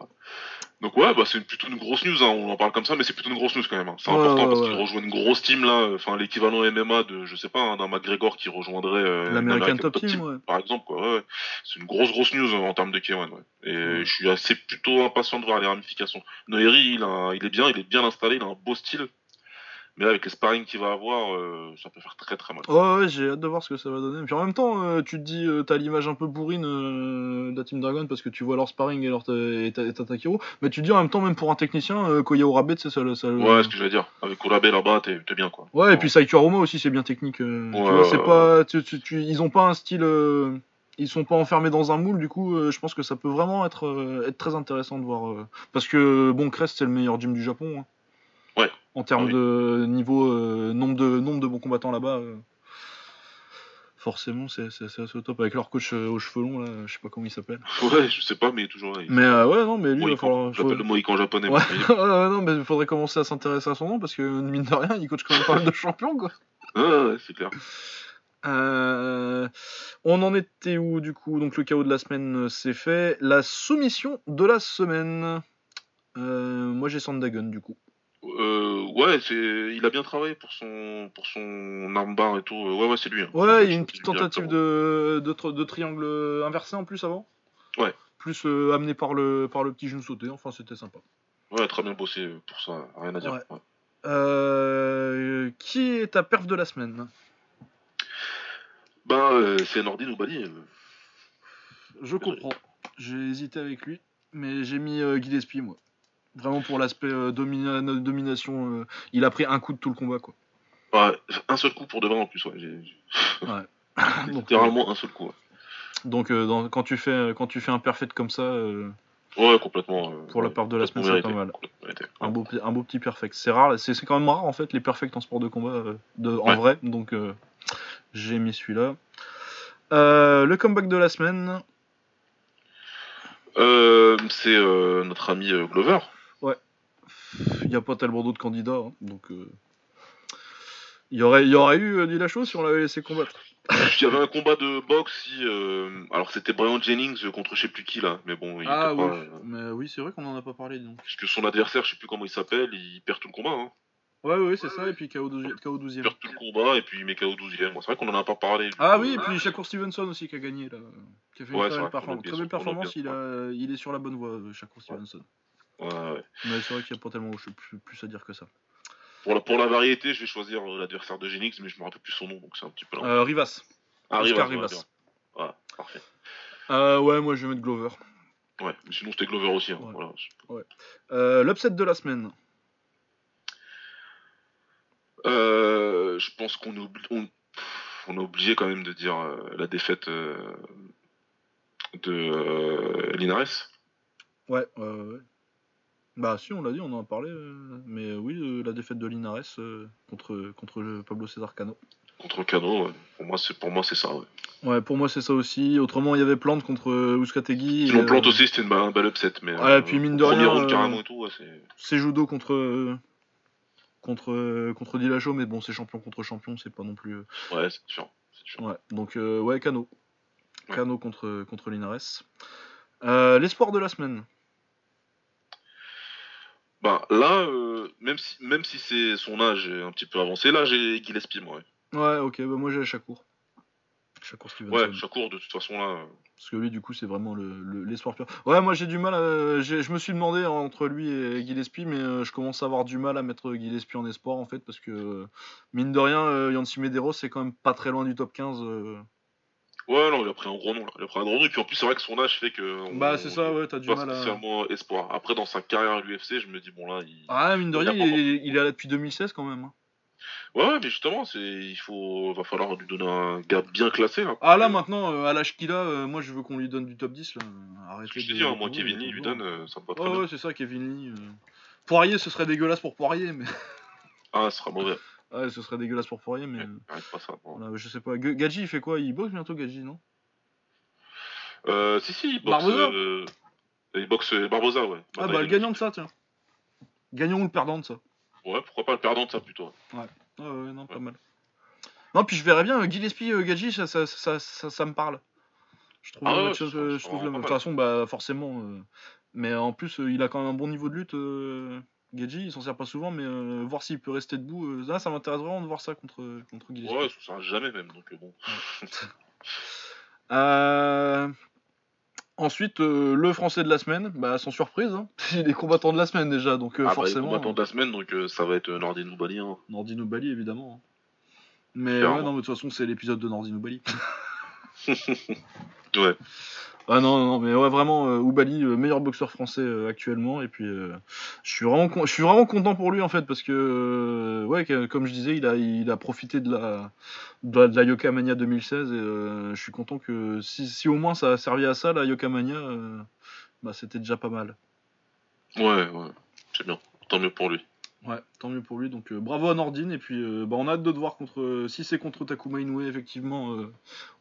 S2: Donc ouais, bah c'est plutôt une grosse news, hein. on en parle comme ça, mais c'est plutôt une grosse news quand même. hein. C'est
S1: Ouais,
S2: important
S1: ouais,
S2: parce
S1: ouais.
S2: qu'il rejoint une grosse team là, enfin l'équivalent MMA de, je sais pas, hein, d'un McGregor qui rejoindrait euh,
S1: L'American
S2: American
S1: Top Team, ouais.
S2: par exemple quoi. Ouais, ouais. C'est une grosse grosse news euh, en termes de K1 ouais. Et je suis assez plutôt impatient de voir les ramifications. Noiri, il, a- il est bien, il est bien installé, il a un beau style. Mais là, avec les sparring qu'il va avoir, euh, ça peut faire très très mal.
S1: Ouais, ouais, j'ai hâte de voir ce que ça va donner. Puis en même temps, euh, tu te dis, euh, t'as l'image un peu bourrine de la Team Dragon parce que tu vois leur sparring et leur et Takiro. Mais tu te dis en même temps, même pour un technicien, Koya Urabe, c'est ça, ça.
S2: Ouais, ce que je vais dire. Avec Urabe là-bas, t'es bien quoi.
S1: Ouais, et puis Saikyo aussi, c'est bien technique. tu vois, c'est pas, tu- tu- tu- ils ont pas un style, ils sont pas enfermés dans un moule. Du coup, euh, je pense que ça peut vraiment être, euh, être très intéressant de voir. euh, parce que bon, Crest c'est le meilleur gym du Japon. hein.
S2: Ouais.
S1: En termes
S2: Ah oui.
S1: de niveau, euh, nombre de nombre de bons combattants là-bas. euh, Forcément, c'est assez au top avec leur coach euh, aux cheveux longs là, je sais pas comment il s'appelle.
S2: Ouais, je sais pas, mais il est toujours là. il-
S1: Mais ouais, non, mais lui, il va falloir. faut-
S2: le Mohican japonais.
S1: Ouais.
S2: mais-
S1: non, mais il faudrait commencer à s'intéresser à son nom parce que mine de rien, il coach quand même pas mal de champions quoi.
S2: Ouais, ouais, c'est clair.
S1: Euh, on en était où du coup? Donc le chaos de la semaine c'est fait. La soumission de la semaine. Euh, moi j'ai Sandagon du coup.
S2: Euh, ouais, c'est, il a bien travaillé pour son, pour son armbar et tout. Ouais, ouais, c'est lui. hein.
S1: Ouais, il y a une petite tentative de, de, tr- de triangle inversé en plus avant.
S2: Ouais.
S1: Plus euh, amené par le, par le petit genou sauté. Enfin c'était sympa.
S2: Ouais, très bien bossé pour ça. Rien à dire.
S1: Ouais.
S2: Ouais.
S1: Euh, qui est ta perf de la semaine?
S2: Ben, euh, c'est Nordine ou Bali.
S1: Je comprends. J'ai hésité avec lui, mais j'ai mis Guy Despy, moi. Vraiment pour l'aspect euh, domina- domination. euh, il a pris un coup de tout le combat, quoi.
S2: Ouais, un seul coup pour de vrai en plus. Ouais.
S1: Donc,
S2: Littéralement un seul coup. Ouais,
S1: donc euh, dans- quand, tu fais, quand tu fais un perfect comme ça,
S2: Ouais, complètement.
S1: Pour la part de la semaine, c'est pas mal. un, beau, un beau petit perfect. C'est rare, c'est quand même rare en fait les perfects en sport de combat de, en vrai. Donc j'ai mis celui-là. Euh, le comeback de la semaine.
S2: Euh, c'est euh, notre ami Glover.
S1: Il n'y a pas tellement d'autres candidats, hein, donc euh, il y aurait, il y aurait eu euh, dit la chose si on l'avait laissé combattre.
S2: Il y avait un combat de boxe. Si, euh, alors c'était Brian Jennings contre je sais plus qui là, mais bon, il
S1: Ah
S2: était
S1: oui,
S2: pas. euh,
S1: mais oui, c'est vrai qu'on en a pas parlé donc.
S2: Puisque son adversaire, je sais plus comment il s'appelle, il perd tout le combat. Hein.
S1: Ouais, ouais, c'est ça, et puis KO 12 KO 12
S2: Il perd tout le combat et puis il met KO 12ème. Bon, c'est vrai qu'on en a pas parlé.
S1: Ah oui, et puis Shakur Stevenson aussi qui a gagné là, qui a fait une
S2: Ouais,
S1: très
S2: c'est
S1: belle
S2: vrai,
S1: performance. Très belle
S2: son- on
S1: performance, il, a, il est sur la bonne voie, euh, Shakur Stevenson.
S2: Ouais, ouais.
S1: Mais c'est vrai qu'il n'y a pas tellement plus, plus à dire que ça.
S2: Pour, la, pour la variété, je vais choisir euh, l'adversaire de Jennings, mais je me rappelle plus son nom, donc c'est un petit peu.
S1: Euh, Rivas.
S2: Ah, Rivas, ouais. Ouais, parfait.
S1: Euh, ouais, moi je vais mettre Glover.
S2: Ouais, mais sinon c'était Glover aussi. hein, voilà.
S1: Euh, L'upset de la semaine.
S2: Euh, je pense qu'on est, obli- on, on est obligé quand même de dire la défaite de Linares.
S1: Ouais, ouais, ouais, ouais. Bah si, on l'a dit, on en a parlé. euh, mais oui, euh, la défaite de Linares euh, contre, contre Pablo César Cano.
S2: Contre Cano, ouais. pour moi c'est pour moi c'est ça. Ouais.
S1: Ouais, pour moi c'est ça aussi. Autrement, il y avait Plante contre euh, Ouskategui. Et,
S2: Plante
S1: euh,
S2: aussi c'était une, ba- un bel upset, mais
S1: Ouais, puis mine de
S2: premier
S1: rien,
S2: round
S1: euh,
S2: carrément et tout, ouais, c'est
S1: C'est judo contre euh, contre euh, contre Dillashaw, mais bon, c'est champion contre champion, c'est pas non plus. euh,
S2: ouais, c'est différent. c'est différent.
S1: Ouais, donc euh, ouais, Cano.
S2: Ouais.
S1: Cano contre contre Linares. Euh, L'espoir de la semaine.
S2: Bah là, euh, même si même si c'est son âge est un petit peu avancé, là j'ai Gillespie moi. Ouais,
S1: Ouais, ok, bah moi j'ai Chakour. Chakour Stevenson.
S2: ouais Chakour de toute façon là. euh,
S1: Parce que lui, du coup, c'est vraiment le- le- l'espoir pur. Ouais, moi j'ai du mal. à- Je me suis demandé entre lui et Gillespie, mais euh, je commence à avoir du mal à mettre Gillespie en espoir en fait, parce que euh, mine de rien, Yancy Medeiros c'est quand même pas très loin du top 15.
S2: Ouais, non, il a pris un gros nom là. Il a pris un gros nom et puis en plus c'est vrai que son âge fait que.
S1: Bah, c'est ça, ouais, t'as du mal à.
S2: spécialement espoir. Après dans sa carrière à l'UFC, je me dis bon là, il.
S1: Ah, mine de rien, il, est- il est là depuis 2016 quand même. hein.
S2: Ouais, ouais, mais justement, c'est il faut va falloir lui donner un gars bien classé là.
S1: Ah, là maintenant, euh, à l'âge qu'il a, euh, moi je veux qu'on lui donne du top 10 là. Arrêtez
S2: Je te
S1: de-
S2: dis, hein, moi Kevin Lee lui donne, euh, ça me va très
S1: Ouais,
S2: bien.
S1: ouais, c'est ça, Kevin Lee. euh. Poirier, ce serait dégueulasse pour Poirier, mais.
S2: Ah, ce sera mauvais.
S1: Ouais, ce serait dégueulasse pour Poirier, mais.
S2: Ouais, pas ça. bon.
S1: Voilà, je sais pas. G- Gadji, il fait quoi? Il boxe bientôt, Gadji, non?
S2: Euh, si si, il boxe.
S1: Barbosa
S2: euh, Il boxe euh, Barbosa, ouais.
S1: Ah, bah, le gagnant de ça, tiens. Gagnant ou le perdant de ça.
S2: Ouais, pourquoi pas le perdant de ça plutôt.
S1: Ouais, ouais, non, pas
S2: Ouais.
S1: mal. Non, puis je verrais bien, euh, Gillespie, euh, Gadji, ça, ça, ça, ça, ça me parle. Je trouve,
S2: Ah ouais,
S1: euh,
S2: ça,
S1: je trouve le-
S2: pas
S1: De toute façon, bah, forcément. euh, Mais en plus, euh, il a quand même un bon niveau de lutte. Gadji, il s'en sert pas souvent, mais euh, voir s'il peut rester debout. euh, Là, ça m'intéresse vraiment de voir ça contre, contre Gillespie.
S2: Ouais, ça sert jamais même, donc euh, bon.
S1: Euh, Ensuite, le français de la semaine, bah, sans surprise, hein. il est combattant de la semaine déjà, donc euh,
S2: Ah bah,
S1: forcément.
S2: combattant de la semaine, donc ça va être Nordin Noubali. Hein.
S1: Nordin Bali, évidemment. Mais
S2: Clairement.
S1: ouais, non, mais de toute façon, c'est l'épisode de Nordin Bali.
S2: Ouais.
S1: Ah non, non, mais ouais, vraiment, euh, Oubali, euh, meilleur boxeur français euh, actuellement. Et puis, euh, je suis vraiment, con- je suis vraiment content pour lui en fait, parce que, ouais, que- comme je disais, il a, il a profité de la, de la, de la Yoka Mania 2016. Et je suis content que si, si au moins ça a servi à ça, la Yoka Mania, bah, c'était déjà pas mal.
S2: Ouais, ouais. C'est bien. Tant mieux pour lui.
S1: Ouais, tant mieux pour lui. Donc euh, bravo à Nordine. Et puis, euh, bah, on a hâte de te voir contre, euh, si c'est contre Takuma Inoue effectivement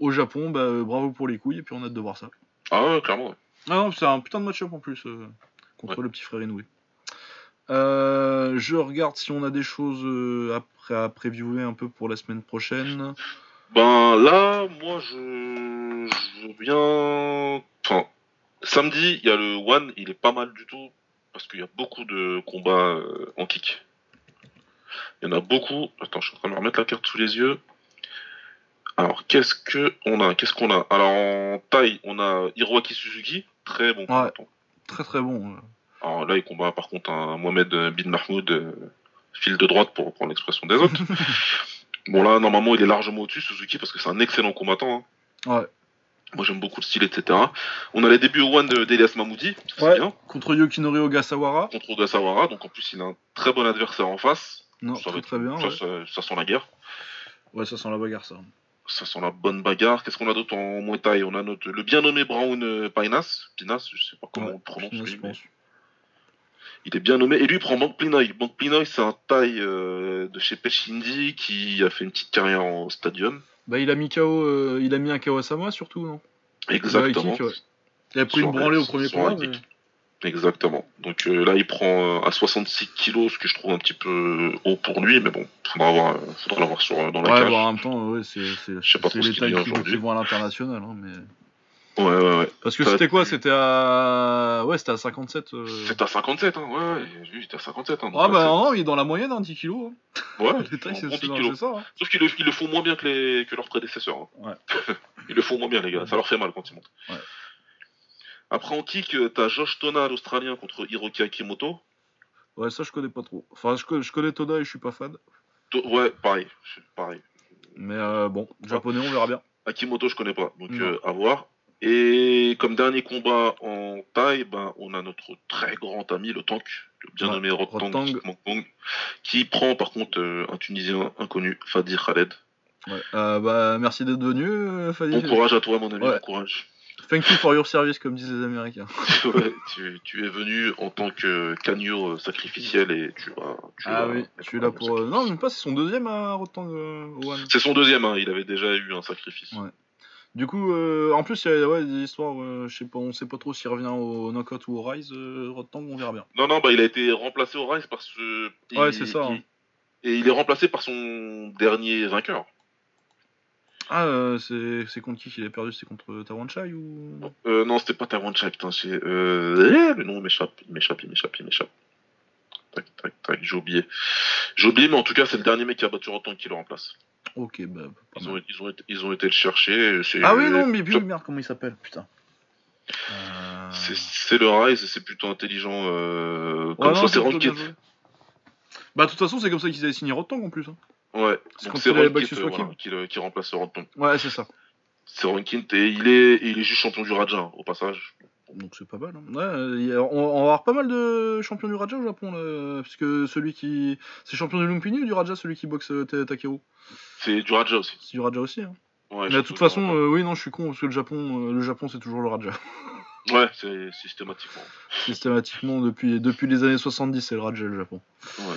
S1: au Japon, bah, bravo pour les couilles. Et puis, on a hâte de voir ça.
S2: Ah ouais, clairement. ouais.
S1: Ah non, c'est un putain de match-up en plus contre
S2: Ouais.
S1: le petit frère Inoue. Je regarde si on a des choses à previewer un peu pour la semaine prochaine.
S2: Ben là, moi, je, je veux bien. Enfin, samedi, il y a le One, il est pas mal du tout parce qu'il y a beaucoup de combats euh, en kick. Il y en a beaucoup. Attends, je suis en train de me remettre la carte sous les yeux. Alors, qu'est-ce que on a? Qu'est-ce qu'on a? Alors en taille, on a Hiroaki Suzuki, très bon combattant.
S1: Très très bon. euh.
S2: Alors là, il combat par contre un Mohamed Bin Mahmoud, euh, fil de droite pour reprendre l'expression des autres. bon là, normalement, il est largement au-dessus, Suzuki, parce que c'est un excellent combattant. hein.
S1: Ouais.
S2: Moi, j'aime beaucoup le style, etc. On a les débuts au One de- d'Elias Mahmoudi, ça, c'est
S1: Ouais.
S2: bien,
S1: Contre Yokinori Ogasawara.
S2: contre Ogasawara. Donc en plus, il a un très bon adversaire en face.
S1: Non,
S2: ça,
S1: très
S2: être-
S1: très bien.
S2: ça,
S1: Ouais.
S2: ça- ça sent la guerre.
S1: Ouais, ça sent la bagarre ça.
S2: Ça sent la bonne bagarre. Qu'est-ce qu'on a d'autre en Muay Thai? On a notre, le bien nommé Brown euh, Pinas. Pinas, je sais pas comment
S1: Ouais,
S2: on le prononce. Lui, mais. Il est bien nommé. Et lui, il prend Bank Plinoy. Bank Plinoy, c'est un taille euh, de chez Pechindi qui a fait une petite carrière en stadium.
S1: Bah, il a mis KO, euh, il a mis un KO à Samoa surtout, non?
S2: Exactement.
S1: kick, ouais. Il a pris
S2: Sur
S1: une
S2: un-
S1: branlée au premier combat. mais-
S2: Exactement. Donc euh, là, il prend euh, à 66 kilos, ce que je trouve un petit peu haut pour lui, mais bon, faudra avoir, faudra l'avoir sur dans la
S1: Ouais,
S2: cage.
S1: bah, en même temps, ouais, c'est c'est-
S2: Je sais pas
S1: c'est
S2: trop ce qu'il
S1: qui,
S2: aujourd'hui.
S1: qui vont à l'international. Hein, mais...
S2: Ouais, ouais, ouais.
S1: Parce que
S2: Ça,
S1: c'était quoi C'était à. Ouais, c'était à 57. euh.
S2: C'est à 57, hein. Ouais. Lui, il était à 57. Hein,
S1: Ah bah
S2: c'est-
S1: non, il est dans la moyenne, hein, 10 kilos. hein.
S2: Ouais,
S1: Les tailles,
S2: un
S1: c'est c'est-
S2: 10
S1: c'est ça. hein.
S2: Sauf qu'ils le, ils le font moins bien que, les, que leurs prédécesseurs.
S1: Ouais.
S2: ils le font moins bien, les gars. Ça leur fait mal quand ils montent.
S1: Ouais.
S2: Après, en kick, euh, t'as Josh Tona, l'Australien, contre Hiroki Akimoto.
S1: Ouais, ça je connais pas trop. Enfin, je, co- je connais Toda et je suis pas fan.
S2: To- Ouais, pareil. pareil.
S1: Mais euh, bon, japonais, on verra bien.
S2: Akimoto, je connais pas. Donc, euh, à voir. Et comme dernier combat en taille, ben, on a notre très grand ami, le Tank, le bien
S1: Ouais,
S2: nommé Rotang,
S1: Rotang.
S2: Qui prend par contre euh, un Tunisien inconnu, Fadi Khaled.
S1: Ouais. Euh, bah, merci d'être venu, euh, Fadi.
S2: Bon courage à toi, mon ami,
S1: Ouais.
S2: bon courage.
S1: Thank you for your service, comme disent les Américains.
S2: Ouais, tu, tu es venu en tant que euh, sacrificiel et tu vas. tu
S1: Ah
S2: vas
S1: oui, je suis là pour. euh, Non, même pas, c'est son deuxième à Rotang euh, One.
S2: C'est son deuxième, hein, il avait déjà eu un sacrifice.
S1: Ouais. Du coup, euh, en plus, il y a ouais, des histoires, euh, je sais pas, on sait pas trop s'il revient au knockout ou au rise, euh, Rotang, on verra bien.
S2: Non, non, bah il a été remplacé au Rise parce que.
S1: Ouais, c'est ça,
S2: il-
S1: hein.
S2: Et il est remplacé par son dernier vainqueur.
S1: Ah, euh, c'est contre qui qu'il a perdu? C'est contre Tawanchai ou?
S2: Euh, non, c'était pas Taiwan Chai, putain, c'est. Euh... Le nom m'échappe, il m'échappe, il m'échappe, il m'échappe. Tac, tac, tac, j'ai oublié. J'ai oublié, mais en tout cas, c'est le dernier mec qui a battu Rotan qui le remplace.
S1: Ok, bah.
S2: Ils ont, ils, ont été, ils ont été le chercher.
S1: Ah oui, non, mais oui, merde, comment il s'appelle Putain. Euh...
S2: C'est le Rise et c'est plutôt intelligent. Euh... Comme ça, c'est
S1: joué. Bah, de toute façon, c'est comme ça qu'ils avaient signé Rotang en plus. hein.
S2: Ouais,
S1: C'est battu
S2: euh, voilà, qui, qui remplace Rotan.
S1: Ouais, c'est ça.
S2: C'est Ranked et il est, il est juste champion du Raja, hein, au passage.
S1: Donc c'est pas mal. hein. Ouais, euh, a- on, on va avoir pas mal de champions du Raja au Japon, là, parce que celui qui. C'est champion du Lumpini ou du Raja, celui qui boxe euh, Ta- Takeru?
S2: C'est du Raja aussi.
S1: C'est du Raja aussi. Hein.
S2: Ouais,
S1: Mais de toute façon, euh, oui, non, je suis con, parce que le Japon, euh, le Japon c'est toujours le Raja.
S2: Ouais, c'est systématiquement.
S1: Systématiquement, depuis, depuis les années 70, c'est le Raja, le Japon.
S2: Ouais. Donc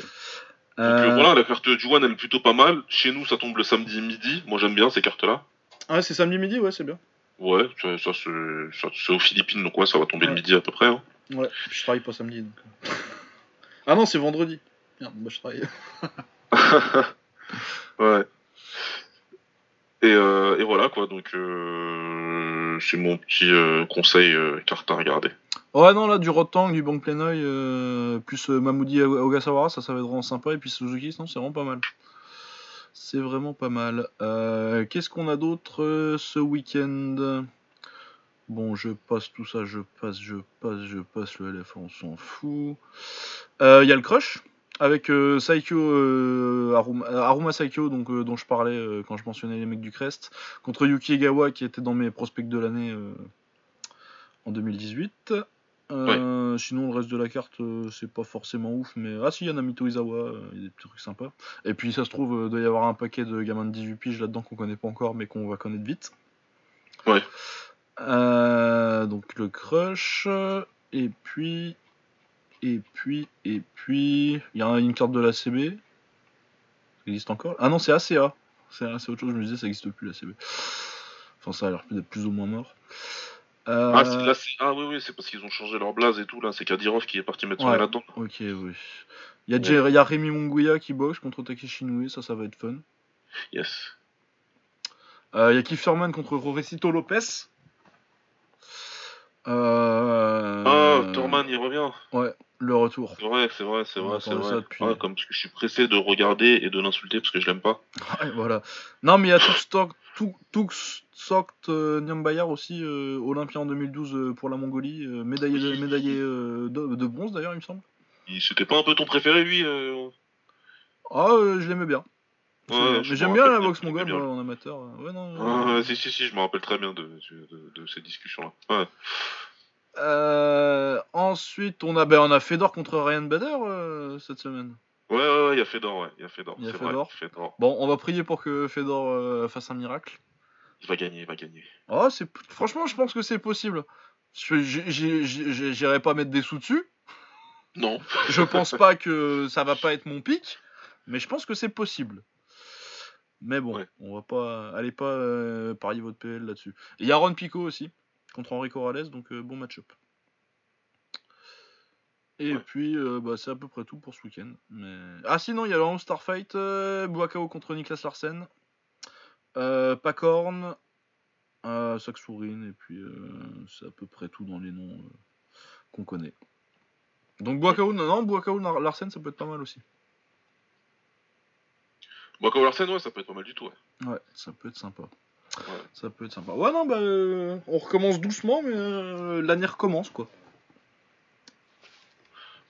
S1: Euh,
S2: voilà, la carte du One elle est plutôt pas mal. Chez nous, ça tombe le samedi midi. Moi, j'aime bien ces cartes-là.
S1: Ouais, c'est samedi midi, ouais, c'est bien.
S2: Ouais, ça, ça, c'est aux Philippines, donc ouais, ça va tomber le midi à peu près. hein.
S1: Ouais, je travaille pas samedi. Donc... euh. ah non, c'est vendredi. Merde, bah je travaille.
S2: ouais. Et, euh, et voilà quoi, donc euh, c'est mon petit euh, conseil carte à regarder.
S1: Ouais, non, là, du Rotang, du Bank Plenoy, plus Mamoudi Ogasawara, ça, ça va être vraiment sympa. Et puis Suzuki, non, c'est vraiment pas mal. C'est vraiment pas mal. Euh, Qu'est-ce qu'on a d'autre euh, ce week-end? Bon, je passe tout ça, je passe, je passe, je passe le LF, on s'en fout. Il euh, y a le crush avec Saikyo, Aruma, Aruma, Saikyo, donc, dont je parlais quand je mentionnais les mecs du Crest, contre Yuki Egawa qui était dans mes prospects de l'année en 2018. Sinon, le reste de la carte, c'est pas forcément ouf, mais ah si, il y a Namito Izawa, il y a des petits trucs sympas. Et puis, ça se trouve, il doit y avoir un paquet de gamins de 18 piges là-dedans qu'on connaît pas encore, mais qu'on va connaître vite.
S2: Ouais.
S1: Euh, donc le crush. Et puis. Et puis. Et puis. Il y a une carte de la CB. Ça existe encore? Ah non, c'est ACA. C'est autre chose, je me disais, ça existe plus la CB. Enfin, ça a l'air d'être plus ou moins mort.
S2: Euh, ah, là, ah, oui, oui, c'est parce qu'ils ont changé leur blaze et tout, là. C'est Kadirov qui est parti mettre son là-dedans.
S1: Ok, oui. Il y, a y a Rémi qui boxe contre Takeshi Inoue, ça, ça va être fun.
S2: Yes.
S1: Euh, il y a Kieferman contre Rorecito Lopez. Euh...
S2: Ah, Torman, il revient.
S1: Ouais, le retour.
S2: C'est vrai, c'est vrai, c'est vrai, c'est vrai. Ah, comme je suis pressé de regarder et de l'insulter parce que je l'aime pas.
S1: Ouais, voilà. Non, mais il y a Tuxokt euh, Nyambayar aussi, euh, Olympien en 2012 euh, pour la Mongolie, euh, médaillé, médaillé de, de, bronze d'ailleurs, il me semble.
S2: C'était pas un peu ton préféré, lui
S1: Ah, je l'aimais bien. Mais j'aime bien la boxe mongole en amateur. Ouais, non,
S2: si, si, si, je me rappelle très bien de, de, de ces discussions-là. Ouais.
S1: Euh, ensuite, on a, ben, on a Fedor contre Ryan Bader euh, cette semaine.
S2: Ouais, ouais, ouais, il y a Fedor, ouais. Il y a Fedor.
S1: Y a Fedor. Bon, on va prier pour que Fedor euh, fasse un miracle.
S2: Il va gagner, il va gagner.
S1: Oh, c'est... Franchement, je pense que c'est possible. J'irai pas mettre des sous dessus.
S2: Non.
S1: je pense pas que ça va pas être mon pic, mais je pense que c'est possible. Mais bon, on va pas. Allez pas parier votre PL là-dessus. Il y a Ron Pico aussi contre Henri Corrales, donc euh, bon match-up. Et puis, euh, bah, c'est à peu près tout pour ce week-end. Mais... Ah, sinon, il y a le All Star Fight, euh, contre Niklas Larsen, euh, Pacorn, euh, et puis c'est à peu près tout dans les noms qu'on connaît. Donc, Buakao, non, non, Larsen, ça peut être pas mal aussi.
S2: Buakao Larsen, ouais, ça peut être pas mal du tout, ouais.
S1: Ouais, ça peut être sympa. Ça peut être sympa. Ouais, non, bah, euh, on recommence doucement, mais euh, l'année recommence, quoi.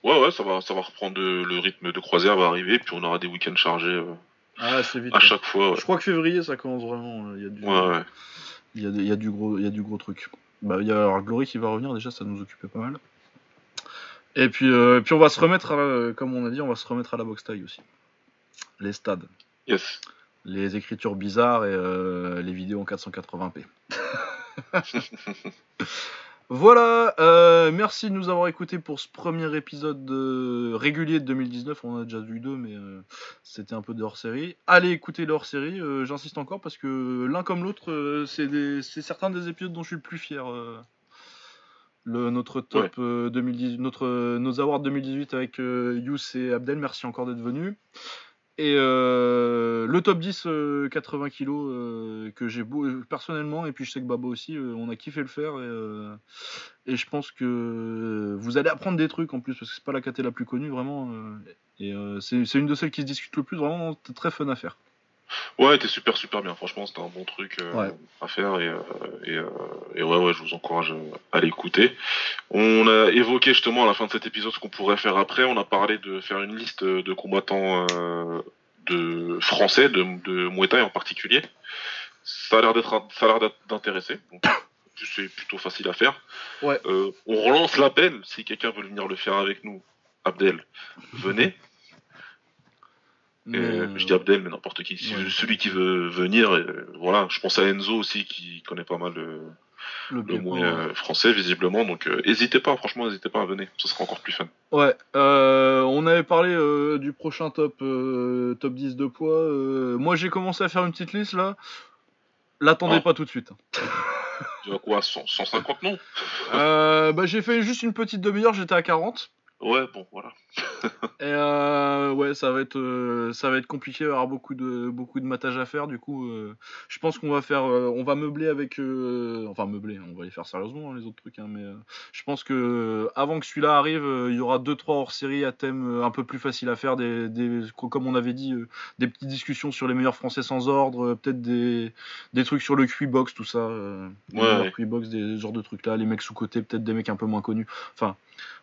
S2: Ouais, ouais, ça va, ça va reprendre le rythme de croisière va arriver, puis on aura des week-ends chargés euh,
S1: ah, vite,
S2: à chaque fois.
S1: Je crois que février, ça commence vraiment. Il y a du,
S2: ouais,
S1: Il y, a, il y a du gros, il y a du gros truc. Bah, il y a Glory qui va revenir déjà, ça nous occupait pas mal. Et puis, puis on va se remettre, comme on a dit, on va se remettre à la boxe taille aussi. Les stades.
S2: Yes
S1: les écritures bizarres et euh, les vidéos en 480p. voilà, euh, merci de nous avoir écoutés pour ce premier épisode régulier de 2019. On a déjà vu deux, mais euh, c'était un peu de hors série. Allez écouter le hors série, j'insiste encore parce que l'un comme l'autre, c'est certains des épisodes dont je suis le plus fier. Le, notre top 2018, notre, nos awards 2018 avec Yous et Abdel, merci encore d'être venus. Et euh, le top 10 80 kg que j'ai beau, personnellement, et puis je sais que Baba aussi, euh, on a kiffé le faire. Et, euh, et, je pense que vous allez apprendre des trucs en plus, parce que c'est pas la KT la plus connue vraiment. et c'est une de celles qui se discute le plus, vraiment, très fun à faire.
S2: Ouais, t'es super super bien. Franchement, c'était un bon truc euh, à faire et, euh, euh, et, ouais, ouais, je vous encourage à l'écouter. On a évoqué justement à la fin de cet épisode ce qu'on pourrait faire après. On a parlé de faire une liste de combattants de français, de, de Muay Thai en particulier. Ça a l'air d'être, ça a l'air d'intéresser. c'est plutôt facile à faire.
S1: Ouais.
S2: on relance l'appel si quelqu'un veut venir le faire avec nous. Abdel, venez. Je dis Abdel, mais n'importe qui. Celui qui veut venir, voilà. Je pense à Enzo aussi qui connaît pas mal le, le, mot euh, français visiblement. Donc n'hésitez euh, pas, franchement, n'hésitez pas à venir. Ce sera encore plus fun.
S1: Ouais. Euh, on avait parlé du prochain top top 10 de poids. moi j'ai commencé à faire une petite liste là. L'attendez ah. pas tout de suite.
S2: Tu vois quoi 150 non?
S1: Bah, J'ai fait juste une petite demi-heure, j'étais à 40.
S2: Ouais, bon, voilà.
S1: Et euh, ouais, ça va être euh, ça va être compliqué, il va y avoir beaucoup de beaucoup de matage à faire. Du coup, euh, je pense qu'on va faire, euh, on va meubler avec, euh, enfin meubler, on va les faire sérieusement hein, les autres trucs, hein, mais euh, je pense que avant que celui-là arrive, euh, il y aura deux trois hors-série à thème euh, un peu plus facile à faire, des, des comme on avait dit, euh, des petites discussions sur les meilleurs Français sans ordre, euh, peut-être des des trucs sur le QI-box, tout ça, euh,
S2: Ouais, ouais.
S1: QI-box, des genres de trucs là, les mecs sous côté, peut-être des mecs un peu moins connus. Enfin,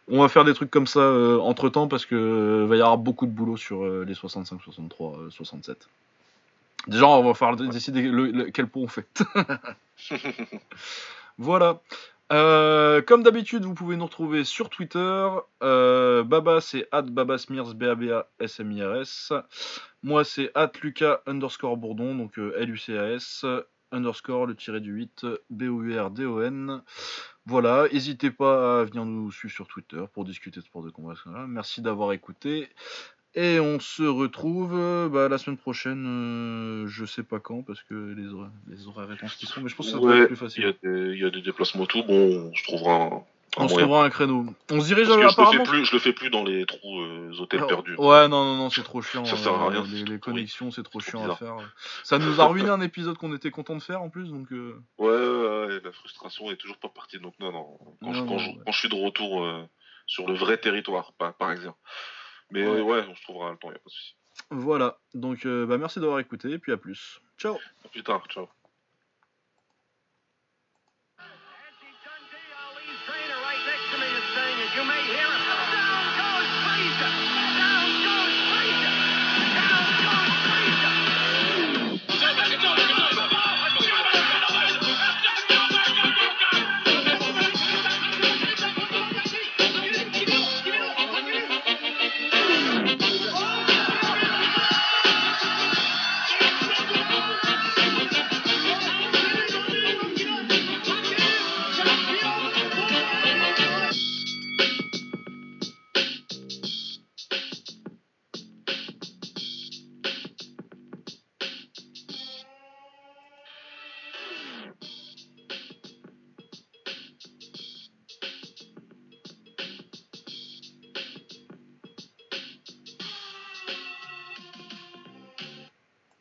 S1: on va faire des trucs comme ça euh, entre temps parce que euh, va y avoir beaucoup de boulot sur euh, les 65, 63, euh, 67. Déjà, on va falloir dé- décider le- le- quel pot on fait. voilà. Comme d'habitude, vous pouvez nous retrouver sur Twitter. Baba, c'est at babasmirs, B-A-B-A-S-M-I-R-S. Moi, c'est at Lucas underscore Bourdon, donc euh, L-U-C-A-S, underscore le tiré du 8, B-O-U-R-D-O-N. Voilà, n'hésitez pas à venir nous suivre sur Twitter pour discuter de sport de combat. Merci d'avoir écouté. Et on se retrouve euh, bah, la semaine prochaine, euh, je sais pas quand, parce que les, hora- les horaires réponses qui sont, mais je pense que ça
S2: Ouais,
S1: être plus facile.
S2: il y a des déplacements tout. Bon, on se trouvera un,
S1: On se
S2: moyen.
S1: trouvera un créneau. On se dirige
S2: Parce que je le, fais plus, je le fais plus dans les trous euh, hôtels
S1: Alors,
S2: perdus.
S1: Ouais, non, non, non, c'est trop chiant.
S2: Ça sert à
S1: euh,
S2: rien,
S1: Les, connexions, c'est trop chiant à faire. Ça nous a ruiné un épisode qu'on était content de faire en plus, donc. euh,
S2: Ouais, ouais, ouais, la frustration est toujours pas partie. Donc, non, non. Quand, je,
S1: Non,
S2: quand,
S1: non,
S2: je,
S1: ouais.
S2: quand je suis de retour euh, sur le vrai territoire, pas, par exemple. Mais
S1: Ouais.
S2: on se trouvera le temps, y a pas de souci.
S1: Voilà, donc bah, merci d'avoir écouté, et puis à plus. Ciao
S2: À plus tard, ciao.